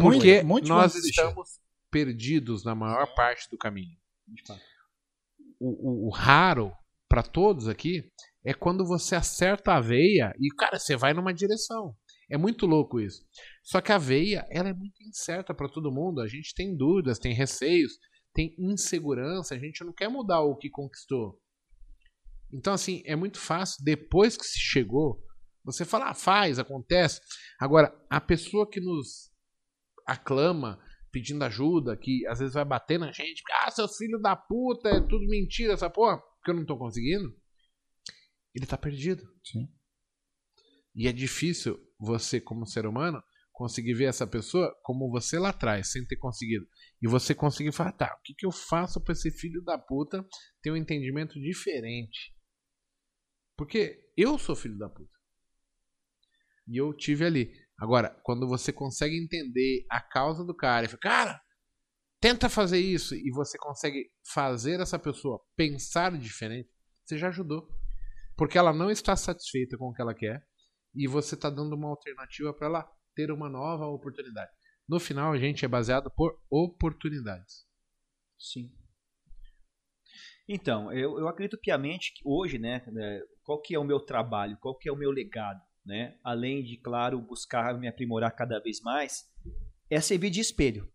Porque muito- muitos vão nós estamos perdidos na maior parte do caminho. O, o- o raro para todos aqui é quando você acerta a veia e, cara, você vai numa direção. É muito louco isso. Só que a veia, ela é muito incerta para todo mundo. A gente tem dúvidas, tem receios, tem insegurança. A gente não quer mudar o que conquistou. Então, assim, é muito fácil, depois que se chegou, você fala, ah, faz, acontece. Agora, a pessoa que nos aclama, pedindo ajuda, que às vezes vai bater na gente, ah, seus filhos da puta, é tudo mentira essa porra, porque eu não tô conseguindo, ele tá perdido. Sim. E é difícil você, como ser humano, conseguir ver essa pessoa como você lá atrás, sem ter conseguido. E você conseguir falar, tá, o que, que eu faço pra esse filho da puta ter um entendimento diferente? Porque eu sou filho da puta. E eu tive ali. Agora, quando você consegue entender a causa do cara e fala, cara, tenta fazer isso, e você consegue fazer essa pessoa pensar diferente, você já ajudou. porque ela não está satisfeita com o que ela quer e você está dando uma alternativa para ela ter uma nova oportunidade. No final, a gente é baseado por oportunidades. Sim. Então, eu, eu acredito piamente que hoje, né, né, qual que é o meu trabalho, qual que é o meu legado, né? Além de, claro, buscar me aprimorar cada vez mais, é servir de espelho,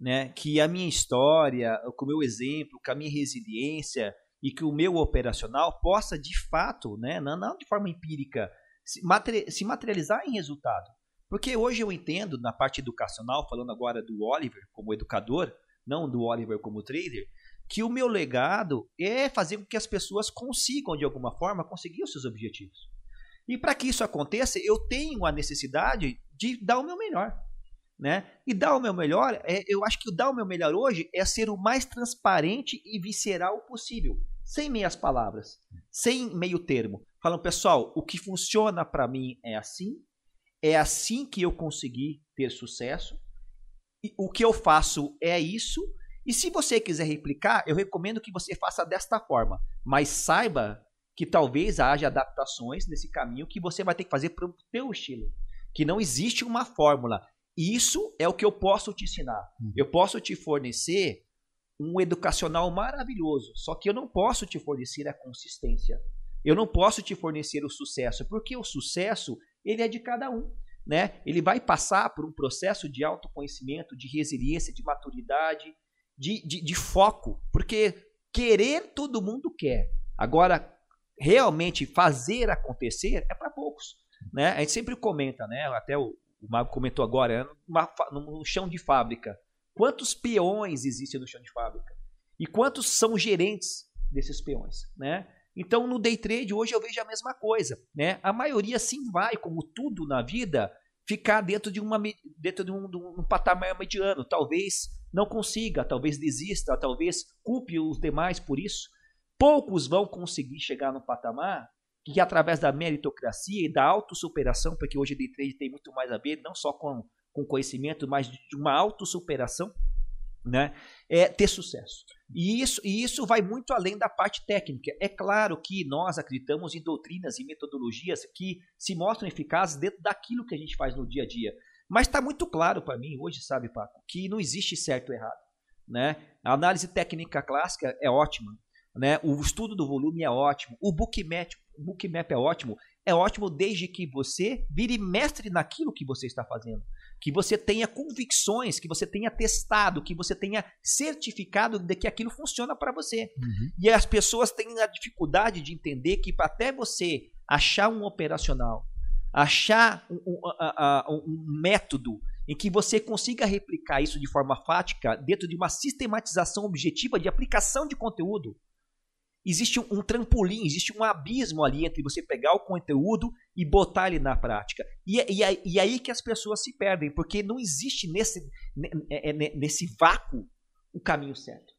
né? Que a minha história, com o meu exemplo, com a minha resiliência e que o meu operacional possa, de fato, né, não, não de forma empírica, se, materi se materializar em resultado. Porque hoje eu entendo, na parte educacional, falando agora do Oliver como educador, não do Oliver como trader, que o meu legado é fazer com que as pessoas consigam, de alguma forma, conseguir os seus objetivos. E para que isso aconteça, eu tenho a necessidade de dar o meu melhor. Né? E dar o meu melhor, é, eu acho que dar o meu melhor hoje é ser o mais transparente e visceral possível, sem meias palavras, sem meio termo. Falando, pessoal, o que funciona para mim é assim, é assim que eu consegui ter sucesso, o que eu faço é isso, e se você quiser replicar, eu recomendo que você faça desta forma. Mas saiba que talvez haja adaptações nesse caminho que você vai ter que fazer para o seu estilo. Que não existe uma fórmula. Isso é o que eu posso te ensinar. Uhum. Eu posso te fornecer um educacional maravilhoso, só que eu não posso te fornecer a consistência. Eu não posso te fornecer o sucesso, porque o sucesso ele é de cada um. Né? Ele vai passar por um processo de autoconhecimento, de resiliência, de maturidade, de, de, de foco, porque querer todo mundo quer. Agora, realmente fazer acontecer é para poucos. Né? A gente sempre comenta, né? até o, o Mago comentou agora, no chão de fábrica. Quantos peões existem no chão de fábrica? E quantos são gerentes desses peões? Né? Então, no day trade, hoje eu vejo a mesma coisa. Né? A maioria sim vai, como tudo na vida, ficar dentro de, uma, dentro de um, de um patamar mediano. Talvez não consiga, talvez desista, talvez culpe os demais por isso. Poucos vão conseguir chegar no patamar que através da meritocracia e da autossuperação, porque hoje day trade tem muito mais a ver não só com, com conhecimento, mas de uma autossuperação, né? É ter sucesso. E isso, e isso vai muito além da parte técnica. É claro que nós acreditamos em doutrinas e metodologias que se mostram eficazes dentro daquilo que a gente faz no dia a dia. Mas está muito claro para mim hoje, sabe, Paco, que não existe certo ou errado. Né? A análise técnica clássica é ótima, né? o estudo do volume é ótimo, o bookmap, o bookmap é ótimo, é ótimo desde que você vire mestre naquilo que você está fazendo. Que você tenha convicções, que você tenha testado, que você tenha certificado de que aquilo funciona para você. Uhum. E as pessoas têm a dificuldade de entender que até você achar um operacional, achar um, um, um, método em que você consiga replicar isso de forma fática dentro de uma sistematização objetiva de aplicação de conteúdo. Existe um, trampolim, existe um abismo ali entre você pegar o conteúdo e botar ele na prática. E, e, e aí que as pessoas se perdem, porque não existe nesse, é, é, nesse vácuo o caminho certo.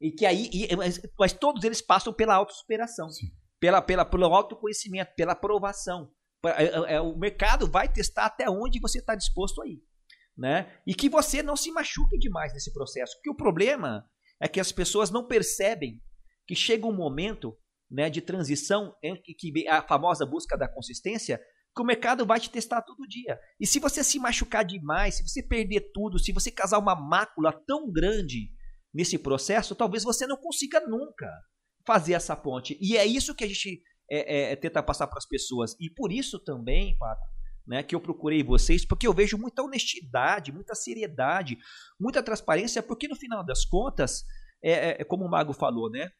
E que aí, e, mas, mas, todos eles passam pela autossuperação, pela, pela, pelo autoconhecimento, pela aprovação. É, é, é, o mercado vai testar até onde você está disposto a ir. Né? E que você não se machuque demais nesse processo. Porque o problema é que as pessoas não percebem que chega um momento né, de transição que a famosa busca da consistência, que o mercado vai te testar todo dia. E se você se machucar demais, se você perder tudo, se você causar uma mácula tão grande nesse processo, talvez você não consiga nunca fazer essa ponte. E é isso que a gente é, é, é tentar passar para as pessoas. E por isso também, Paco, né, que eu procurei vocês, porque eu vejo muita honestidade, muita seriedade, muita transparência, porque no final das contas, é, é, é como o Mago falou, né?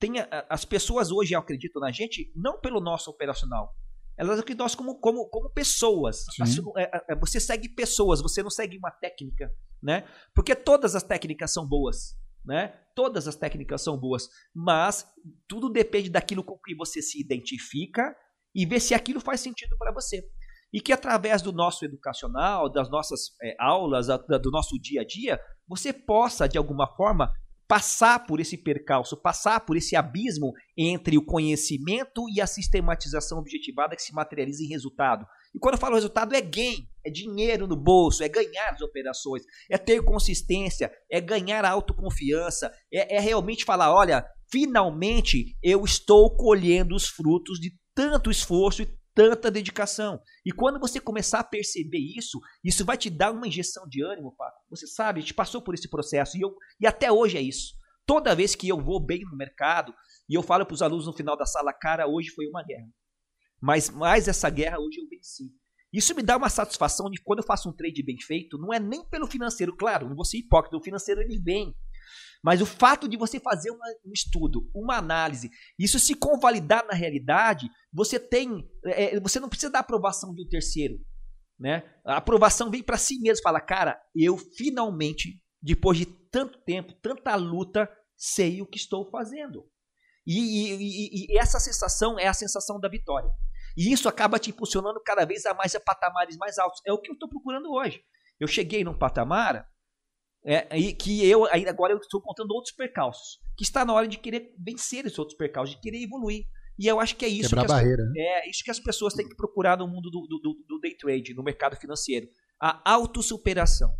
Tem, as pessoas hoje acreditam na gente não pelo nosso operacional, elas acreditam nós como, como, como pessoas. É, você segue pessoas, você não segue uma técnica, né? Porque todas as técnicas são boas né? Todas as técnicas são boas, mas tudo depende daquilo com que você se identifica e ver se aquilo faz sentido para você. E que através do nosso educacional, das nossas é, aulas, do nosso dia a dia, você possa, de alguma forma, passar por esse percalço, passar por esse abismo entre o conhecimento e a sistematização objetivada que se materializa em resultado. E quando eu falo resultado, é gain, é dinheiro no bolso, é ganhar as operações, é ter consistência, é ganhar autoconfiança, é, é realmente falar: olha, finalmente eu estou colhendo os frutos de tanto esforço e tanta dedicação. E quando você começar a perceber isso, isso vai te dar uma injeção de ânimo, Paco. Você sabe, a gente passou por esse processo e, eu, e até hoje é isso. Toda vez que eu vou bem no mercado e eu falo para os alunos no final da sala, cara, hoje foi uma guerra. Mas mais essa guerra hoje eu venci. Isso me dá uma satisfação de quando eu faço um trade bem feito, não é nem pelo financeiro, claro, não vou ser hipócrita, o financeiro ele vem. Mas o fato de você fazer uma, um estudo, uma análise, isso se convalidar na realidade, você tem, é, é você não precisa da aprovação de um terceiro, né? A aprovação vem para si mesmo, fala, cara, eu finalmente, depois de tanto tempo, tanta luta, sei o que estou fazendo. E, e, e, e essa sensação é a sensação da vitória. E isso acaba te impulsionando cada vez a mais a patamares mais altos. É o que eu estou procurando hoje. Eu cheguei num patamar é, e que eu ainda agora eu estou contando outros percalços, que está na hora de querer vencer esses outros percalços, de querer evoluir. E eu acho que é isso Quebrar que as, barreira, né? é isso que as pessoas têm que procurar no mundo do, do, do day trade, no mercado financeiro. A autossuperação,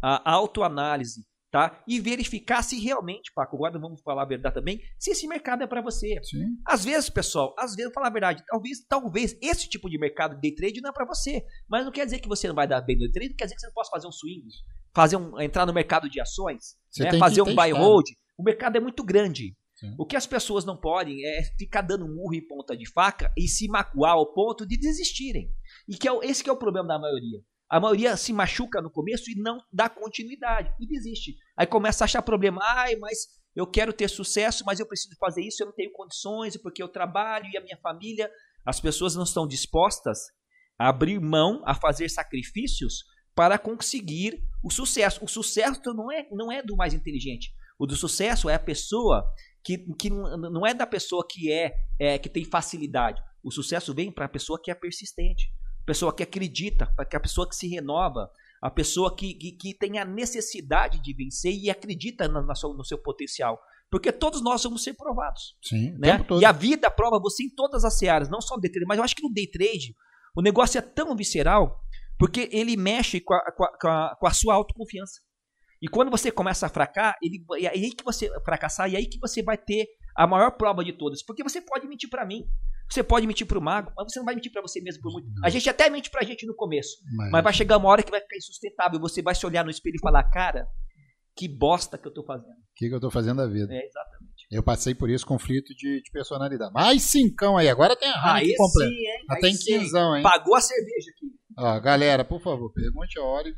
a autoanálise, tá? E verificar se realmente, Paco, agora vamos falar a verdade também, se esse mercado é para você. Sim. Às vezes, pessoal, às vezes, falar a verdade, talvez, talvez esse tipo de mercado de day trade não é para você, mas não quer dizer que você não vai dar bem no day trade, não quer dizer que você não possa fazer um swing, fazer um, entrar no mercado de ações, né? fazer um buy hold. O mercado é muito grande. Sim. O que as pessoas não podem é ficar dando murro em ponta de faca e se macuar ao ponto de desistirem. E que é, o- esse que é o problema da maioria. A maioria se machuca no começo e não dá continuidade e desiste. Aí começa a achar problema. Ai, mas eu quero ter sucesso, mas eu preciso fazer isso, eu não tenho condições, porque eu trabalho e a minha família. As pessoas não estão dispostas a abrir mão, a fazer sacrifícios para conseguir o sucesso. O sucesso não é, não é do mais inteligente. O do sucesso é a pessoa que, que não é da pessoa que é, é que tem facilidade. O sucesso vem para a pessoa que é persistente, pessoa que acredita, para a pessoa que se renova, a pessoa que, que, que tem a necessidade de vencer e acredita na, na sua- no seu potencial. Porque todos nós vamos ser provados Sim, né? E a vida prova você em todas as searas, não só no day trade, mas eu acho que no day trade o negócio é tão visceral porque ele mexe com a, com a- com a- sua autoconfiança. E quando você começa a fracar, ele, é aí que você fracassar, e aí que você vai ter a maior prova de todas. Porque você pode mentir pra mim, você pode mentir pro mago, mas você não vai mentir pra você mesmo por muito. A gente até mente pra gente no começo, Mas, mas vai chegar uma hora que vai ficar insustentável. Você vai se olhar no espelho e falar, cara, que bosta que eu tô fazendo. o que, que eu tô fazendo da vida? É, exatamente. Eu passei por isso, conflito de, de personalidade. Mais cincão aí, agora tem a Heineken completa. sim, hein? Tem sim. quinzão, hein? Pagou a cerveja aqui. Ó, galera, por favor, pergunte ao Olive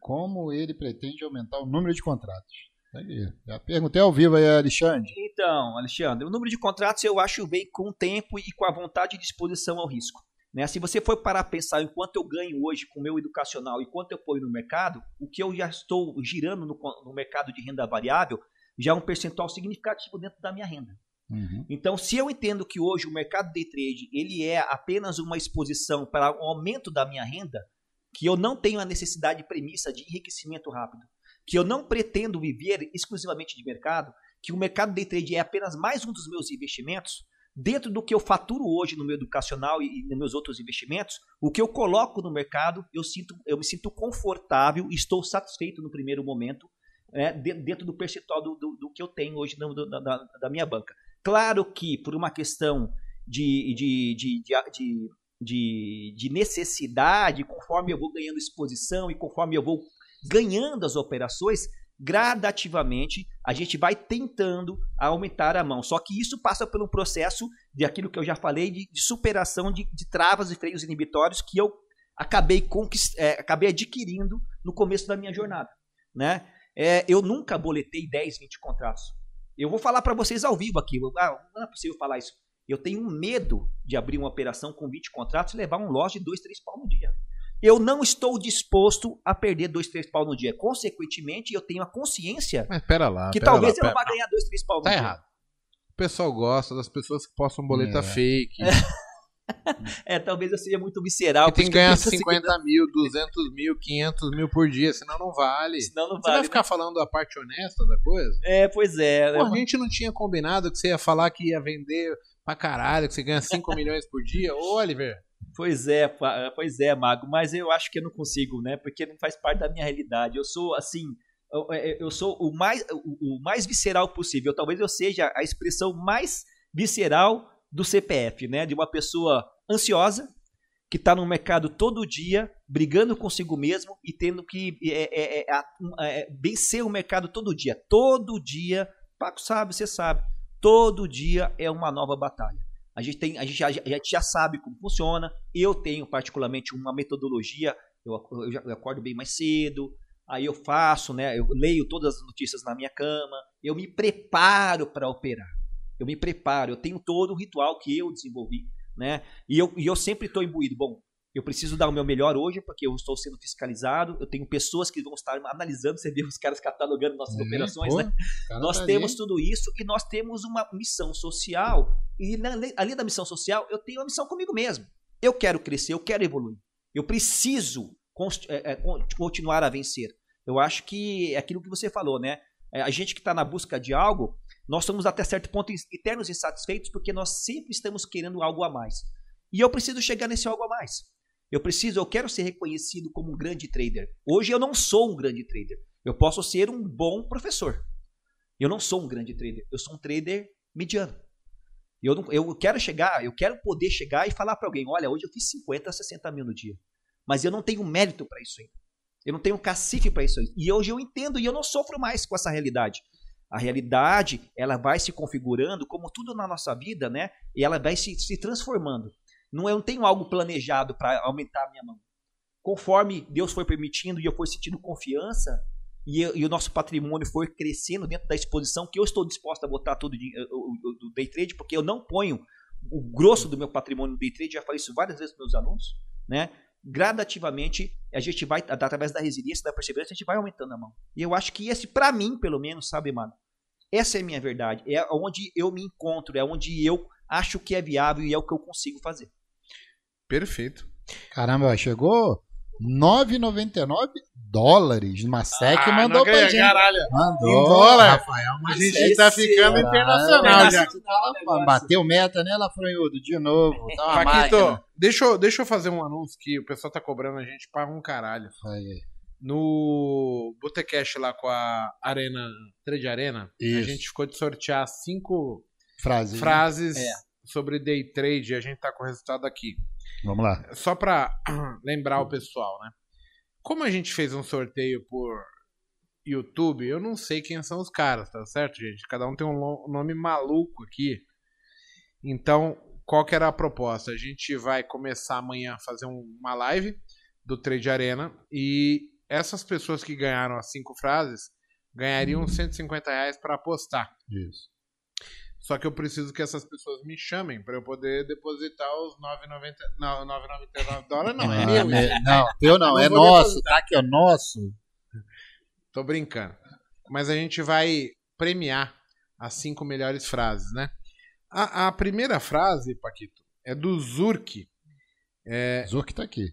como ele pretende aumentar o número de contratos. Aí. Já perguntei ao vivo aí, Alexandre. Então, Alexandre, o número de contratos eu acho bem com o tempo e com a vontade e disposição ao risco. Né? Se você for parar a pensar em quanto eu ganho hoje com o meu educacional e quanto eu ponho no mercado, o que eu já estou girando no, no mercado de renda variável já é um percentual significativo dentro da minha renda. Uhum. Então, se eu entendo que hoje o mercado day trade ele é apenas uma exposição para o aumento da minha renda, que eu não tenho a necessidade de premissa de enriquecimento rápido, que eu não pretendo viver exclusivamente de mercado, que o mercado day trade é apenas mais um dos meus investimentos, dentro do que eu faturo hoje no meu educacional e, nos meus outros investimentos, o que eu coloco no mercado, eu sinto, eu me sinto confortável, estou satisfeito no primeiro momento, né, de- dentro do percentual do, do- do que eu tenho hoje do- da, minha banca. Claro que por uma questão de, de, de, de- de necessidade, conforme eu vou ganhando exposição e conforme eu vou ganhando as operações, gradativamente a gente vai tentando aumentar a mão. Só que isso passa por um processo de aquilo que eu já falei, de, de superação de, de travas e freios inibitórios que eu acabei, conquist, é, acabei adquirindo no começo da minha jornada. Né? É, eu nunca boletei 10, 20 contratos. Eu vou falar para vocês ao vivo aqui. Ah, não é possível falar isso. Eu tenho medo de abrir uma operação com 20 contratos e levar um lote de 2, 3 pau no dia. Eu não estou disposto a perder 2, 3 pau no dia. Consequentemente, eu tenho a consciência Mas pera lá. que pera talvez lá, eu não vá ganhar 2, 3 pau no Tá dia. errado. O pessoal gosta das pessoas que postam boleta É. fake. É, talvez eu seja muito visceral. que por tem que ganhar eu penso assim, 50 mil, 200 mil, 500 mil por dia, senão não vale. Senão não Você vai vale. ficar falando a parte honesta da coisa? É, pois é. Pô, a gente não tinha combinado que você ia falar que ia vender pra caralho, que você ganha 5 milhões por dia? Ô, Oliver, Pois é, pois é, Mago, mas eu acho que eu não consigo, né? Porque não faz parte da minha realidade. Eu sou assim, eu, eu sou o mais, o, o mais visceral possível. Talvez eu seja a expressão mais visceral do CPF, né? De uma pessoa ansiosa, que está no mercado todo dia, brigando consigo mesmo e tendo que é, é, é, é, vencer o mercado todo dia. Todo dia, Paco sabe, você sabe, todo dia é uma nova batalha. A gente, tem, a gente, já, gente já sabe como funciona. Eu tenho particularmente uma metodologia. Eu, eu, eu acordo bem mais cedo, aí eu faço, né? Eu leio todas as notícias na minha cama, eu me preparo para operar. Eu me preparo, eu tenho todo o ritual que eu desenvolvi, né? E eu, e eu sempre estou imbuído. Bom, eu preciso dar o meu melhor hoje, porque eu estou sendo fiscalizado. Eu tenho pessoas que vão estar analisando, você vê os caras catalogando nossas é, operações, pô, né? Nós tá temos tudo isso e nós temos uma missão social. E na, além da missão social, eu tenho uma missão comigo mesmo. Eu quero crescer, eu quero evoluir. Eu preciso é, é, continuar a vencer. Eu acho que é aquilo que você falou, né? É, a gente que está na busca de algo, nós somos até certo ponto eternos insatisfeitos porque nós sempre estamos querendo algo a mais. E eu preciso chegar nesse algo a mais. Eu preciso, eu quero ser reconhecido como um grande trader. Hoje eu não sou um grande trader. Eu posso ser um bom professor. Eu não sou um grande trader. Eu sou um trader mediano. Eu, não, eu quero chegar, eu quero poder chegar e falar para alguém: olha, hoje eu fiz 50, 60 mil no dia. Mas eu não tenho mérito para isso ainda. Eu não tenho cacife para isso. E hoje eu entendo e eu não sofro mais com essa realidade. A realidade, ela vai se configurando, como tudo na nossa vida, né? E ela vai se, se transformando. Não, eu não tenho algo planejado para aumentar a minha mão. Conforme Deus foi permitindo e eu fui sentindo confiança, e, e, o nosso patrimônio foi crescendo dentro da exposição, que eu estou disposto a botar todo o, o day trade, porque eu não ponho o grosso do meu patrimônio no day trade, já falei isso várias vezes para meus alunos, né? gradativamente a gente vai, através da resiliência, da perseverança, a gente vai aumentando a mão. E eu acho que esse, para mim, pelo menos, sabe, mano? Essa é a minha verdade. É onde eu me encontro, é onde eu acho que é viável e é o que eu consigo fazer. Perfeito. Caramba, chegou 9,99 dólares. Masek ah, mandou pra gente. Caralho. Mandou. Em dólar. Rafael A gente tá ficando internacional já. Bateu meta, né, Lafranhudo? De novo. Tá Paquito, deixa eu, deixa eu fazer um anúncio que o pessoal tá cobrando a gente para um caralho. Aí. No Botecash lá com a Arena, Trade Arena, Isso. a gente ficou de sortear cinco frases, frases é. sobre day trade e a gente tá com o resultado aqui. Vamos lá. Só para lembrar o pessoal, né? Como a gente fez um sorteio por YouTube, eu não sei quem são os caras, tá certo, gente? Cada um tem um nome maluco aqui. Então, qual que era a proposta? A gente vai começar amanhã a fazer uma live do Trade Arena e essas pessoas que ganharam as cinco frases ganhariam 150 reais para apostar. Isso. Só que eu preciso que essas pessoas me chamem para eu poder depositar os 9,90. Não, 9,99 dólares não, é meu. É, não, teu não, é nosso, depositar. tá? Que é nosso. Tô brincando. Mas a gente vai premiar as cinco melhores frases, né? A, a primeira frase, Paquito, é do Zurk. É, Zurk tá aqui.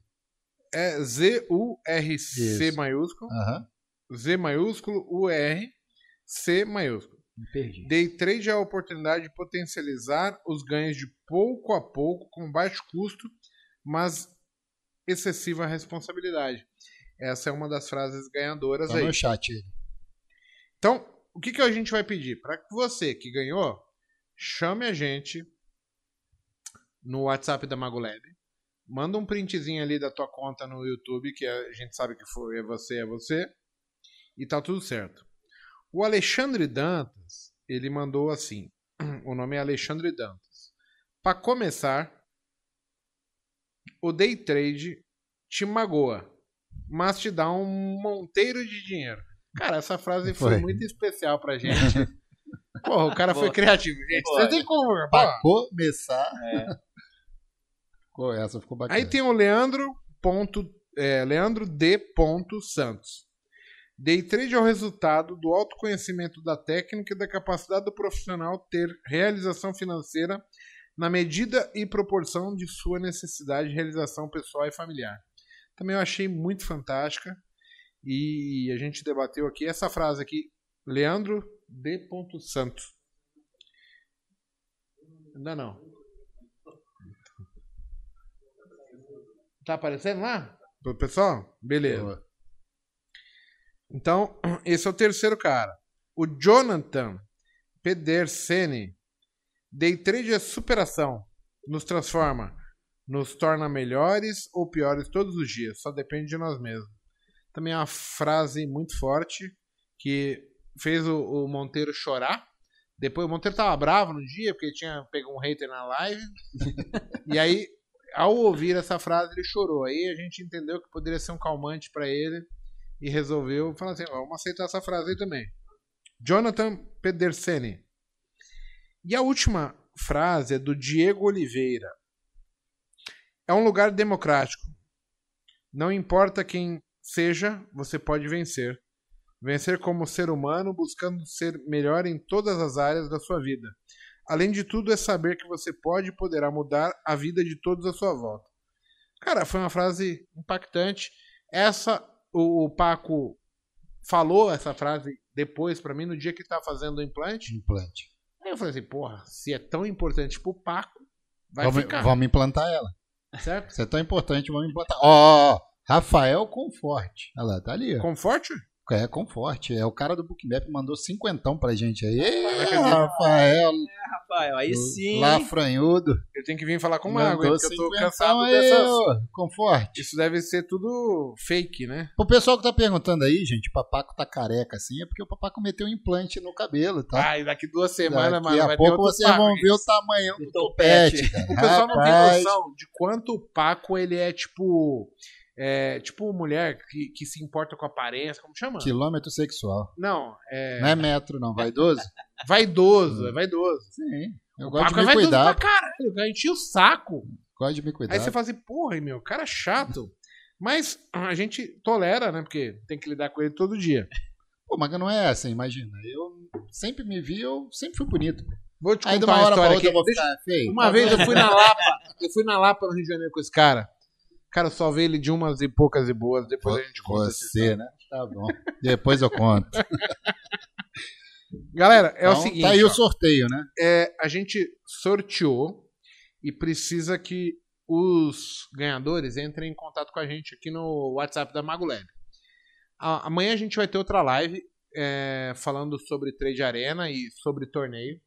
É Z-U-R-C maiúsculo. Uhum. Z maiúsculo, U-R, C maiúsculo. Perdi. Day trade é a oportunidade de potencializar os ganhos de pouco a pouco, com baixo custo, mas excessiva responsabilidade. Essa é uma das frases ganhadoras tá aí. no chat. Então, o que, que a gente vai pedir? Para que você que ganhou, chame a gente no WhatsApp da Magolab. Manda um printzinho ali da tua conta no YouTube, que a gente sabe que foi é você, é você. E tá tudo certo. O Alexandre Dantas, ele mandou assim. O nome é Alexandre Dantas. Para começar, o day trade te magoa, mas te dá um monteiro de dinheiro. Cara, essa frase foi, foi muito especial pra gente. Porra, o cara Boa. foi criativo, gente. Boa. Você tem como. Pra começar. É. Pô, essa ficou bacana. Aí tem o Leandro. Ponto, é, Leandro D. Santos. Day trade é o resultado do autoconhecimento da técnica e da capacidade do profissional ter realização financeira na medida e proporção de sua necessidade de realização pessoal e familiar. Também eu achei muito fantástica e a gente debateu aqui essa frase aqui, Leandro D. Santos. Ainda não. Tá aparecendo lá? Pessoal? Beleza. Boa. Então, esse é o terceiro cara. O Jonathan Pederseni. Day trade é superação. Nos transforma. Nos torna melhores ou piores todos os dias. Só depende de nós mesmos. Também é uma frase muito forte que fez o, o Monteiro chorar. Depois o Monteiro tava bravo no dia porque tinha pegado um hater na live. e aí, ao ouvir essa frase, ele chorou. Aí a gente entendeu que poderia ser um calmante para ele e resolveu falar assim: vamos aceitar essa frase aí também. Jonathan Pederseni. E a última frase é do Diego Oliveira. É um lugar democrático. Não importa quem seja, você pode vencer. Vencer como ser humano, buscando ser melhor em todas as áreas da sua vida. Além de tudo, é saber que você pode e poderá mudar a vida de todos à sua volta. Cara, foi uma frase impactante. Essa, o, o Paco falou essa frase depois para mim, no dia que tá fazendo o implante. Implante. Aí eu falei assim, porra, se é tão importante pro Paco, vai Vamos, ficar. vamos implantar ela. Certo? Se é tão importante, vamos implantar. Ó, ó, Rafael Conforte. Olha lá, tá ali. Ó. Conforte? É, Conforte. É o cara do Bookmap mandou cinquentão pra gente aí. Rafael. É, Rafael, aí sim. Lafranhudo. Eu tenho que vir falar com o Mago, porque eu tô cansado aí, dessas. Conforte. Isso deve ser tudo fake, né? O pessoal que tá perguntando aí, gente, o Papaco tá careca assim, é porque o Papaco meteu um implante no cabelo, tá? Ah, e daqui duas semanas, Daqui mano, a vai pouco ter vocês vão ver o tamanho do topete. O pessoal não tem noção de quanto o Paco ele é tipo. É, tipo mulher que, que se importa com aparência, como chama? Quilômetro sexual. Não, é. Não é metro, não. Vaidoso? Vaidoso, é vaidoso. Sim. Eu O gosto de é me vaidoso cuidar. pra caralho, vai encher o saco. Gosto de me cuidar. Aí você fala assim, porra, meu, cara chato. Mas a gente tolera, né? Porque tem que lidar com ele todo dia. Pô, mas não é assim, imagina. Eu sempre me vi, eu sempre fui bonito. Vou te Aí contar uma uma hora pra história outra aqui. eu vou ficar feio. Uma vez eu fui na Lapa, eu fui na Lapa no Rio de Janeiro com esse cara. Cara, só vi ele de umas e poucas e boas, depois a gente conta. Você, né? Tá bom. Depois eu conto. Galera, é o Então, seguinte, Tá aí ó, o sorteio, né? é, a gente sorteou e precisa que os ganhadores entrem em contato com a gente aqui no WhatsApp da Magolab. Amanhã a gente vai ter outra live é, falando sobre trade arena e sobre torneio.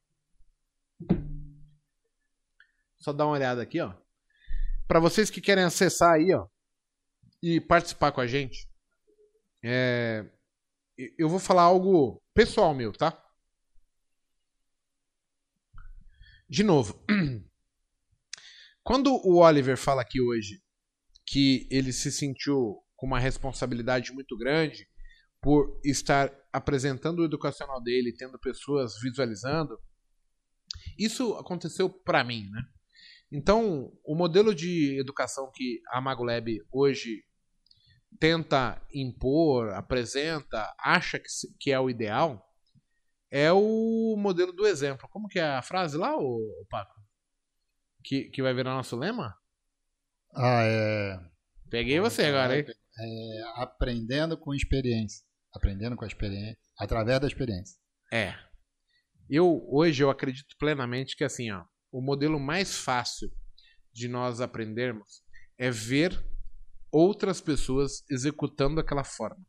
Só dá uma olhada aqui, ó. Para vocês que querem acessar aí, ó, e participar com a gente, é, eu vou falar algo pessoal meu, tá? De novo, quando o Oliver fala aqui hoje que ele se sentiu com uma responsabilidade muito grande por estar apresentando o educacional dele, tendo pessoas visualizando, isso aconteceu para mim, né? Então, o modelo de educação que a MagoLab hoje tenta impor, apresenta, acha que, que é o ideal, é o modelo do exemplo. Como que é a frase lá, ô, ô Paco? Que, que vai virar nosso lema? Ah, é. Peguei você agora, hein? É, aprendendo com experiência. Aprendendo com a experiência. Através da experiência. É. Eu hoje eu acredito plenamente que assim, ó, o modelo mais fácil de nós aprendermos é ver outras pessoas executando daquela forma.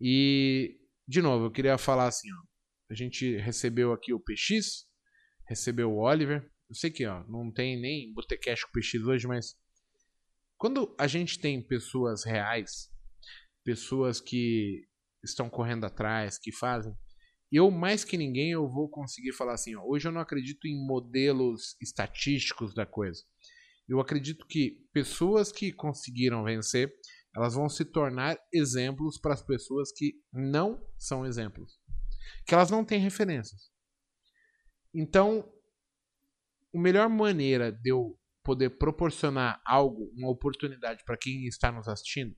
E de novo, eu queria falar assim, ó, a gente recebeu aqui o PX, recebeu o Oliver. Eu sei que, ó, não tem nem Botecash com PX hoje, mas quando a gente tem pessoas reais, pessoas que estão correndo atrás, que fazem, eu mais que ninguém eu vou conseguir falar assim, ó, hoje eu não acredito em modelos estatísticos da coisa. Eu acredito que pessoas que conseguiram vencer, elas vão se tornar exemplos para as pessoas que não são exemplos, que elas não têm referências. Então, a melhor maneira de eu poder proporcionar algo, uma oportunidade para quem está nos assistindo,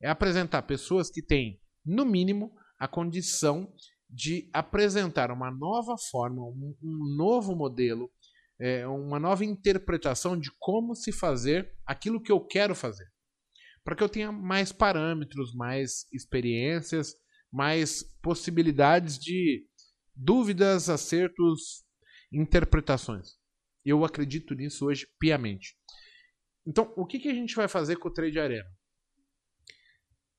é apresentar pessoas que têm, no mínimo, a condição de apresentar uma nova forma, um, um novo modelo, é, uma nova interpretação de como se fazer aquilo que eu quero fazer. Para que eu tenha mais parâmetros, mais experiências, mais possibilidades de dúvidas, acertos, interpretações. Eu acredito nisso hoje piamente. Então, o que, que a gente vai fazer com o Trade Arena?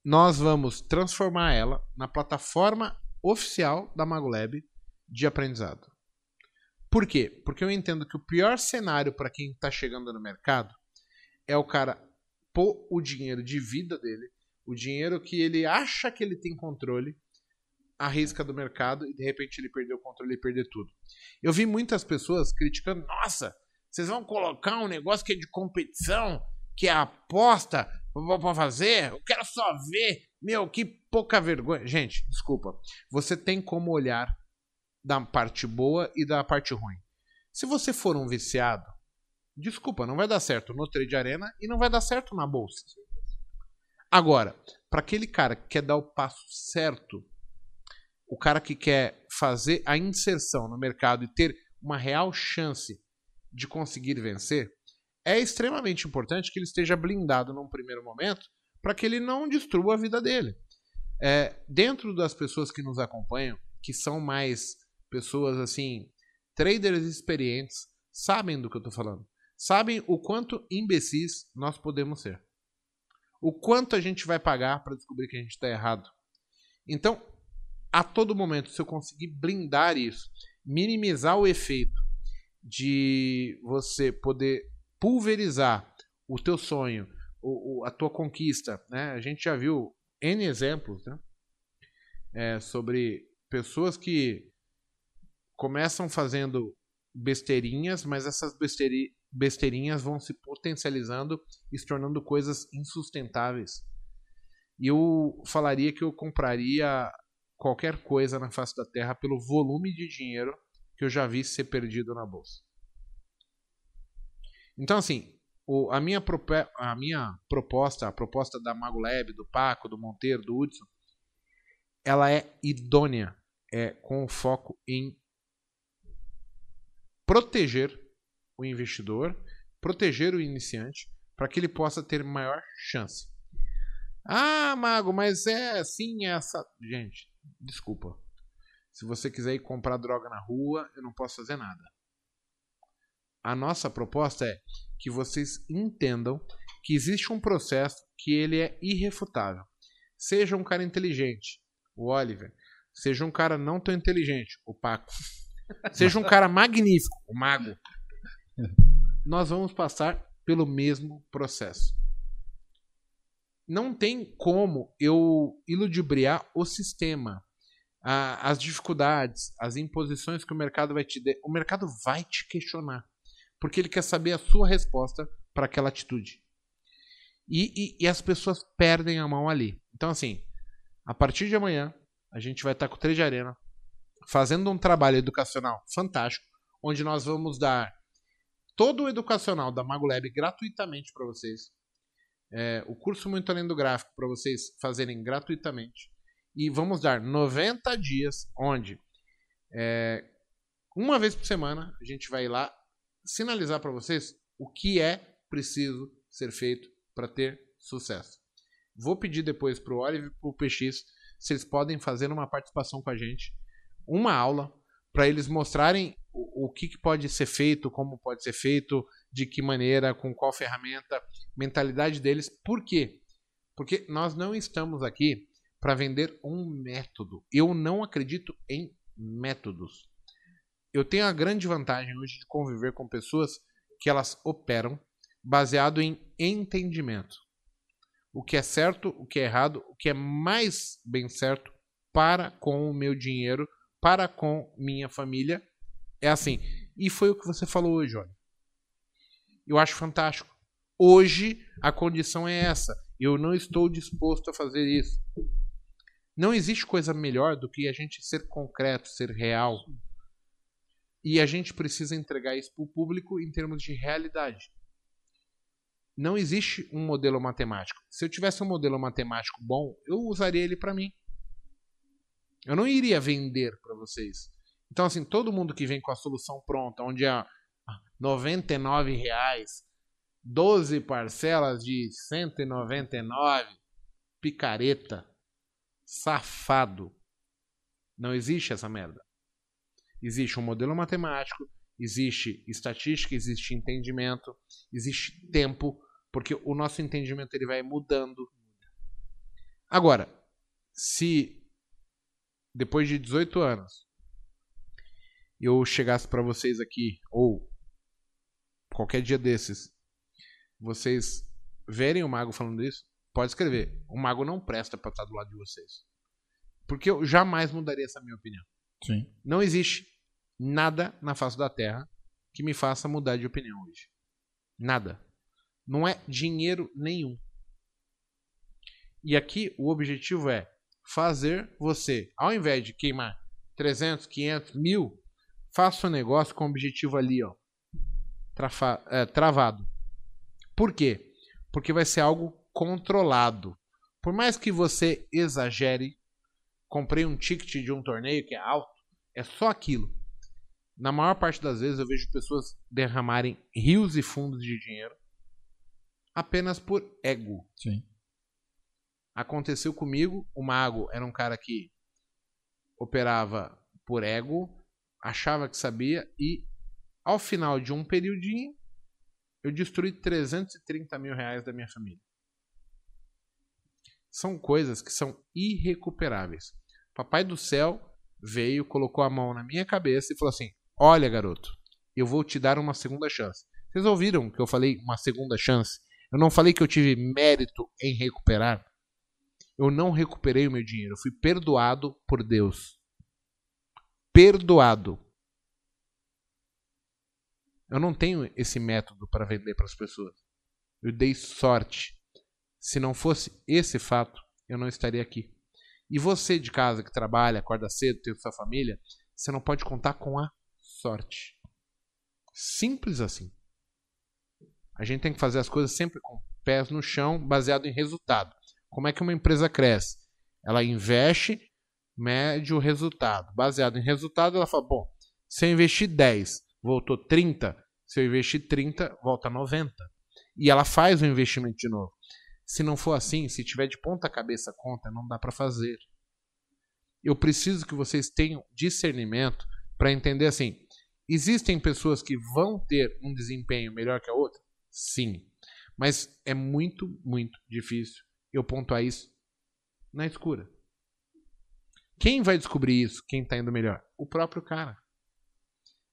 Nós vamos transformar ela na plataforma oficial da MagoLab de aprendizado. Por quê? Porque eu entendo que o pior cenário para quem está chegando no mercado é o cara pôr o dinheiro de vida dele, o dinheiro que ele acha que ele tem controle, arrisca do mercado e de repente ele perdeu o controle e perder tudo. Eu vi muitas pessoas criticando: nossa, vocês vão colocar um negócio que é de competição, que é aposta para fazer? Eu quero só ver. Meu, que pouca vergonha. Gente, desculpa. Você tem como olhar da parte boa e da parte ruim. Se você for um viciado, desculpa, não vai dar certo no trade arena e não vai dar certo na bolsa. Agora, para aquele cara que quer dar o passo certo, o cara que quer fazer a inserção no mercado e ter uma real chance de conseguir vencer, é extremamente importante que ele esteja blindado num primeiro momento para que ele não destrua a vida dele. É, dentro das pessoas que nos acompanham, que são mais pessoas assim, traders experientes, sabem do que eu estou falando. Sabem o quanto imbecis nós podemos ser. O quanto a gente vai pagar para descobrir que a gente está errado. Então, a todo momento, se eu conseguir blindar isso, minimizar o efeito de você poder pulverizar o teu sonho, o, o, a tua conquista, né? A gente já viu N exemplos, né? É, sobre pessoas que começam fazendo besteirinhas, mas essas besteirinhas besteirinhas vão se potencializando e se tornando coisas insustentáveis. E eu falaria que eu compraria qualquer coisa na face da terra pelo volume de dinheiro que eu já vi ser perdido na bolsa. Então, assim, o, a, minha a minha proposta, a proposta da Mago Lab, do Paco, do Monteiro, do Hudson, ela é idônea, é com foco em proteger o investidor, proteger o iniciante, para que ele possa ter maior chance. Ah, Mago, mas é assim essa. Gente, desculpa. Se você quiser ir comprar droga na rua, eu não posso fazer nada. A nossa proposta é que vocês entendam que existe um processo que ele é irrefutável. Seja um cara inteligente, o Oliver. Seja um cara não tão inteligente, o Paco. Seja um cara magnífico, o Mago. Nós vamos passar pelo mesmo processo. Não tem como eu iludibriar o sistema a, as dificuldades, as imposições que o mercado vai te dar, o mercado vai te questionar, porque ele quer saber a sua resposta para aquela atitude. E, e, e, as pessoas perdem a mão ali. Então, assim, a partir de amanhã, a gente vai estar com o Trade Arena fazendo um trabalho educacional fantástico, onde nós vamos dar todo o educacional da Mago Lab gratuitamente para vocês. É, o curso Muito Além do Gráfico para vocês fazerem gratuitamente e vamos dar 90 dias onde é, uma vez por semana a gente vai lá sinalizar para vocês o que é preciso ser feito para ter sucesso. Vou pedir depois para o Olive e para o PX se eles podem fazer uma participação com a gente, uma aula, para eles mostrarem o, o que, que pode ser feito, como pode ser feito, de que maneira, com qual ferramenta, mentalidade deles. Por quê? Porque nós não estamos aqui para vender um método. Eu não acredito em métodos. Eu tenho a grande vantagem hoje de conviver com pessoas que elas operam baseado em entendimento. O que é certo, o que é errado, o que é mais bem certo para com o meu dinheiro, para com minha família. É assim. E foi o que você falou hoje, olha. Eu acho fantástico. Hoje a condição é essa. Eu não estou disposto a fazer isso. Não existe coisa melhor do que a gente ser concreto, ser real. E a gente precisa entregar isso para o público em termos de realidade. Não existe um modelo matemático. Se eu tivesse um modelo matemático bom, eu usaria ele para mim. Eu não iria vender para vocês. Então, assim, todo mundo que vem com a solução pronta, onde é 99 reais, 12 parcelas de 199, picareta safado. Não existe essa merda. Existe um modelo matemático, existe estatística, existe entendimento, existe tempo, porque o nosso entendimento ele vai mudando. Agora, se depois de 18 anos eu chegasse para vocês aqui, ou qualquer dia desses, vocês verem o mago falando isso, pode escrever. O mago não presta para estar do lado de vocês. Porque eu jamais mudaria essa minha opinião. Sim. Não existe nada na face da Terra que me faça mudar de opinião hoje. Nada. Não é dinheiro nenhum. E aqui o objetivo é fazer você, ao invés de queimar 300, 500, mil, faça o um negócio com o objetivo ali, ó, trafa, é, travado. Por quê? Porque vai ser algo controlado. Por mais que você exagere, comprei um ticket de um torneio que é alto, é só aquilo. Na maior parte das vezes eu vejo pessoas derramarem rios e fundos de dinheiro apenas por ego. Sim. Aconteceu comigo, o mago era um cara que operava por ego, achava que sabia e ao final de um periodinho eu destruí 330 mil reais da minha família. São coisas que são irrecuperáveis. Papai do céu veio, colocou a mão na minha cabeça e falou assim: Olha, garoto, eu vou te dar uma segunda chance. Vocês ouviram que eu falei uma segunda chance? Eu não falei que eu tive mérito em recuperar. Eu não recuperei o meu dinheiro. Eu fui perdoado por Deus. Perdoado. Eu não tenho esse método para vender para as pessoas. Eu dei sorte. Se não fosse esse fato, eu não estaria aqui. E você de casa que trabalha, acorda cedo, tem sua família, você não pode contar com a sorte. Simples assim. A gente tem que fazer as coisas sempre com pés no chão, baseado em resultado. Como é que uma empresa cresce? Ela investe, mede o resultado. Baseado em resultado, ela fala: bom, se eu investir 10, voltou 30. Se eu investir 30, volta 90. E ela faz o investimento de novo. Se não for assim, se tiver de ponta cabeça conta, não dá para fazer. Eu preciso que vocês tenham discernimento para entender assim: existem pessoas que vão ter um desempenho melhor que a outra? Sim. Mas é muito, muito difícil eu pontuar isso na escura. Quem vai descobrir isso? Quem está indo melhor? O próprio cara.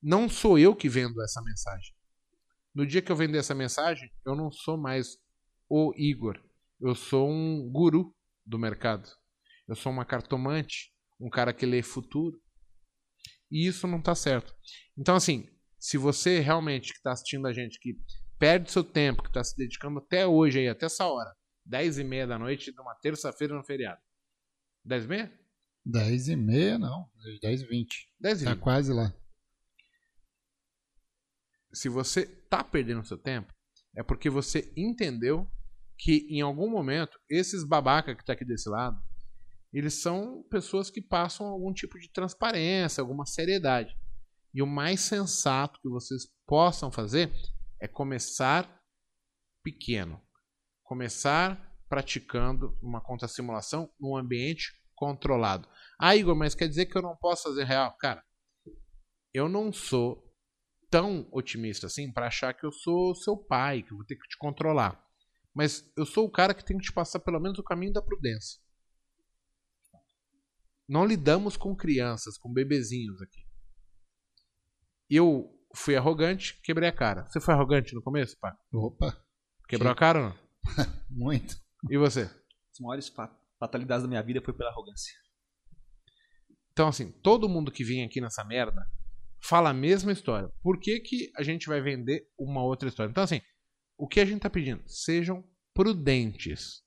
Não sou eu que vendo essa mensagem. No dia que eu vender essa mensagem, eu não sou mais o Igor. Eu sou um guru do mercado. Eu sou uma cartomante, um cara que lê futuro. E isso não está certo. Então, assim, se você realmente que está assistindo a gente, que perde seu tempo, que está se dedicando até hoje, aí, até essa hora, 10 e meia da noite de uma terça-feira no feriado. 10 e meia? 10 e meia, não. 10 e 20. 10 e Tá 20. quase lá. Se você tá perdendo seu tempo, é porque você entendeu que em algum momento esses babaca que tá aqui desse lado, eles são pessoas que passam algum tipo de transparência, alguma seriedade. E o mais sensato que vocês possam fazer é começar pequeno. Começar praticando uma conta simulação num ambiente controlado. Ah, Igor, mas quer dizer que eu não posso fazer real? Cara, eu não sou tão otimista assim para achar que eu sou seu pai, que eu vou ter que te controlar. Mas eu sou o cara que tem que te passar pelo menos o caminho da prudência. Não lidamos com crianças, com bebezinhos aqui. Eu fui arrogante, quebrei a cara. Você foi arrogante no começo, pá? Opa, Quebrou a cara ou não? muito. E você? As maiores fa- fatalidades da minha vida foi pela arrogância. Então, assim, todo mundo que vem aqui nessa merda fala a mesma história. Por que, que a gente vai vender uma outra história? Então, assim, o que a gente tá pedindo? Sejam prudentes.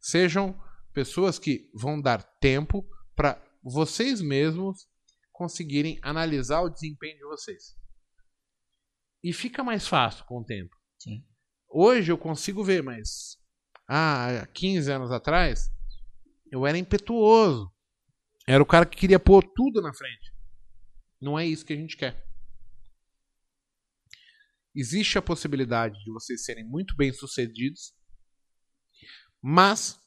Sejam pessoas que vão dar tempo para vocês mesmos conseguirem analisar o desempenho de vocês. E fica mais fácil com o tempo. Sim. Hoje eu consigo ver, mas há 15 anos atrás eu era impetuoso. Era o cara que queria pôr tudo na frente. Não é isso que a gente quer. Existe a possibilidade de vocês serem muito bem sucedidos, mas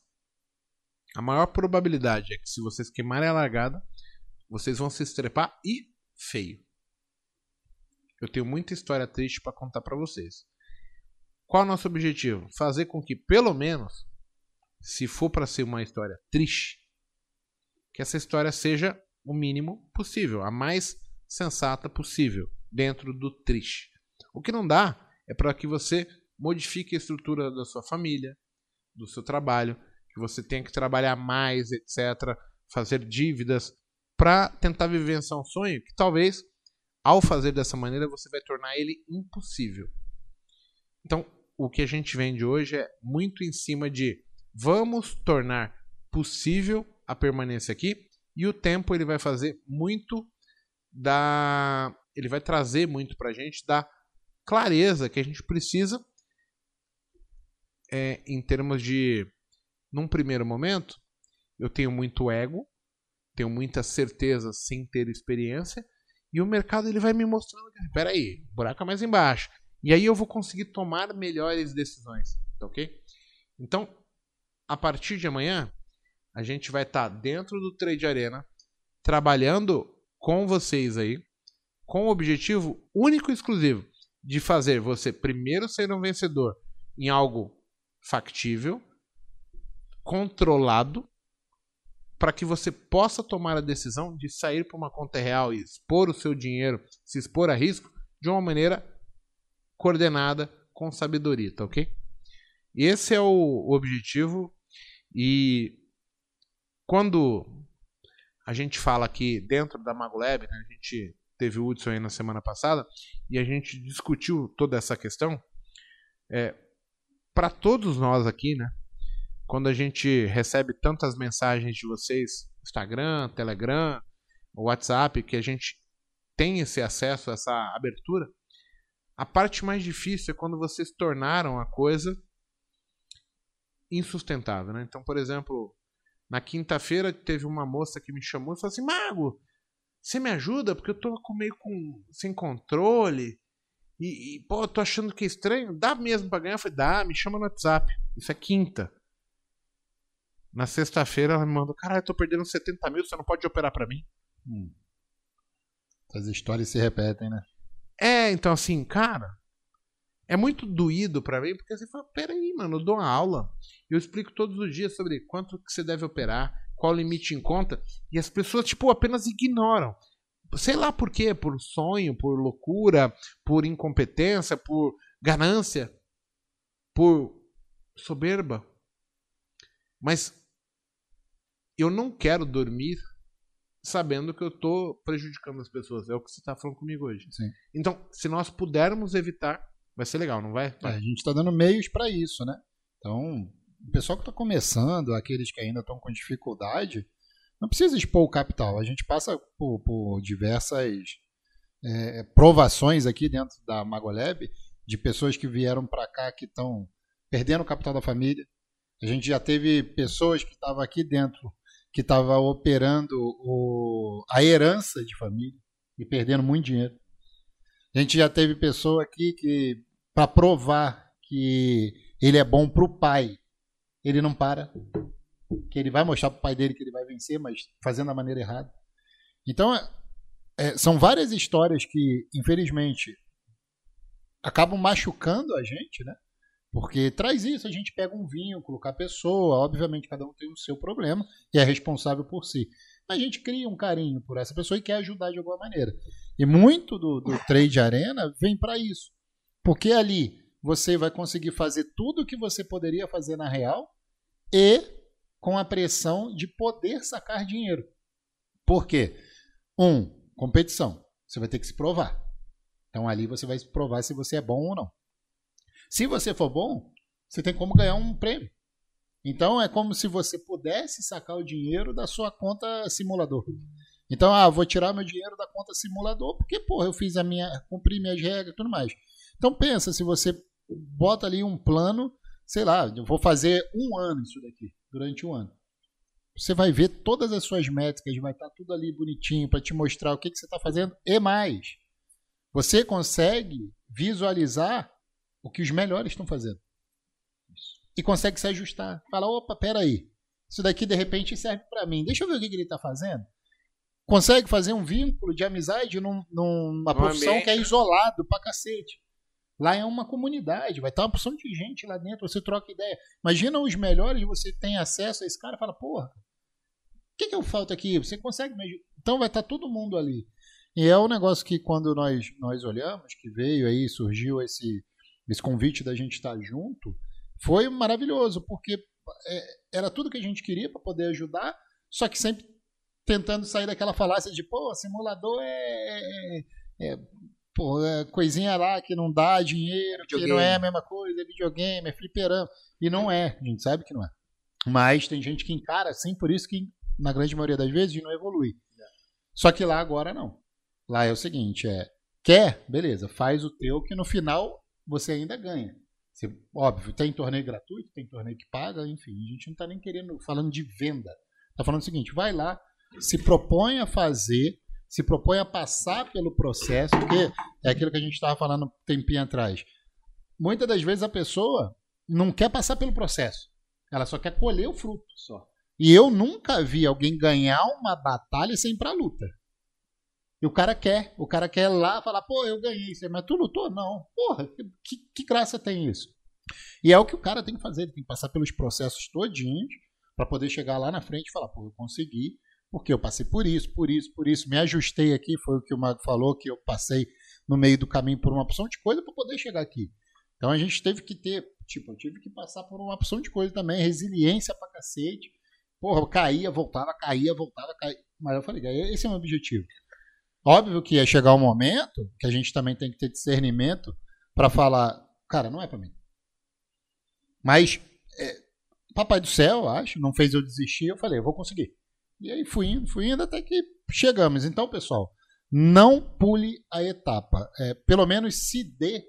a maior probabilidade é que se vocês queimarem a largada, vocês vão se estrepar e feio. Eu tenho muita história triste para contar para vocês. Qual é o nosso objetivo? Fazer com que, pelo menos, se for para ser uma história triste, que essa história seja o mínimo possível, a mais sensata possível dentro do Trish. O que não dá é para que você modifique a estrutura da sua família, do seu trabalho, que você tenha que trabalhar mais, etc., fazer dívidas para tentar vivenciar um sonho que talvez ao fazer dessa maneira você vai tornar ele impossível. Então, o que a gente vende hoje é muito em cima de vamos tornar possível a permanência aqui e o tempo ele vai fazer muito da ele vai trazer muito para a gente da clareza que a gente precisa é, em termos de num primeiro momento eu tenho muito ego tenho muita certeza sem ter experiência e o mercado ele vai me mostrando que espera aí o buraco é mais embaixo. E aí eu vou conseguir tomar melhores decisões tá ok? Então a partir de amanhã a gente vai estar tá dentro do Trade Arena, trabalhando com vocês aí, com o objetivo único e exclusivo de fazer você primeiro ser um vencedor em algo factível, controlado, para que você possa tomar a decisão de sair para uma conta real e expor o seu dinheiro, se expor a risco, de uma maneira coordenada, com sabedoria, tá ok? Esse é o objetivo e quando a gente fala aqui dentro da MagoLab, né, a gente teve o Hudson aí na semana passada e a gente discutiu toda essa questão. É, para todos nós aqui, né, quando a gente recebe tantas mensagens de vocês, Instagram, Telegram, WhatsApp, que a gente tem esse acesso, essa abertura, a parte mais difícil é quando vocês tornaram a coisa insustentável. Né? Então, por exemplo, na quinta-feira teve uma moça que me chamou e falou assim: Mago, você me ajuda? Porque eu tô meio com, sem controle. E, e, pô, tô achando que é estranho. Dá mesmo pra ganhar? Eu falei, dá, me chama no WhatsApp. Isso é quinta. Na sexta-feira ela me mandou: Caralho, eu tô perdendo 70 mil, você não pode operar para mim? Hum. As histórias se repetem, né? É, então assim, cara, é muito doído para mim, porque você fala, peraí, mano, eu dou uma aula, eu explico todos os dias sobre quanto que você deve operar, qual o limite em conta, e as pessoas, tipo, apenas ignoram. Sei lá por quê, por sonho, por loucura, por incompetência, por ganância, por soberba. Mas eu não quero dormir sabendo que eu estou prejudicando as pessoas. É o que você está falando comigo hoje. Sim. Então, se nós pudermos evitar Vai ser legal, não vai? vai. É, a gente está dando meios para isso, né? Então, o pessoal que está começando, aqueles que ainda estão com dificuldade, não precisa expor o capital. A gente passa por, por diversas é, provações aqui dentro da Magolab de pessoas que vieram para cá que estão perdendo o capital da família. A gente já teve pessoas que estavam aqui dentro que estavam operando o, a herança de família e perdendo muito dinheiro. A gente já teve pessoa aqui que, para provar que ele é bom para o pai, ele não para. Que ele vai mostrar para o pai dele que ele vai vencer, mas fazendo da maneira errada. Então, é, é, são várias histórias que, infelizmente, acabam machucando a gente, né? Porque traz isso, a gente pega um vínculo com a pessoa, obviamente cada um tem o seu problema e é responsável por si a gente cria um carinho por essa pessoa e quer ajudar de alguma maneira. E muito do, do trade arena vem para isso. Porque ali você vai conseguir fazer tudo o que você poderia fazer na real e com a pressão de poder sacar dinheiro. Por quê? Um, competição. Você vai ter que se provar. Então ali você vai provar se você é bom ou não. Se você for bom, você tem como ganhar um prêmio. Então é como se você pudesse sacar o dinheiro da sua conta simulador. Então, ah, vou tirar meu dinheiro da conta simulador porque, porra, eu fiz a minha, cumpri minhas regras e tudo mais. Então pensa, se você bota ali um plano, sei lá, eu vou fazer um ano isso daqui, durante um ano. Você vai ver todas as suas métricas, vai estar tudo ali bonitinho para te mostrar o que, que você está fazendo e mais. Você consegue visualizar o que os melhores estão fazendo e consegue se ajustar. Fala, opa, peraí, isso daqui de repente serve para mim. Deixa eu ver o que, que ele está fazendo. Consegue fazer um vínculo de amizade num, numa profissão que é isolado pra cacete. Lá é uma comunidade, vai estar uma porção de gente lá dentro, você troca ideia. Imagina os melhores, você tem acesso a esse cara fala, porra, o que, que eu falto aqui? Você consegue me Então vai estar todo mundo ali. E é um negócio que quando nós, nós olhamos, que veio aí, surgiu esse, esse convite da gente estar junto, foi maravilhoso, porque é, era tudo que a gente queria para poder ajudar, só que sempre tentando sair daquela falácia de, pô, simulador é, é, é pô, é coisinha lá que não dá dinheiro, videogame. que não é a mesma coisa, é videogame, é fliperama. E não é, a gente sabe que não é. Mas tem gente que encara assim, por isso que, na grande maioria das vezes, não evolui. Só que lá agora não. Lá é o seguinte, é quer, beleza, faz o teu que no final você ainda ganha. Você, óbvio, tem torneio gratuito, tem torneio que paga, enfim, a gente não está nem querendo falando de venda. Tá falando o seguinte, vai lá, se propõe a fazer, se propõe a passar pelo processo, porque é aquilo que a gente estava falando um tempinho atrás. Muitas das vezes a pessoa não quer passar pelo processo, ela só quer colher o fruto só. E eu nunca vi alguém ganhar uma batalha sem ir pra luta. E o cara quer, o cara quer lá falar, pô, eu ganhei, mas tu lutou? Não. Porra, que, que graça tem isso? E é o que o cara tem que fazer, ele tem que passar pelos processos todinhos para poder chegar lá na frente e falar, pô, eu consegui, porque eu passei por isso, por isso, por isso, me ajustei aqui, foi o que o Mago falou, que eu passei no meio do caminho por uma opção de coisa para poder chegar aqui. Então a gente teve que ter, tipo, eu tive que passar por uma opção de coisa também, resiliência pra cacete. Porra, caía, voltava, caía, voltava, caía. Mas eu falei, esse é o meu objetivo. Óbvio que ia chegar um momento que a gente também tem que ter discernimento para falar, cara, não é para mim. Mas é, Papai do Céu, acho, não fez eu desistir, eu falei, eu vou conseguir. E aí fui indo, fui indo até que chegamos. Então, pessoal, não pule a etapa. É, pelo menos se dê,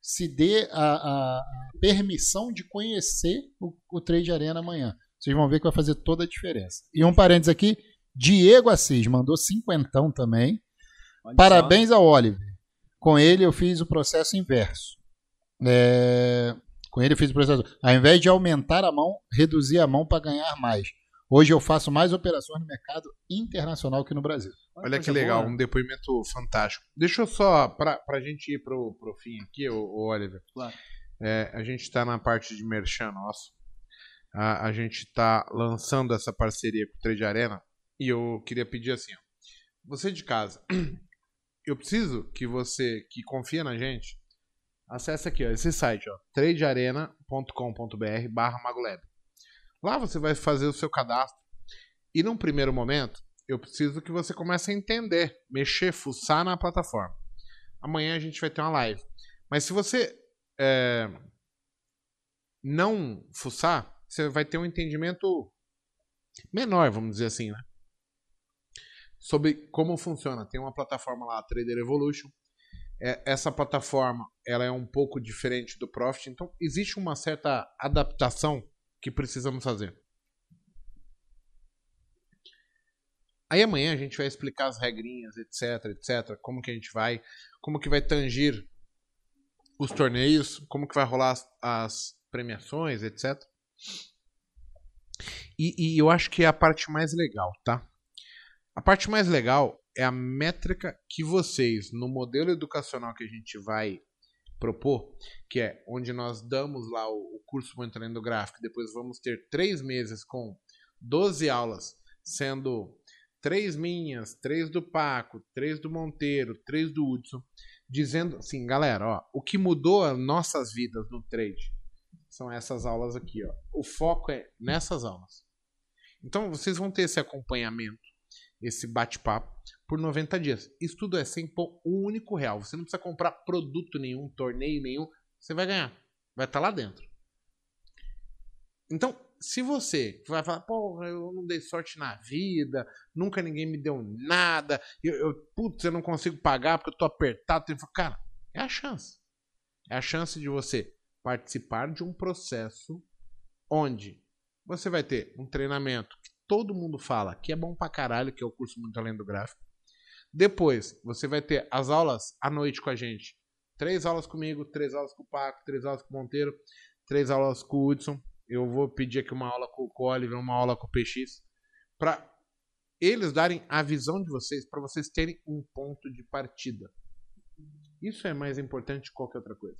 se dê a, a, permissão de conhecer o, o Trade Arena amanhã. Vocês vão ver que vai fazer toda a diferença. E um parênteses aqui, Diego Assis mandou cinquentão também. Olha Parabéns só. ao Oliver. Com ele eu fiz o processo inverso. É... Com ele eu fiz o processo. Ao invés de aumentar a mão, reduzir a mão para ganhar mais. Hoje eu faço mais operações no mercado internacional que no Brasil. Olha que legal, boa. um depoimento fantástico. Deixa eu só, para a gente ir pro, pro fim aqui, o, o Oliver. Claro. É, a gente está na parte de merchan nosso. A, a gente está lançando essa parceria com o Trade Arena e eu queria pedir assim, ó, você de casa, eu preciso que você que confia na gente, acesse aqui ó, esse site, ó, tradearena.com.br barra magolab. Lá você vai fazer o seu cadastro. E num primeiro momento, eu preciso que você comece a entender, mexer, fuçar na plataforma. Amanhã a gente vai ter uma live. Mas se você é, não fuçar, você vai ter um entendimento menor, vamos dizer assim, né? Sobre como funciona. Tem uma plataforma lá, Trader Evolution. É, essa plataforma ela é um pouco diferente do Profit, então existe uma certa adaptação que precisamos fazer. Aí amanhã a gente vai explicar as regrinhas, etc, etc, como que a gente vai, como que vai tangir os torneios, como que vai rolar as, as premiações, etc. E, e, eu acho que é a parte mais legal, tá? A parte mais legal é a métrica que vocês, no modelo educacional que a gente vai propor, que é onde nós damos lá o, curso monitoramento gráfico, depois vamos ter três meses com 12 aulas, sendo três minhas, três do Paco, três do Monteiro, três do Hudson, dizendo assim, galera, ó, o que mudou as nossas vidas no trade são essas aulas aqui, ó. O foco é nessas aulas. Então vocês vão ter esse acompanhamento, esse bate-papo por 90 dias. Isso tudo é sem pôr um único real. Você não precisa comprar produto nenhum, torneio nenhum. Você vai ganhar. Vai estar tá lá dentro. Então, se você vai falar, pô, eu não dei sorte na vida, nunca ninguém me deu nada, eu, eu putz, eu não consigo pagar porque eu tô apertado. Cara, é a chance. É a chance de você participar de um processo onde você vai ter um treinamento que todo mundo fala que é bom pra caralho, que é o curso Muito Além do Gráfico. Depois, você vai ter as aulas à noite com a gente. Três aulas comigo, três aulas com o Paco, três aulas com o Monteiro, três aulas com o Hudson. Eu vou pedir aqui uma aula com o Oliver, uma aula com o PX, para eles darem a visão de vocês, para vocês terem um ponto de partida. Isso é mais importante que qualquer outra coisa.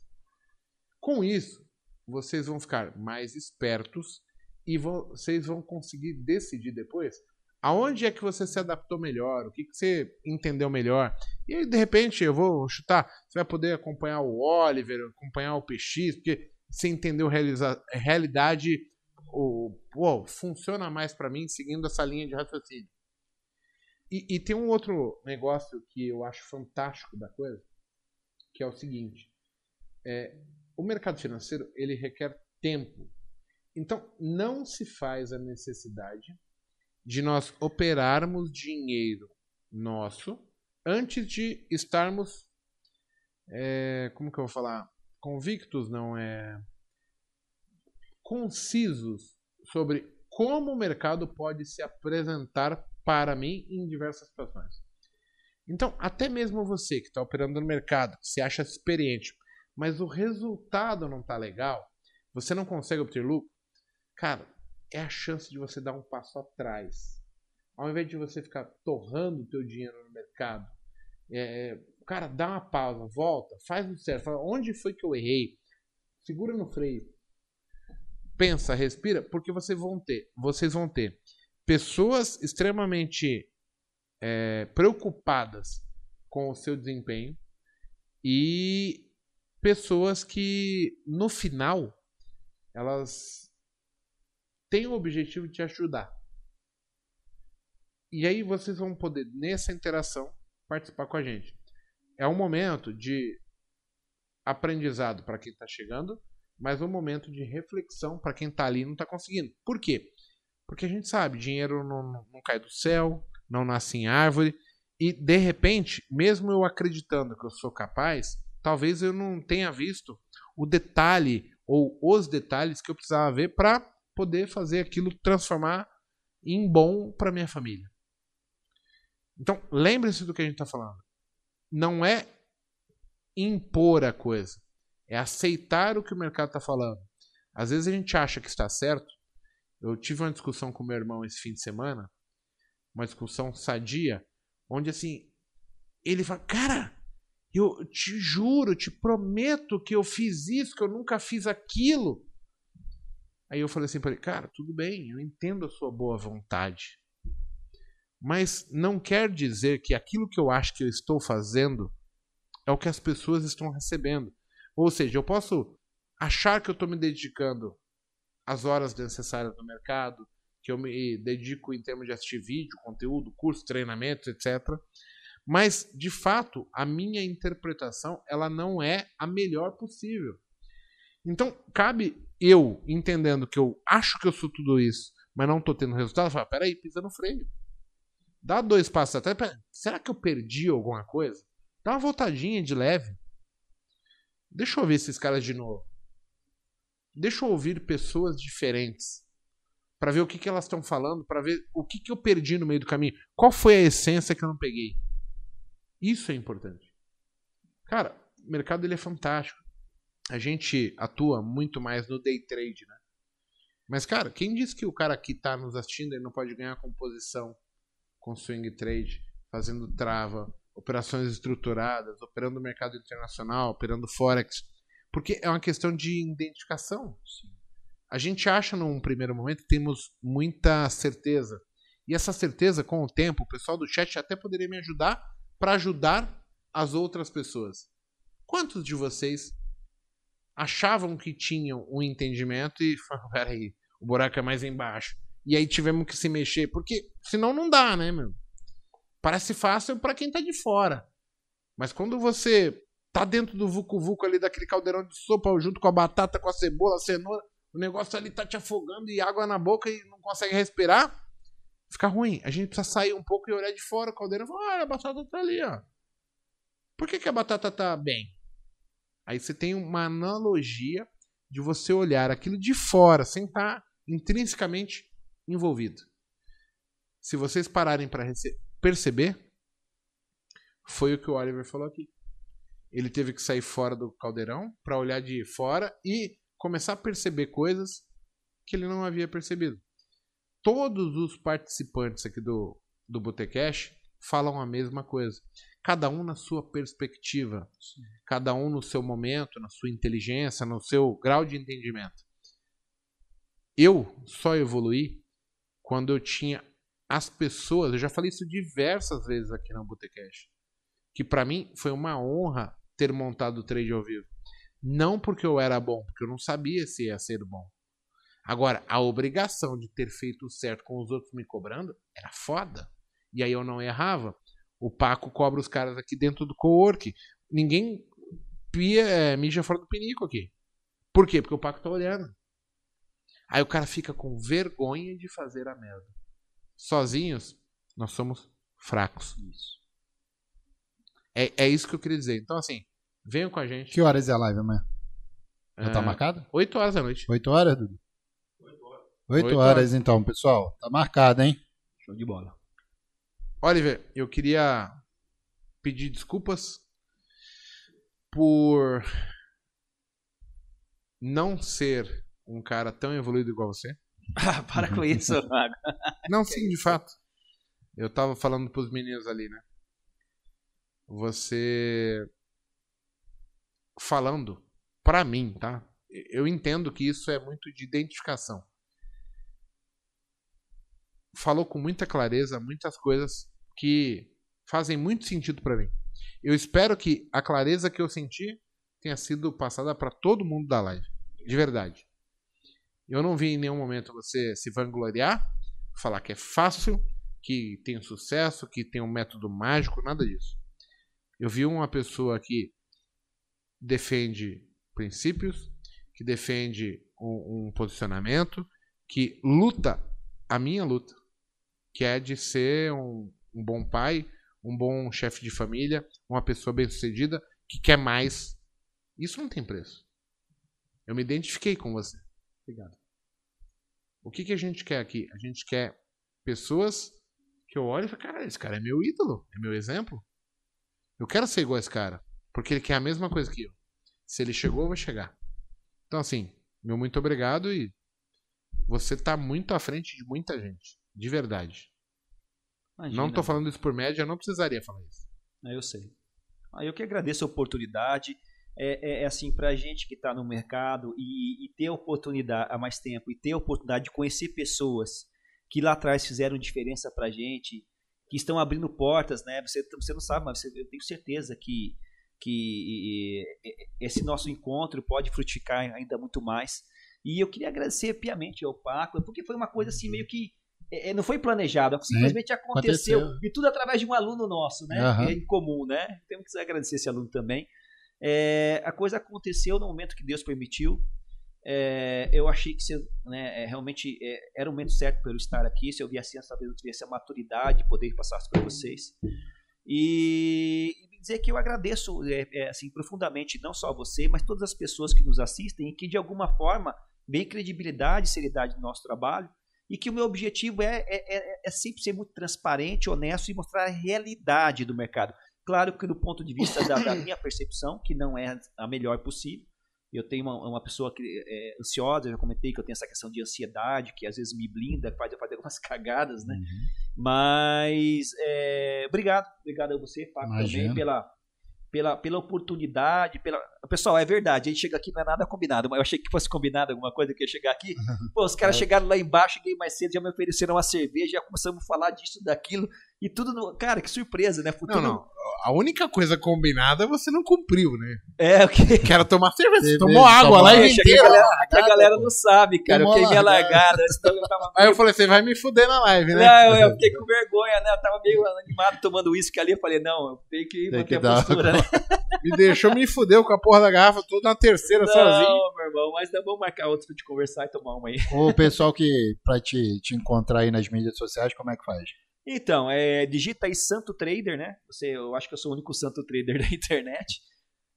Com isso, vocês vão ficar mais espertos e vocês vão conseguir decidir depois Aonde é que você se adaptou melhor? O que, que você entendeu melhor? E aí, de repente, eu vou chutar. Você vai poder acompanhar o Oliver, acompanhar o PX, porque você entendeu a realidade. O, funciona mais para mim seguindo essa linha de raciocínio. E, e, tem um outro negócio que eu acho fantástico da coisa, que é o seguinte: é, o mercado financeiro ele requer tempo. Então, não se faz a necessidade de nós operarmos dinheiro nosso antes de estarmos, é, como que eu vou falar, convictos, não é, concisos sobre como o mercado pode se apresentar para mim em diversas situações. Então, até mesmo você que está operando no mercado, se acha experiente, mas o resultado não está legal, você não consegue obter lucro, cara, é a chance de você dar um passo atrás. Ao invés de você ficar torrando o teu dinheiro no mercado, é, cara, dá uma pausa, volta, faz o certo, fala, onde foi que eu errei? Segura no freio. Pensa, respira, porque vocês vão ter, vocês vão ter pessoas extremamente é, preocupadas com o seu desempenho e pessoas que no final elas têm o objetivo de te ajudar. E aí vocês vão poder, nessa interação, participar com a gente. É um momento de aprendizado para quem está chegando, mas um momento de reflexão para quem está ali e não está conseguindo. Por quê? Porque a gente sabe, dinheiro não, não cai do céu, não nasce em árvore, e de repente, mesmo eu acreditando que eu sou capaz, talvez eu não tenha visto o detalhe ou os detalhes que eu precisava ver para poder fazer aquilo transformar em bom para minha família. Então, lembre-se do que a gente está falando. Não é impor a coisa, é aceitar o que o mercado está falando. Às vezes a gente acha que está certo. Eu tive uma discussão com meu irmão esse fim de semana, uma discussão sadia, onde assim, ele fala: Cara, eu te juro, te prometo que eu fiz isso, que eu nunca fiz aquilo. Aí eu falei assim para ele, cara, tudo bem, eu entendo a sua boa vontade. Mas não quer dizer que aquilo que eu acho que eu estou fazendo é o que as pessoas estão recebendo. Ou seja, eu posso achar que eu estou me dedicando as horas necessárias no mercado, que eu me dedico em termos de assistir vídeo, conteúdo, curso, treinamentos, etc. Mas, de fato, a minha interpretação ela não é a melhor possível. Então, cabe eu, entendendo que eu acho que eu sou tudo isso, mas não estou tendo resultado, falar, peraí, pisa no freio. Dá dois passos atrás. Será que eu perdi alguma coisa? Dá uma voltadinha de leve. Deixa eu ver esses caras de novo. Deixa eu ouvir pessoas diferentes. para ver o que, que elas estão falando, para ver o que, que eu perdi no meio do caminho. Qual foi a essência que eu não peguei? Isso é importante. Cara, o mercado ele é fantástico a gente atua muito mais no day trade, né? Mas, cara, quem disse que o cara que está nos assistindo ele não pode ganhar composição com swing trade, fazendo trava, operações estruturadas, operando no mercado internacional, operando forex? Porque é uma questão de identificação. A gente acha num primeiro momento temos muita certeza. E essa certeza, com o tempo, o pessoal do chat até poderia me ajudar para ajudar as outras pessoas. Quantos de vocês achavam que tinham um entendimento e falaram, peraí, o buraco é mais embaixo. E aí tivemos que se mexer, porque senão não dá, né, meu? Parece fácil para quem tá de fora. Mas quando você tá dentro do vucu vucu ali daquele caldeirão de sopa junto com a batata, com a cebola, a cenoura, o negócio ali tá te afogando e água na boca e não consegue respirar, fica ruim. A gente precisa sair um pouco e olhar de fora o caldeirão e falar, ah, a batata tá ali, ó. Por que, que a batata tá bem? Aí você tem uma analogia de você olhar aquilo de fora, sem estar intrinsecamente envolvido. Se vocês pararem para perceber, foi o que o Oliver falou aqui. Ele teve que sair fora do caldeirão para olhar de fora e começar a perceber coisas que ele não havia percebido. Todos os participantes aqui do, do Botecash falam a mesma coisa cada um na sua perspectiva, Sim. cada um no seu momento, na sua inteligência, no seu grau de entendimento. Eu só evoluí quando eu tinha as pessoas, eu já falei isso diversas vezes aqui na Botecash, que pra mim foi uma honra ter montado o trade ao vivo. Não porque eu era bom, porque eu não sabia se ia ser bom. Agora, a obrigação de ter feito o certo com os outros me cobrando era foda. E aí eu não errava. O Paco cobra os caras aqui dentro do co-work. Ninguém pia, é, mija fora do pinico aqui. Por quê? Porque o Paco tá olhando. Aí o cara fica com vergonha de fazer a merda. Sozinhos, nós somos fracos. Isso. É, é isso que eu queria dizer. Então, assim, venham com a gente. Que horas é a live amanhã? Já É, tá marcado? 8 horas da noite. 8 horas, Dudu? 8 Oito horas, horas. então, pessoal. Tá marcado, hein? Show de bola. Oliver, eu queria pedir desculpas por não ser um cara tão evoluído igual você. Ah, para com isso, Mago. Não, sim, de fato. Eu tava falando pros meninos ali, né? Você falando pra mim, tá? Eu entendo que isso é muito de identificação. Falou com muita clareza muitas coisas que fazem muito sentido pra mim. Eu espero que a clareza que eu senti tenha sido passada pra todo mundo da live, de verdade. Eu não vi em nenhum momento você se vangloriar, falar que é fácil, que tem sucesso, que tem um método mágico, nada disso. Eu vi uma pessoa que defende princípios, que defende um, um posicionamento, que luta a minha luta, que é de ser um, um bom pai, um bom chefe de família, uma pessoa bem-sucedida, que quer mais. Isso não tem preço. Eu me identifiquei com você. Obrigado. O que, que a gente quer aqui? A gente quer pessoas que eu olho e falo, cara, esse cara é meu ídolo, é meu exemplo. Eu quero ser igual a esse cara, porque ele quer a mesma coisa que eu. Se ele chegou, eu vou chegar. Então, assim, meu muito obrigado e você tá muito à frente de muita gente. De verdade. Imagina. Não tô falando isso por média, eu não precisaria falar isso. Ah, eu sei. Ah, eu que agradeço a oportunidade. É, é, é assim, pra gente que está no mercado e, e ter a oportunidade há mais tempo e ter a oportunidade de conhecer pessoas que lá atrás fizeram diferença pra gente, que estão abrindo portas, né? Você, você não sabe, mas eu tenho certeza que, que esse nosso encontro pode frutificar ainda muito mais. E eu queria agradecer piamente ao Paco, porque foi uma coisa assim meio que é, é, não foi planejado, simplesmente aconteceu. aconteceu. E tudo através de um aluno nosso, né? Aham. É em comum, né? Temos que agradecer esse aluno também. É, a coisa aconteceu no momento que Deus permitiu. É, eu achei que se, né, é, realmente é, era o momento certo para eu estar aqui. Se eu viesse assim, talvez eu tivesse a maturidade de poder passar isso para vocês. E, e dizer que eu agradeço é, é, assim, profundamente, não só você, mas todas as pessoas que nos assistem e que de alguma forma veem credibilidade e seriedade no nosso trabalho. E que o meu objetivo é, é, é, é sempre ser muito transparente, honesto e mostrar a realidade do mercado. Claro que do ponto de vista da, da minha percepção, que não é a melhor possível, eu tenho uma, uma pessoa que é ansiosa, eu já comentei que eu tenho essa questão de ansiedade, que às vezes me blinda, faz eu fazer algumas cagadas, né? Mas é, obrigado, obrigado a você, Paco, também Imagina. pela, pela, pela oportunidade, pela. Pessoal, é verdade, a gente chega aqui não é nada combinado, mas eu achei que fosse combinado alguma coisa que ia chegar aqui. Pô, os caras chegaram lá embaixo, cheguei mais cedo, já me ofereceram uma cerveja, já começamos a falar disso, daquilo, e tudo no. Cara, que surpresa, né? Futuro... Não, não. A única coisa combinada você não cumpriu, né? É, o que. Quero tomar cerveja. Você tomou água lá e Eu cheguei, a inteira. galera, a galera não sabe, cara. Eu Tomou queimei a largada. eu tava Aí eu falei, você vai me fuder na live, né? Não, eu fiquei com vergonha, né? Eu tava meio animado tomando uísque ali. Eu falei, não, eu tenho que Tem manter que a dar- postura, né? Me deixou me fuder com a porra da garrafa toda na terceira sozinho. Não, meu irmão, mas dá bom marcar outro pra te conversar e tomar uma aí. O pessoal que, pra te, te encontrar aí nas mídias sociais, como é que faz? Então, é, digita aí Santo Trader, né? Você, eu acho que eu sou o único Santo Trader da internet.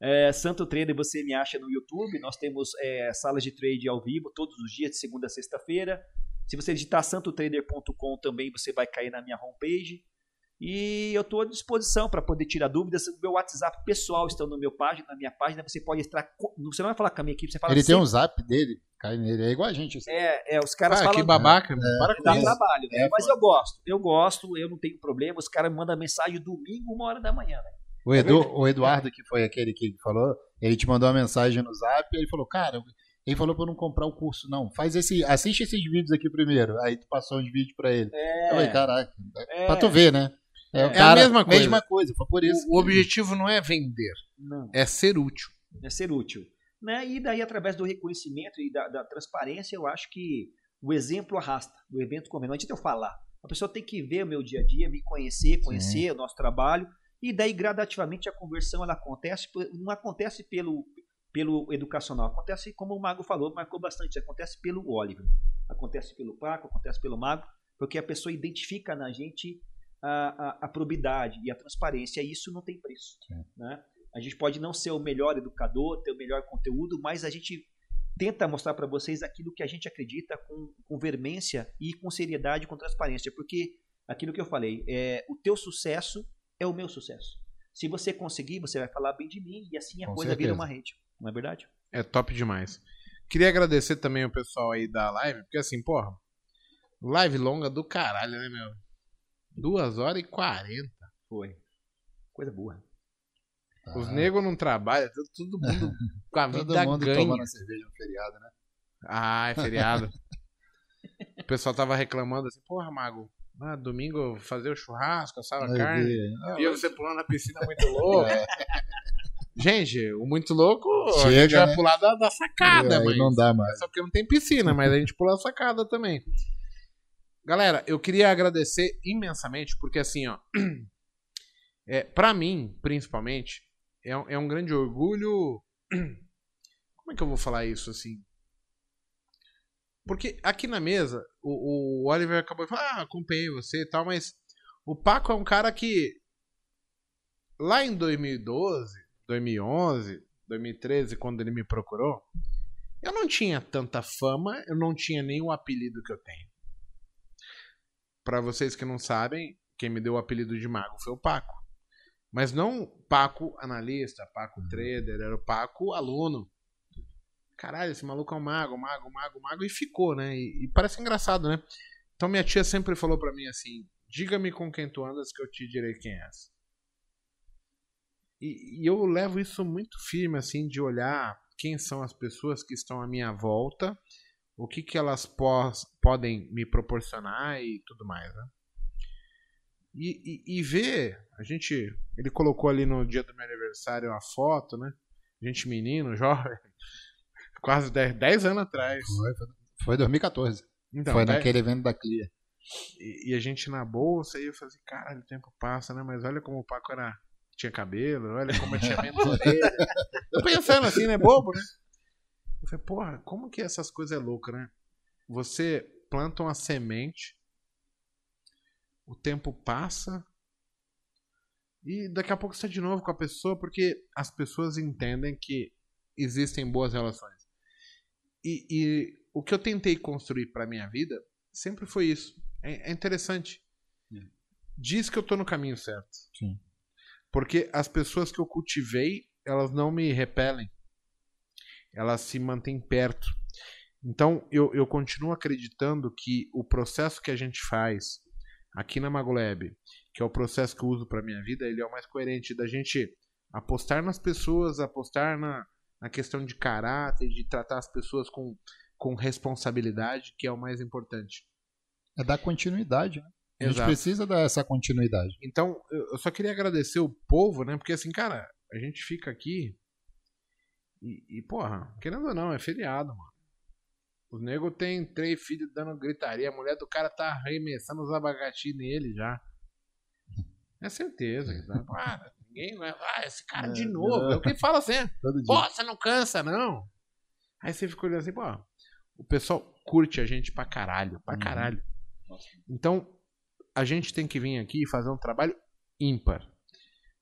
É, Santo Trader você me acha no YouTube. Nós temos é, salas de trade ao vivo todos os dias, de segunda a sexta-feira. Se você digitar santotrader.com também você vai cair na minha homepage. E eu estou à disposição para poder tirar dúvidas. O meu WhatsApp pessoal está no meu página, na minha página. Você pode entrar. Você não vai falar com a minha equipe, você fala Ele tem sempre- um zap dele, cai nele, é igual a gente. assim. É, é, os caras Ah, falam. que babaca, mano. Para com Dá isso. trabalho, né? É, Mas eu gosto, eu gosto, eu não tenho problema. Os caras me mandam mensagem domingo, uma hora da manhã, né? O, Edu, o Eduardo, que foi aquele que falou, ele te mandou uma mensagem no zap e ele falou, cara, Ele falou pra eu não comprar o curso, não. Faz esse. Assiste esses vídeos aqui primeiro. Aí tu passou uns vídeos pra ele. É, Eu falei, caraca. É. Pra tu ver, né? o É a mesma coisa. Mesma coisa. Foi por isso. O, o objetivo não é vender, não. é ser útil. é ser útil. Né? E daí, através do reconhecimento e da, da transparência, eu acho que o exemplo arrasta. O evento convém. Não adianta eu falar. A pessoa tem que ver o meu dia a dia, me conhecer, conhecer o nosso trabalho. E daí, gradativamente, a conversão ela acontece. Não acontece pelo, pelo educacional. Acontece, como o Mago falou, marcou bastante. Acontece pelo Oliver. Acontece pelo Paco, acontece pelo Mago. Porque a pessoa identifica na gente a, a, a probidade e a transparência. E isso não tem preço. Sim. Né? A gente pode não ser o melhor educador, ter o melhor conteúdo, mas a gente tenta mostrar para vocês aquilo que a gente acredita com, com vermência e com seriedade, com transparência, porque aquilo que eu falei, é o teu sucesso é o meu sucesso. Se você conseguir, você vai falar bem de mim e assim a Com coisa certeza. vira uma rede, não é verdade? É top demais. Queria agradecer também o pessoal aí da live, porque assim, porra, live longa do caralho, né, meu? Duas horas e quarenta. Foi. Coisa boa. Tá. Os negros não trabalham, todo- todo mundo com a Todo vida mundo ganha. tomando cerveja no feriado, né? Ah, é feriado. o pessoal tava reclamando assim, porra, Mago, ah, domingo eu fazer o churrasco, assava Aí carne. Ah, E você pulando na piscina muito louco. É. Gente, o muito louco, a Chega, gente vai né? pular da, da sacada, mas... não dá mais. Só porque não tem piscina, mas a gente pula a sacada também. Galera, eu queria agradecer imensamente, porque assim, ó. É, para mim, principalmente, é, um- é um grande orgulho. Como é que eu vou falar isso assim? Porque aqui na mesa, o, o Oliver acabou de falar, ah, acompanhei você e tal, mas o Paco é um cara que lá em 2012, 2011, 2013, quando ele me procurou, eu não tinha tanta fama, eu não tinha nem o apelido que eu tenho. Pra vocês que não sabem, quem me deu o apelido de mago foi o Paco. Mas não Paco analista, Paco trader, era o Paco aluno. Caralho, esse maluco é um mago, mago, mago, mago, e ficou, né? E, e parece engraçado, né? Então minha tia sempre falou pra mim assim: diga-me com quem tu andas que eu te direi quem és. E, e eu levo isso muito firme, assim, de olhar quem são as pessoas que estão à minha volta, o que, que elas pos- podem me proporcionar e tudo mais, né? E, e, e ver, a gente, ele colocou ali no dia do meu aniversário a foto, né? Gente menino, jovem, quase 10, 10 anos atrás. Foi, foi, foi 2014. Então, foi dez- naquele evento da Clia. e, e a gente na bolsa, e eu falei assim, caralho, o tempo passa, né? Mas olha como o Paco era. Tinha cabelo, olha como eu tinha menos orelha. Eu pensando assim, né? Bobo, né? Eu falei, porra, como que essas coisas é louca, né? Você planta uma semente, o tempo passa, e daqui a pouco você tá de novo com a pessoa, porque as pessoas entendem que existem boas relações. E, e o que eu tentei construir pra minha vida sempre foi isso. É, é interessante. Diz que eu tô no caminho certo. Sim. Porque as pessoas que eu cultivei, elas não me repelem. Elas se mantêm perto. Então, eu, eu continuo acreditando que o processo que a gente faz aqui na Magolab, que é o processo que eu uso para minha vida, ele é o mais coerente da gente apostar nas pessoas, apostar na, na questão de caráter, de tratar as pessoas com, com responsabilidade, que é o mais importante. É dar continuidade, né? A gente Exato. precisa dar essa continuidade. Então, eu eu só queria agradecer o povo, né? Porque assim, cara, a gente fica aqui e, e porra, querendo ou não, é feriado, mano. Os nego tem três filhos dando gritaria, a mulher do cara tá arremessando os abacaxi nele já. É certeza. que tá? Ah, ninguém vai. Ah, esse cara de É, novo. É o que fala assim. Pô, você não cansa, não. Aí você fica olhando assim, pô, o pessoal curte a gente pra caralho, pra Uhum. caralho. Então, a gente tem que vir aqui e fazer um trabalho ímpar.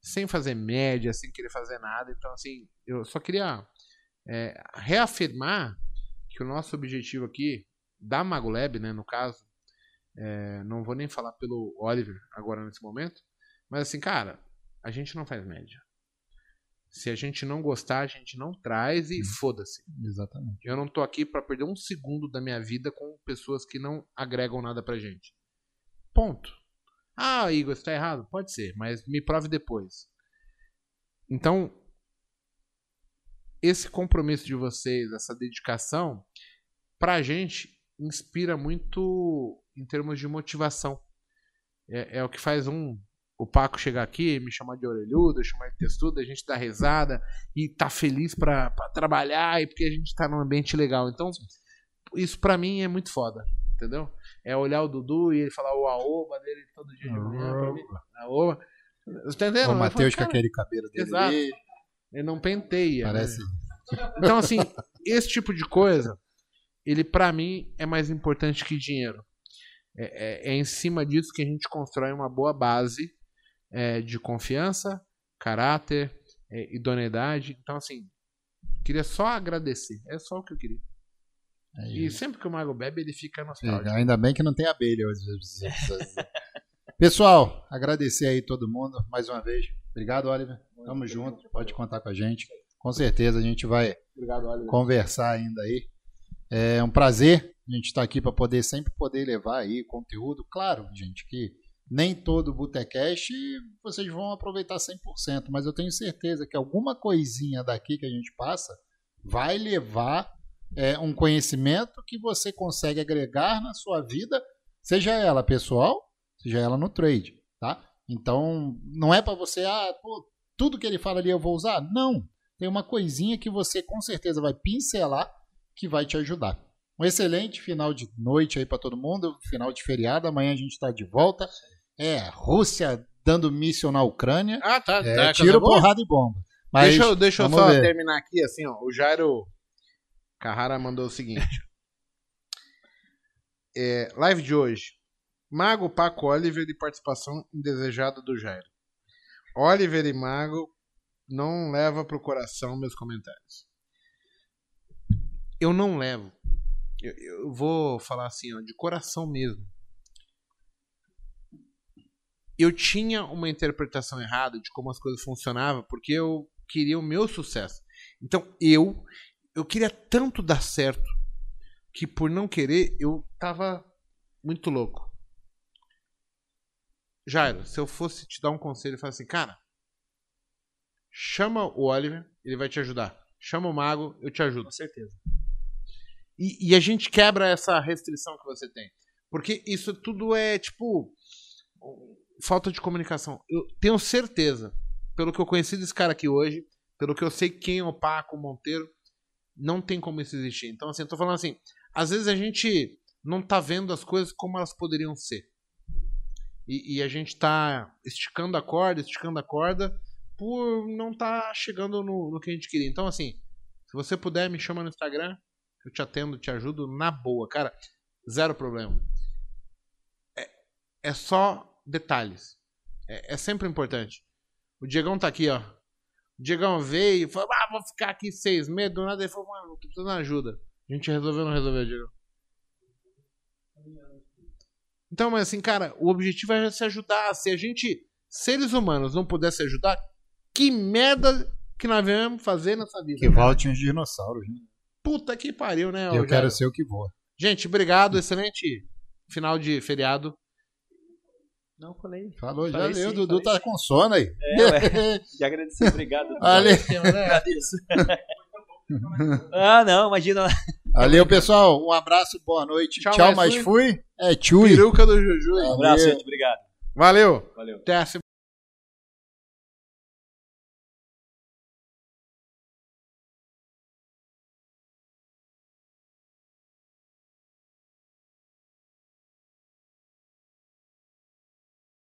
Sem fazer média, sem querer fazer nada. Então, assim, eu só queria é, reafirmar que o nosso objetivo aqui, da Magolab, né, no caso, é, não vou nem falar pelo Oliver agora nesse momento, mas assim, cara, a gente não faz média. Se a gente não gostar, a gente não traz e foda-se. Exatamente. Eu não tô aqui pra perder um segundo da minha vida com pessoas que não agregam nada pra gente. Ponto. Ah, Igor, você tá errado? Pode ser, mas me prove depois. Então, esse compromisso de vocês, essa dedicação, pra gente inspira muito em termos de motivação. É, é o que faz um o Paco chegar aqui, me chamar de orelhudo, chamar de textudo, a gente dá risada e tá feliz pra, pra trabalhar e porque a gente tá num ambiente legal. Então, isso pra mim é muito foda, entendeu? É olhar o Dudu e ele falar o aoba dele todo dia de manhã pra mim. Aoba. Você tá entendendo? O Eu Matheus com aquele cabelo dele Exato. Ele não penteia. né? parece... Então, assim, esse tipo de coisa, ele pra mim é mais importante que dinheiro. É, é- é em cima disso que a gente constrói uma boa base é, de confiança, caráter, é, idoneidade. Então, assim, queria só agradecer. É só o que eu queria. Aí, E sempre que o Mago bebe, ele fica é, nostálgico. ainda bem que não tem abelha hoje. Pessoal, agradecer aí todo mundo mais uma vez. Obrigado, Oliver. Tamo junto. Pode contar com a gente. Com certeza a gente vai Obrigado, conversar ainda aí. É um prazer a gente estar aqui para poder sempre poder levar aí conteúdo. Claro, gente, que nem todo Botecast vocês vão aproveitar 100%, mas eu tenho certeza que alguma coisinha daqui que a gente passa vai levar é, um conhecimento que você consegue agregar na sua vida, seja ela pessoal, seja ela no trade, tá? Então, não é para você, ah, pô, tudo que ele fala ali eu vou usar? Não. Tem uma coisinha que você com certeza vai pincelar que vai te ajudar. Um excelente final de noite aí para todo mundo, final de feriado. Amanhã a gente está de volta. É, Rússia dando míssil na Ucrânia. Ah, tá. É, tá tiro, porrada e bomba. Mas deixa eu, deixa eu só ver. terminar aqui, assim, ó. O Jairo Carrara mandou o seguinte. É, live de hoje. Mago, Paco, Oliver e participação indesejada do Jairo. Oliver e Mago não leva pro coração meus comentários. Eu não levo. Eu, eu vou falar assim, ó, de coração mesmo. Eu tinha uma interpretação errada de como as coisas funcionavam, porque eu queria o meu sucesso. Então eu eu queria tanto dar certo que por não querer eu tava muito louco. Jairo, se eu fosse te dar um conselho, eu falo assim, cara, chama o Oliver, ele vai te ajudar. Chama o Mago, eu te ajudo. Com certeza. E, e a gente quebra essa restrição que você tem. Porque isso tudo é, tipo, falta de comunicação. Eu tenho certeza, pelo que eu conheci desse cara aqui hoje, pelo que eu sei quem é o Paco Monteiro, não tem como isso existir. Então, assim, eu tô falando assim, às vezes a gente não tá vendo as coisas como elas poderiam ser. E, e a gente tá esticando a corda, esticando a corda, por não tá chegando no, no que a gente queria. Então, assim, se você puder, me chama no Instagram, eu te atendo, te ajudo na boa, cara. Zero problema. É, é só detalhes. É, é sempre importante. O Diegão tá aqui, ó. O Diegão veio e falou: Ah, vou ficar aqui seis meses. Do nada ele falou: Mano, tô precisando de ajuda. A gente resolveu não resolveu, Diegão? Então, mas assim, cara, o objetivo é se ajudar. Se a gente, seres humanos, não pudesse ajudar, que merda que nós vamos fazer nessa vida? Que cara? volte uns dinossauros. né? Puta que pariu, né? Eu quero ser o que voa. Gente, obrigado. Excelente final de feriado. Não, falei. Falou, já Falei leu. Sim, Dudu tá com sono aí. É, ué. Já agradecer, obrigado. Valeu. Agradeço. ah, não, imagina. Valeu, pessoal. Um abraço, boa noite. Tchau, Tchau, mas fui. É, tchui. Peruca do Juju. Um abraço, gente. Obrigado. Valeu. Valeu. Até a semana.